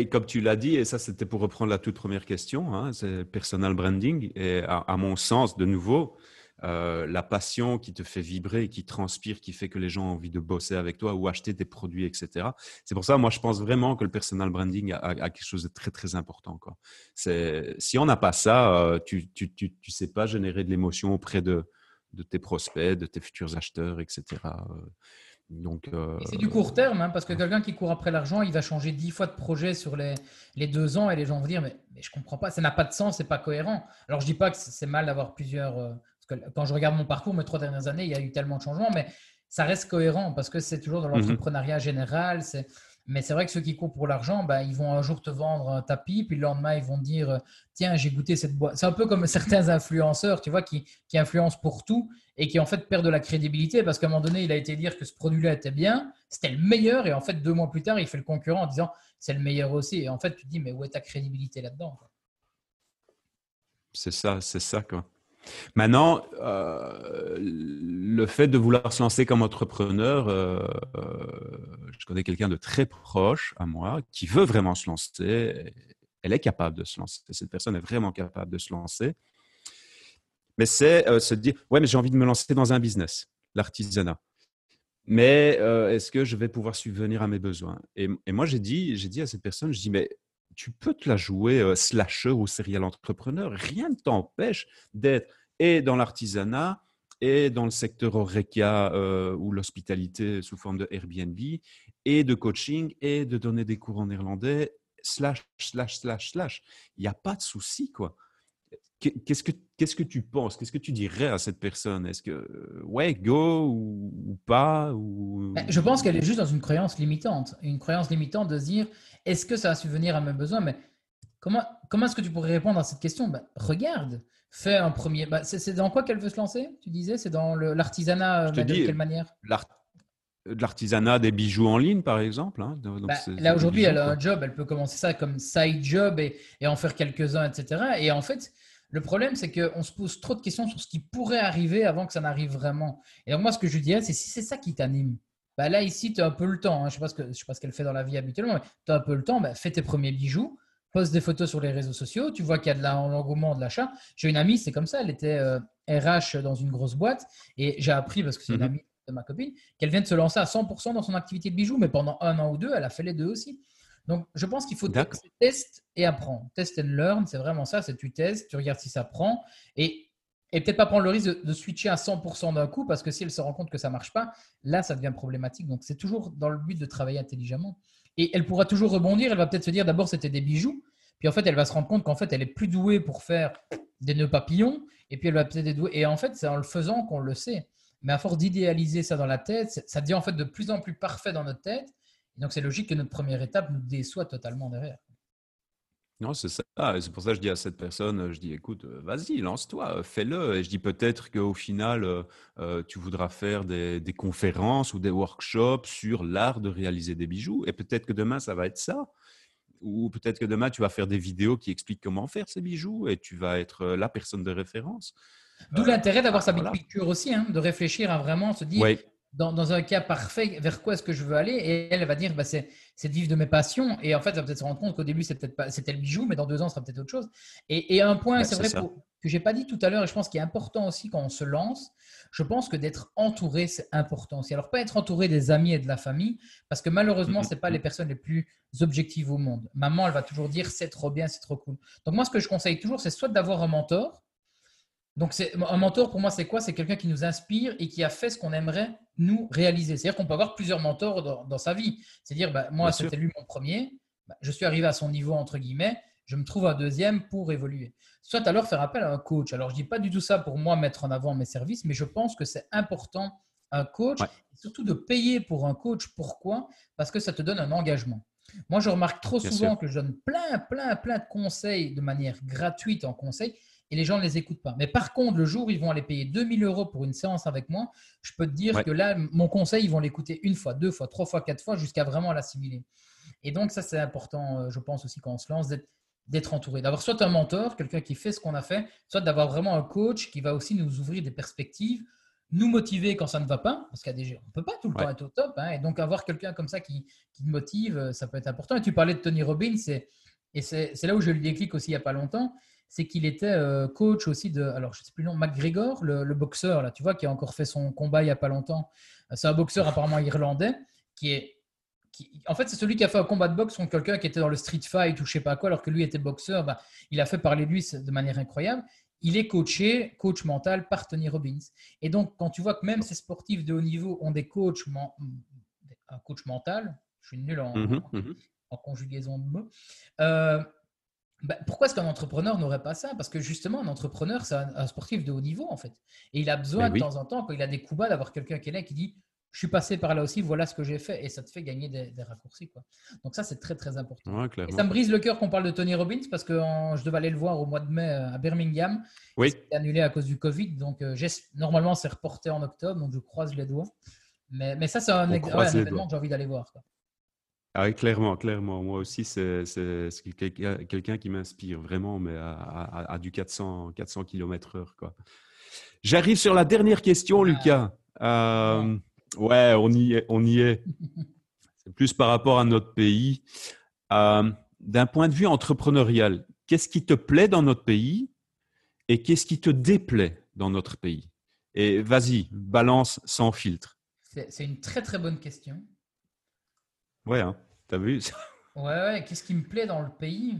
Comme tu l'as dit, et ça c'était pour reprendre la toute première question, hein, c'est personal branding. Et à, mon sens, de nouveau, euh, la passion qui te fait vibrer, qui transpire, qui fait que les gens ont envie de bosser avec toi ou acheter tes produits, etc. C'est pour ça, moi, je pense vraiment que le personal branding a, quelque chose de très, très important. Si on n'a pas ça, euh, tu ne tu, tu, sais pas générer de l'émotion auprès de, de, tes prospects, de tes futurs acheteurs, etc. Donc, euh, c'est du court terme, hein, parce que quelqu'un qui court après l'argent, il va changer dix fois de projet sur les, les, deux ans et les gens vont dire mais, mais je comprends pas, ça n'a pas de sens, c'est pas cohérent. Alors je dis pas que c'est mal d'avoir plusieurs, quand je regarde mon parcours, mes trois dernières années, il y a eu tellement de changements, mais ça reste cohérent parce que c'est toujours dans mhm. l'entrepreneuriat général. Mais c'est vrai que ceux qui courent pour l'argent, bah, ils vont un jour te vendre un tapis, puis le lendemain, ils vont dire Tiens, j'ai goûté cette boîte. C'est un peu comme certains influenceurs, tu vois, qui, qui influencent pour tout et qui en fait perdent de la crédibilité parce qu'à un moment donné, il a été dire que ce produit-là était bien, c'était le meilleur, et en fait, deux mois plus tard, il fait le concurrent en disant C'est le meilleur aussi. Et en fait, tu te dis Mais où est ta crédibilité là-dedans C'est ça, c'est ça, quoi. Maintenant, euh, le fait de vouloir se lancer comme entrepreneur, euh, euh, je connais quelqu'un de très proche à moi qui veut vraiment se lancer. Elle est capable de se lancer. Cette personne est vraiment capable de se lancer. Mais c'est se dire, ouais, mais j'ai envie de me lancer dans un business, l'artisanat. Mais est-ce que je vais pouvoir subvenir à mes besoins? Et, moi, j'ai dit, j'ai dit à cette personne, je dis, mais tu peux te la jouer slasher ou serial entrepreneur. Rien ne t'empêche d'être et dans l'artisanat et dans le secteur Oreca ou l'hospitalité sous forme de Airbnb et de coaching et de donner des cours en néerlandais, slash, slash, slash, slash. Il n'y a pas de souci, quoi. Qu'est-ce que, qu'est-ce que tu penses? Qu'est-ce que tu dirais à cette personne? Est-ce que, ouais, go ou, pas ou... Ben, je pense qu'elle est juste dans une croyance limitante. Une croyance limitante de se dire, est-ce que ça va subvenir à mes besoins? Mais comment, comment est-ce que tu pourrais répondre à cette question? Ben, Regarde, fais un premier. Ben, c'est, dans quoi qu'elle veut se lancer Tu disais? C'est dans l'artisanat De quelle manière? de l'artisanat des bijoux en ligne, par exemple. Hein, là, aujourd'hui, elle a un job, elle peut commencer ça comme side job et, et en faire quelques-uns, etc. Et en fait, le problème, c'est qu'on se pose trop de questions sur ce qui pourrait arriver avant que ça n'arrive vraiment. Et donc, moi, ce que je dirais, c'est si c'est ça qui t'anime, bah là, ici, tu as un peu le temps. Hein. Je ne sais, sais, pas ce qu'elle fait dans la vie habituellement, mais tu as un peu le temps. Bah, fais tes premiers bijoux, poste des photos sur les réseaux sociaux. Tu vois qu'il y a de l'engouement de l'achat. J'ai une amie, c'est comme ça. Elle était RH euh, dans une grosse boîte. Et j'ai appris, parce que c'est une mhm. amie de ma copine, qu'elle vient de se lancer à 100% dans son activité de bijoux. Mais pendant un an ou deux, elle a fait les deux aussi. Donc, je pense qu'il faut tester et apprendre. Test and learn, c'est vraiment ça. C'est tu testes, tu regardes si ça prend et, et peut-être pas prendre le risque de, switcher à 100% d'un coup parce que si elle se rend compte que ça marche pas, là, ça devient problématique. Donc, c'est toujours dans le but de travailler intelligemment. Et elle pourra toujours rebondir. Elle va peut-être se dire d'abord, c'était des bijoux. Puis en fait, elle va se rendre compte qu'en fait, elle est plus douée pour faire des nœuds papillons. Et puis, elle va peut-être être douée. Et en fait, c'est en le faisant qu'on le sait. Mais à force d'idéaliser ça dans la tête, ça devient en fait de plus en plus parfait dans notre tête donc, c'est logique que notre première étape nous déçoit totalement derrière. Non, c'est ça. C'est pour ça que je dis à cette personne, je dis, écoute, euh, vas-y, lance-toi, euh, fais-le. Et je dis peut-être qu'au final, euh, tu voudras faire des, conférences ou des workshops sur l'art de réaliser des bijoux. Et peut-être que demain, ça va être ça. Ou peut-être que demain, tu vas faire des vidéos qui expliquent comment faire ces bijoux et tu vas être la personne de référence. D'où l'intérêt d'avoir sa big picture aussi, hein, de réfléchir à vraiment se dire, dans, un cas parfait, vers quoi est-ce que je veux aller? Et elle va dire, bah, c'est de vivre de mes passions. Et en fait, elle va peut-être se rendre compte qu'au début, c'était le bijou, mais dans deux ans, ce sera peut-être autre chose. Et, un point, c'est vrai, que j'ai pas dit tout à l'heure, et je pense qu'il est important aussi quand on se lance, je pense que d'être entouré, c'est important aussi. Alors, pas être entouré des amis et de la famille, parce que malheureusement, ce n'est pas les personnes les plus objectives au monde. Maman, elle va toujours dire, c'est trop bien, c'est trop cool. Donc, moi, ce que je conseille toujours, c'est soit d'avoir un mentor, donc, un mentor, pour moi, c'est quoi? C'est quelqu'un qui nous inspire et qui a fait ce qu'on aimerait nous réaliser. C'est-à-dire qu'on peut avoir plusieurs mentors dans, sa vie. C'est-à-dire, bah, moi, c'était lui mon premier. Bah, je suis arrivé à son niveau, entre guillemets. Je me trouve un deuxième pour évoluer. Soit alors faire appel à un coach. Alors, je ne dis pas du tout ça pour moi mettre en avant mes services, mais je pense que c'est important un coach, surtout de payer pour un coach. Pourquoi? Parce que ça te donne un engagement. Moi, je remarque trop souvent que je donne plein, plein, plein de conseils de manière gratuite en conseil et les gens ne les écoutent pas. Mais par contre, le jour où ils vont aller payer 2000 euros pour une séance avec moi, je peux te dire que là, mon conseil, ils vont l'écouter une fois, deux fois, trois fois, quatre fois, jusqu'à vraiment l'assimiler. Et donc, ça, c'est important, euh, je pense aussi, quand on se lance, d'être entouré, d'avoir soit un mentor, quelqu'un qui fait ce qu'on a fait, soit d'avoir vraiment un coach qui va aussi nous ouvrir des perspectives, nous motiver quand ça ne va pas, parce qu'on ne peut pas tout le temps être au top. Hein. et donc, avoir quelqu'un comme ça qui, qui motive, euh, ça peut être important. Et tu parlais de Tony Robbins, et c'est là où j'ai eu le déclic aussi il n'y a pas longtemps c'est qu'il était euh, coach aussi de, alors je sais plus le nom, McGregor, le, boxeur, là, tu vois, qui a encore fait son combat il n'y a pas longtemps. C'est un boxeur apparemment irlandais qui est. Qui, en fait, c'est celui qui a fait un combat de boxe contre quelqu'un qui était dans le street fight ou je sais pas quoi, alors que lui était boxeur. Bah, il a fait parler de lui de manière incroyable. Il est coaché, coach mental par Tony Robbins. Et donc, quand tu vois que même ces sportifs de haut niveau ont des coachs, un coach mental, je suis nul en, mmh mmh en conjugaison de mots, euh, bah, pourquoi est-ce qu'un entrepreneur n'aurait pas ça? Parce que justement, un entrepreneur, c'est un, sportif de haut niveau, en fait. Et il a besoin de temps en temps, quand il a des coups bas, d'avoir quelqu'un qui est là qui dit Je suis passé par là aussi, voilà ce que j'ai fait. Et ça te fait gagner des, raccourcis. Quoi. Donc, ça, c'est très, très important. et ça me brise le cœur qu'on parle de Tony Robbins parce que je devais aller le voir au mois de mai euh, à Birmingham. Oui. C'est annulé à cause du Covid. Donc, euh, normalement, c'est reporté en octobre. Donc, je croise les doigts. Mais, mais ça, c'est un, événement que j'ai envie d'aller voir. Quoi. Ah oui, clairement, clairement. Moi aussi, c'est quelqu'un qui m'inspire vraiment, mais à, du 400, 400 km/h. J'arrive sur la dernière question, Lucas. Euh, ouais, on y est. On y est. C'est plus par rapport à notre pays. Euh, d'un point de vue entrepreneurial, qu'est-ce qui te plaît dans notre pays et qu'est-ce qui te déplaît dans notre pays? Et vas-y, balance sans filtre. C'est une très très bonne question. Ouais, hein. t'as vu Ouais, ouais. Qu'est-ce qui me plaît dans le pays?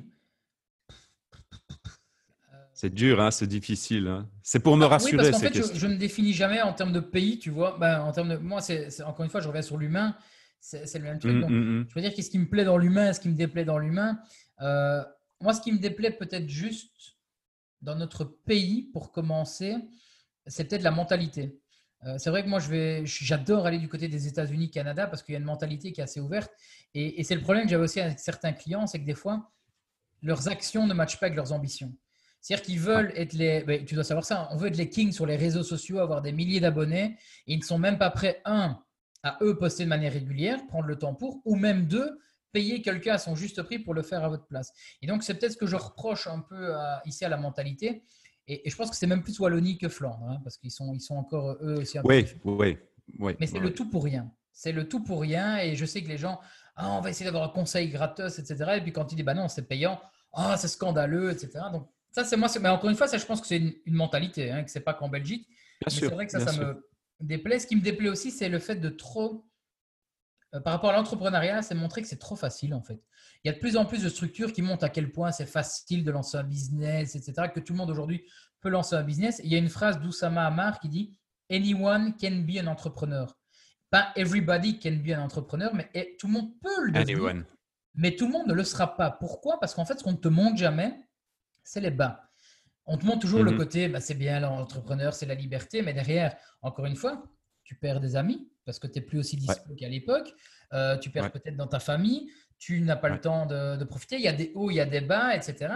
C'est dur, hein, c'est difficile. Hein. C'est pour me ah, rassurer. Oui, parce qu'en fait, je, ne définis jamais en termes de pays, tu vois. Ben, en termes de, moi, c'est encore une fois, je reviens sur l'humain. C'est le même truc. Mmh, mmh, mmh. Je veux dire, qu'est-ce qui me plaît dans l'humain, ce qui me déplaît dans l'humain? Euh, moi, ce qui me déplaît peut-être juste dans notre pays, pour commencer, c'est peut-être la mentalité. Euh, c'est vrai que moi, j'adore aller du côté des États-Unis, Canada, parce qu'il y a une mentalité qui est assez ouverte. Et, c'est le problème que j'avais aussi avec certains clients, c'est que des fois, leurs actions ne matchent pas avec leurs ambitions. C'est-à-dire qu'ils veulent être les. Ben, tu dois savoir ça. On veut être les kings sur les réseaux sociaux, avoir des milliers d'abonnés, et ils ne sont même pas prêts, un, à eux poster de manière régulière, prendre le temps pour, ou même deux, payer quelqu'un à son juste prix pour le faire à votre place. Et donc, c'est peut-être ce que je reproche un peu ici à la mentalité. Et, je pense que c'est même plus Wallonie que Flandre, hein, parce qu'ils sont, ils sont encore eux aussi un oui, Oui, oui. Mais c'est le tout pour rien. C'est le tout pour rien. Et je sais que les gens, ah, on va essayer d'avoir un conseil gratos, etc. Et puis quand ils disent, bah non, c'est payant, ah, c'est scandaleux, etc. Donc, ça, c'est moi. Mais encore une fois, ça, je pense que c'est une, mentalité, hein, que c'est pas qu'en Belgique. C'est vrai que ça, ça me déplaît. Ce qui me déplaît aussi, c'est le fait de trop. Euh, par rapport à l'entrepreneuriat, c'est montrer que c'est trop facile, en fait. Il y a de plus en plus de structures qui montrent à quel point c'est facile de lancer un business, etc., que tout le monde aujourd'hui peut lancer un business. il y a une phrase d'Oussama Amar qui dit Anyone can be an entrepreneur. Pas everybody can be an entrepreneur, mais tout le monde peut le devenir. Mais tout le monde ne le sera pas. Pourquoi? Parce qu'en fait, ce qu'on ne te montre jamais, c'est les bas. On te montre toujours le mhm. côté, bah, c'est bien l'entrepreneur, c'est la liberté, mais derrière, encore une fois, tu perds des amis parce que tu n'es plus aussi dispo qu'à l'époque. Euh, tu perds peut-être dans ta famille tu n'as pas le temps de, profiter. Il y a des hauts, il y a des bas, etc.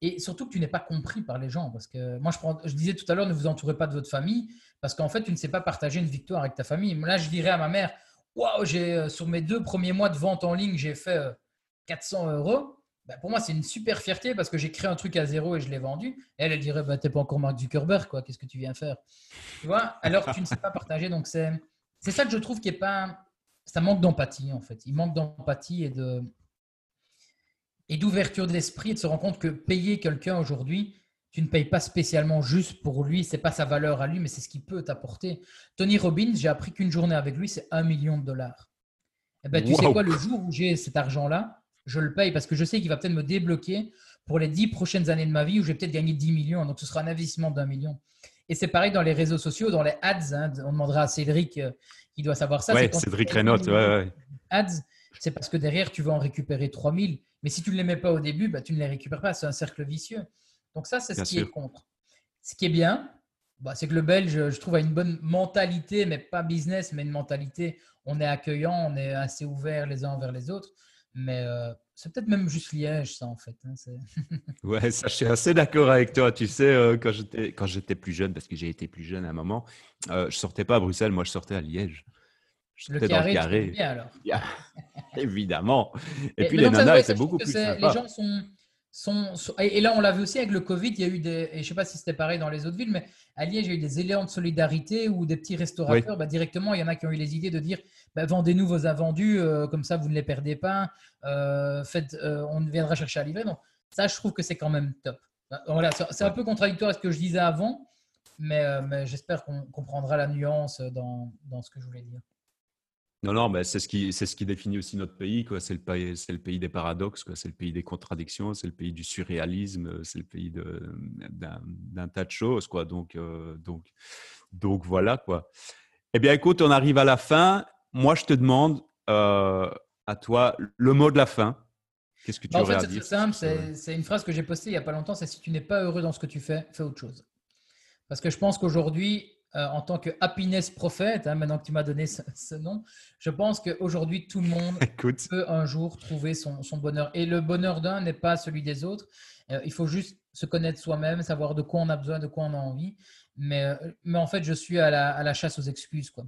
Et surtout que tu n'es pas compris par les gens. Parce que moi, je, prends, je disais tout à l'heure, ne vous entourez pas de votre famille parce qu'en fait, tu ne sais pas partager une victoire avec ta famille. Là, je dirais à ma mère Waouh, j'ai, euh, sur mes deux premiers mois de vente en ligne, j'ai fait 400 euh, euros. Ben, pour moi, c'est une super fierté parce que j'ai créé un truc à zéro et je l'ai vendu. elle, elle dirait Tu bah, T'es pas encore Mark Zuckerberg, quoi. Qu'est-ce que tu viens faire? Tu vois? Alors, tu ne sais pas partager. Donc, c'est c'est ça que je trouve qui est pas. Ça manque d'empathie, en fait. Il manque d'empathie et de et d'ouverture d'esprit et de se rendre compte que payer quelqu'un aujourd'hui, tu ne payes pas spécialement juste pour lui, c'est pas sa valeur à lui, mais c'est ce qu'il peut t'apporter. Tony Robbins, j'ai appris qu'une journée avec lui, c'est un million de dollars. Eh ben, tu sais quoi, le jour où j'ai cet argent-là, je le paye parce que je sais qu'il va peut-être me débloquer pour les dix prochaines années de ma vie où je vais peut-être gagner 10 millions. Donc, ce sera un investissement d'un million. Et c'est pareil dans les réseaux sociaux, dans les ads. Hein, on demandera à Cédric euh, qui doit savoir ça. Oui, Cédric Reynaud. Ouais, Ads, c'est parce que derrière, tu vas en récupérer 3000. Mais si tu ne les mets pas au début, bah, tu ne les récupères pas. C'est un cercle vicieux. Donc ça, c'est ce qui est contre. Ce qui est bien, bah, c'est que le Belge, je trouve, a une bonne mentalité, mais pas business, mais une mentalité. On est accueillant, on est assez ouvert les uns envers les autres. Mais euh, c'est peut-être même juste Liège, ça, en fait. Hein, ouais, ça, je suis assez d'accord avec toi. Tu sais, euh, quand j'étais plus jeune, parce que j'ai été plus jeune à un moment, euh, je sortais pas à Bruxelles, moi, je sortais à Liège. Je le carré, dans le carré. Bien, alors. Évidemment. Et, puis les nanas étaient beaucoup plus. Les gens sont et là, on l'a vu aussi avec le Covid, il y a eu des, et je ne sais pas si c'était pareil dans les autres villes, mais à Liège, il y a eu des éléments de solidarité où des petits restaurateurs, bah, directement, il y en a qui ont eu les idées de dire bah, vendez-nous vos invendus, euh, comme ça vous ne les perdez pas, euh, faites, euh, on viendra chercher à livrer. Donc, ça, je trouve que c'est quand même top. Bah, voilà, c'est un peu contradictoire à ce que je disais avant, mais, mais j'espère qu'on comprendra la nuance dans, dans ce que je voulais dire. Non, non, mais c'est ce qui c'est ce qui définit aussi notre pays. Quoi. C'est le pays, c'est le pays des paradoxes. Quoi. C'est le pays des contradictions. C'est le pays du surréalisme. C'est le pays de, d'un, tas de choses. Quoi. Donc, euh, donc, donc voilà quoi. Eh bien, écoute, on arrive à la fin. Moi, je te demande euh, à toi le mot de la fin. Qu'est-ce que tu bah, aurais à dire C'est simple. C'est, une phrase que j'ai postée il y a pas longtemps. C'est si tu n'es pas heureux dans ce que tu fais, fais autre chose. Parce que je pense qu'aujourd'hui, euh, en tant que happiness prophète, hein, maintenant que tu m'as donné ce, nom, je pense qu'aujourd'hui, tout le monde peut un jour trouver son, bonheur. Et le bonheur d'un n'est pas celui des autres. Euh, il faut juste se connaître soi-même, savoir de quoi on a besoin, de quoi on a envie. Mais, euh, mais en fait, je suis à la, chasse aux excuses. Quoi.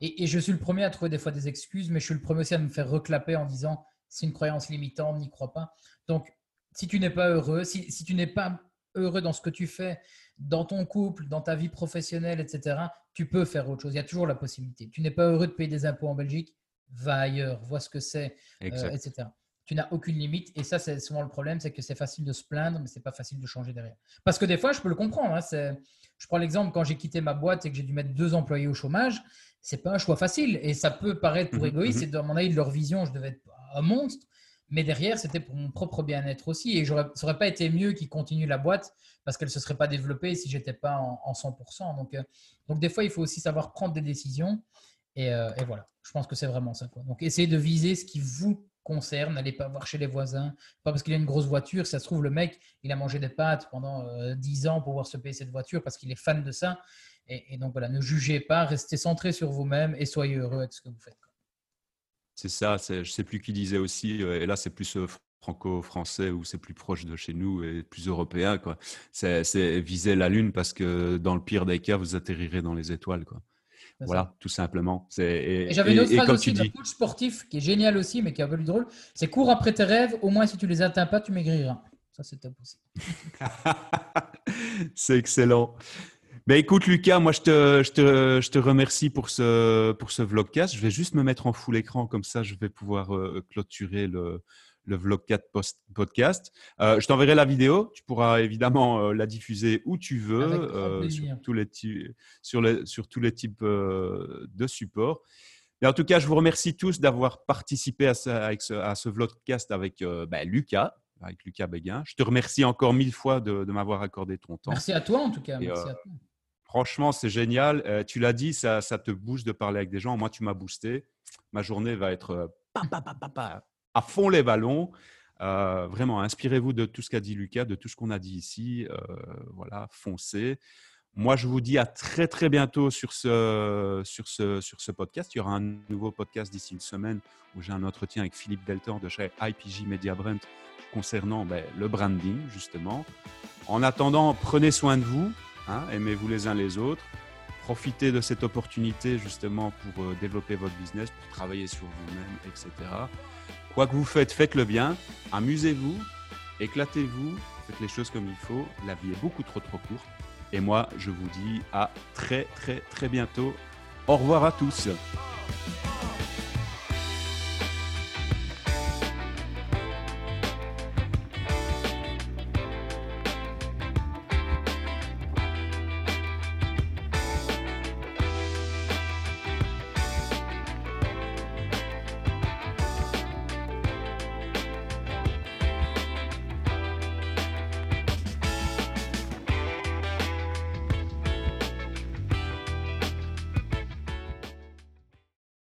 Et, je suis le premier à trouver des fois des excuses, mais je suis le premier aussi à me faire reclaper en disant c'est une croyance limitante, n'y crois pas. Donc, si tu n'es pas heureux, si, si tu n'es pas heureux dans ce que tu fais, dans ton couple, dans ta vie professionnelle, etc., tu peux faire autre chose. Il y a toujours la possibilité. Tu n'es pas heureux de payer des impôts en Belgique, va ailleurs, vois ce que c'est, euh, etc. Tu n'as aucune limite. Et ça, c'est souvent le problème, c'est que c'est facile de se plaindre, mais c'est pas facile de changer derrière. Parce que des fois, je peux le comprendre. Hein, je prends l'exemple quand j'ai quitté ma boîte et que j'ai dû mettre deux employés au chômage, c'est pas un choix facile. Et ça peut paraître pour mmh égoïste. C'est mmh dans mon avis de leur vision, je devais être un monstre. Mais derrière, c'était pour mon propre bien-être aussi. Et ça n'aurait pas été mieux qu'ils continuent la boîte parce qu'elle ne se serait pas développée si j'étais pas en, 100%. Donc, euh, donc, des fois, il faut aussi savoir prendre des décisions. Euh, et, voilà, je pense que c'est vraiment ça. Donc, essayez de viser ce qui vous concerne. N'allez pas voir chez les voisins. Pas parce qu'il a une grosse voiture. Ça se trouve, le mec, il a mangé des pâtes pendant 10 euh, ans pour pouvoir se payer cette voiture parce qu'il est fan de ça. Et, et, donc, voilà, ne jugez pas. Restez centré sur vous-même et soyez heureux avec ce que vous faites. C'est ça, je ne sais plus qui disait aussi, et là c'est plus franco-français ou c'est plus proche de chez nous et plus européen. Quoi. C'est, viser la Lune parce que dans le pire des cas, vous atterrirez dans les étoiles. Quoi. Voilà, tout simplement. et, j'avais une autre phrase aussi d'un coach sportif qui est génial aussi, mais qui est un peu plus drôle. C'est cours après tes rêves, au moins si tu les atteins pas, tu maigriras. Ça, c'est top aussi. c'est excellent. Ben écoute Lucas, moi je te, je te, je te remercie pour ce, pour ce vlogcast. Je vais juste me mettre en full écran, comme ça je vais pouvoir euh, clôturer le, le vlog 4 podcast. Euh, je t'enverrai la vidéo. Tu pourras évidemment euh, la diffuser où tu veux, sur, tous les sur, les, sur tous les types de supports. Mais en tout cas, je vous remercie tous d'avoir participé à ce, avec ce, à ce vlogcast avec ben, Lucas avec Lucas Béguin. Je te remercie encore mille fois de, de m'avoir accordé ton temps. Merci à toi en tout cas. Merci à toi. Franchement, c'est génial. Euh, tu l'as dit, ça, te booste de parler avec des gens. Moi, tu m'as boosté. Ma journée va être euh, à fond les ballons. Euh, vraiment, inspirez-vous de tout ce qu'a dit Lucas, de tout ce qu'on a dit ici. voilà, foncez. Moi, je vous dis à très très bientôt sur ce, sur ce, sur ce podcast. Il y aura un nouveau podcast d'ici une semaine où j'ai un entretien avec Philippe Deltor de chez IPG Media Brand concernant ben, le branding, justement. En attendant, prenez soin de vous. Hein, aimez-vous les uns les autres. Profitez de cette opportunité justement pour euh, développer votre business, pour travailler sur vous-même, etc. Quoi que vous faites, faites-le bien. Amusez-vous, éclatez-vous, faites les choses comme il faut. La vie est beaucoup trop trop courte. Et moi, je vous dis à très très très bientôt. Au revoir à tous.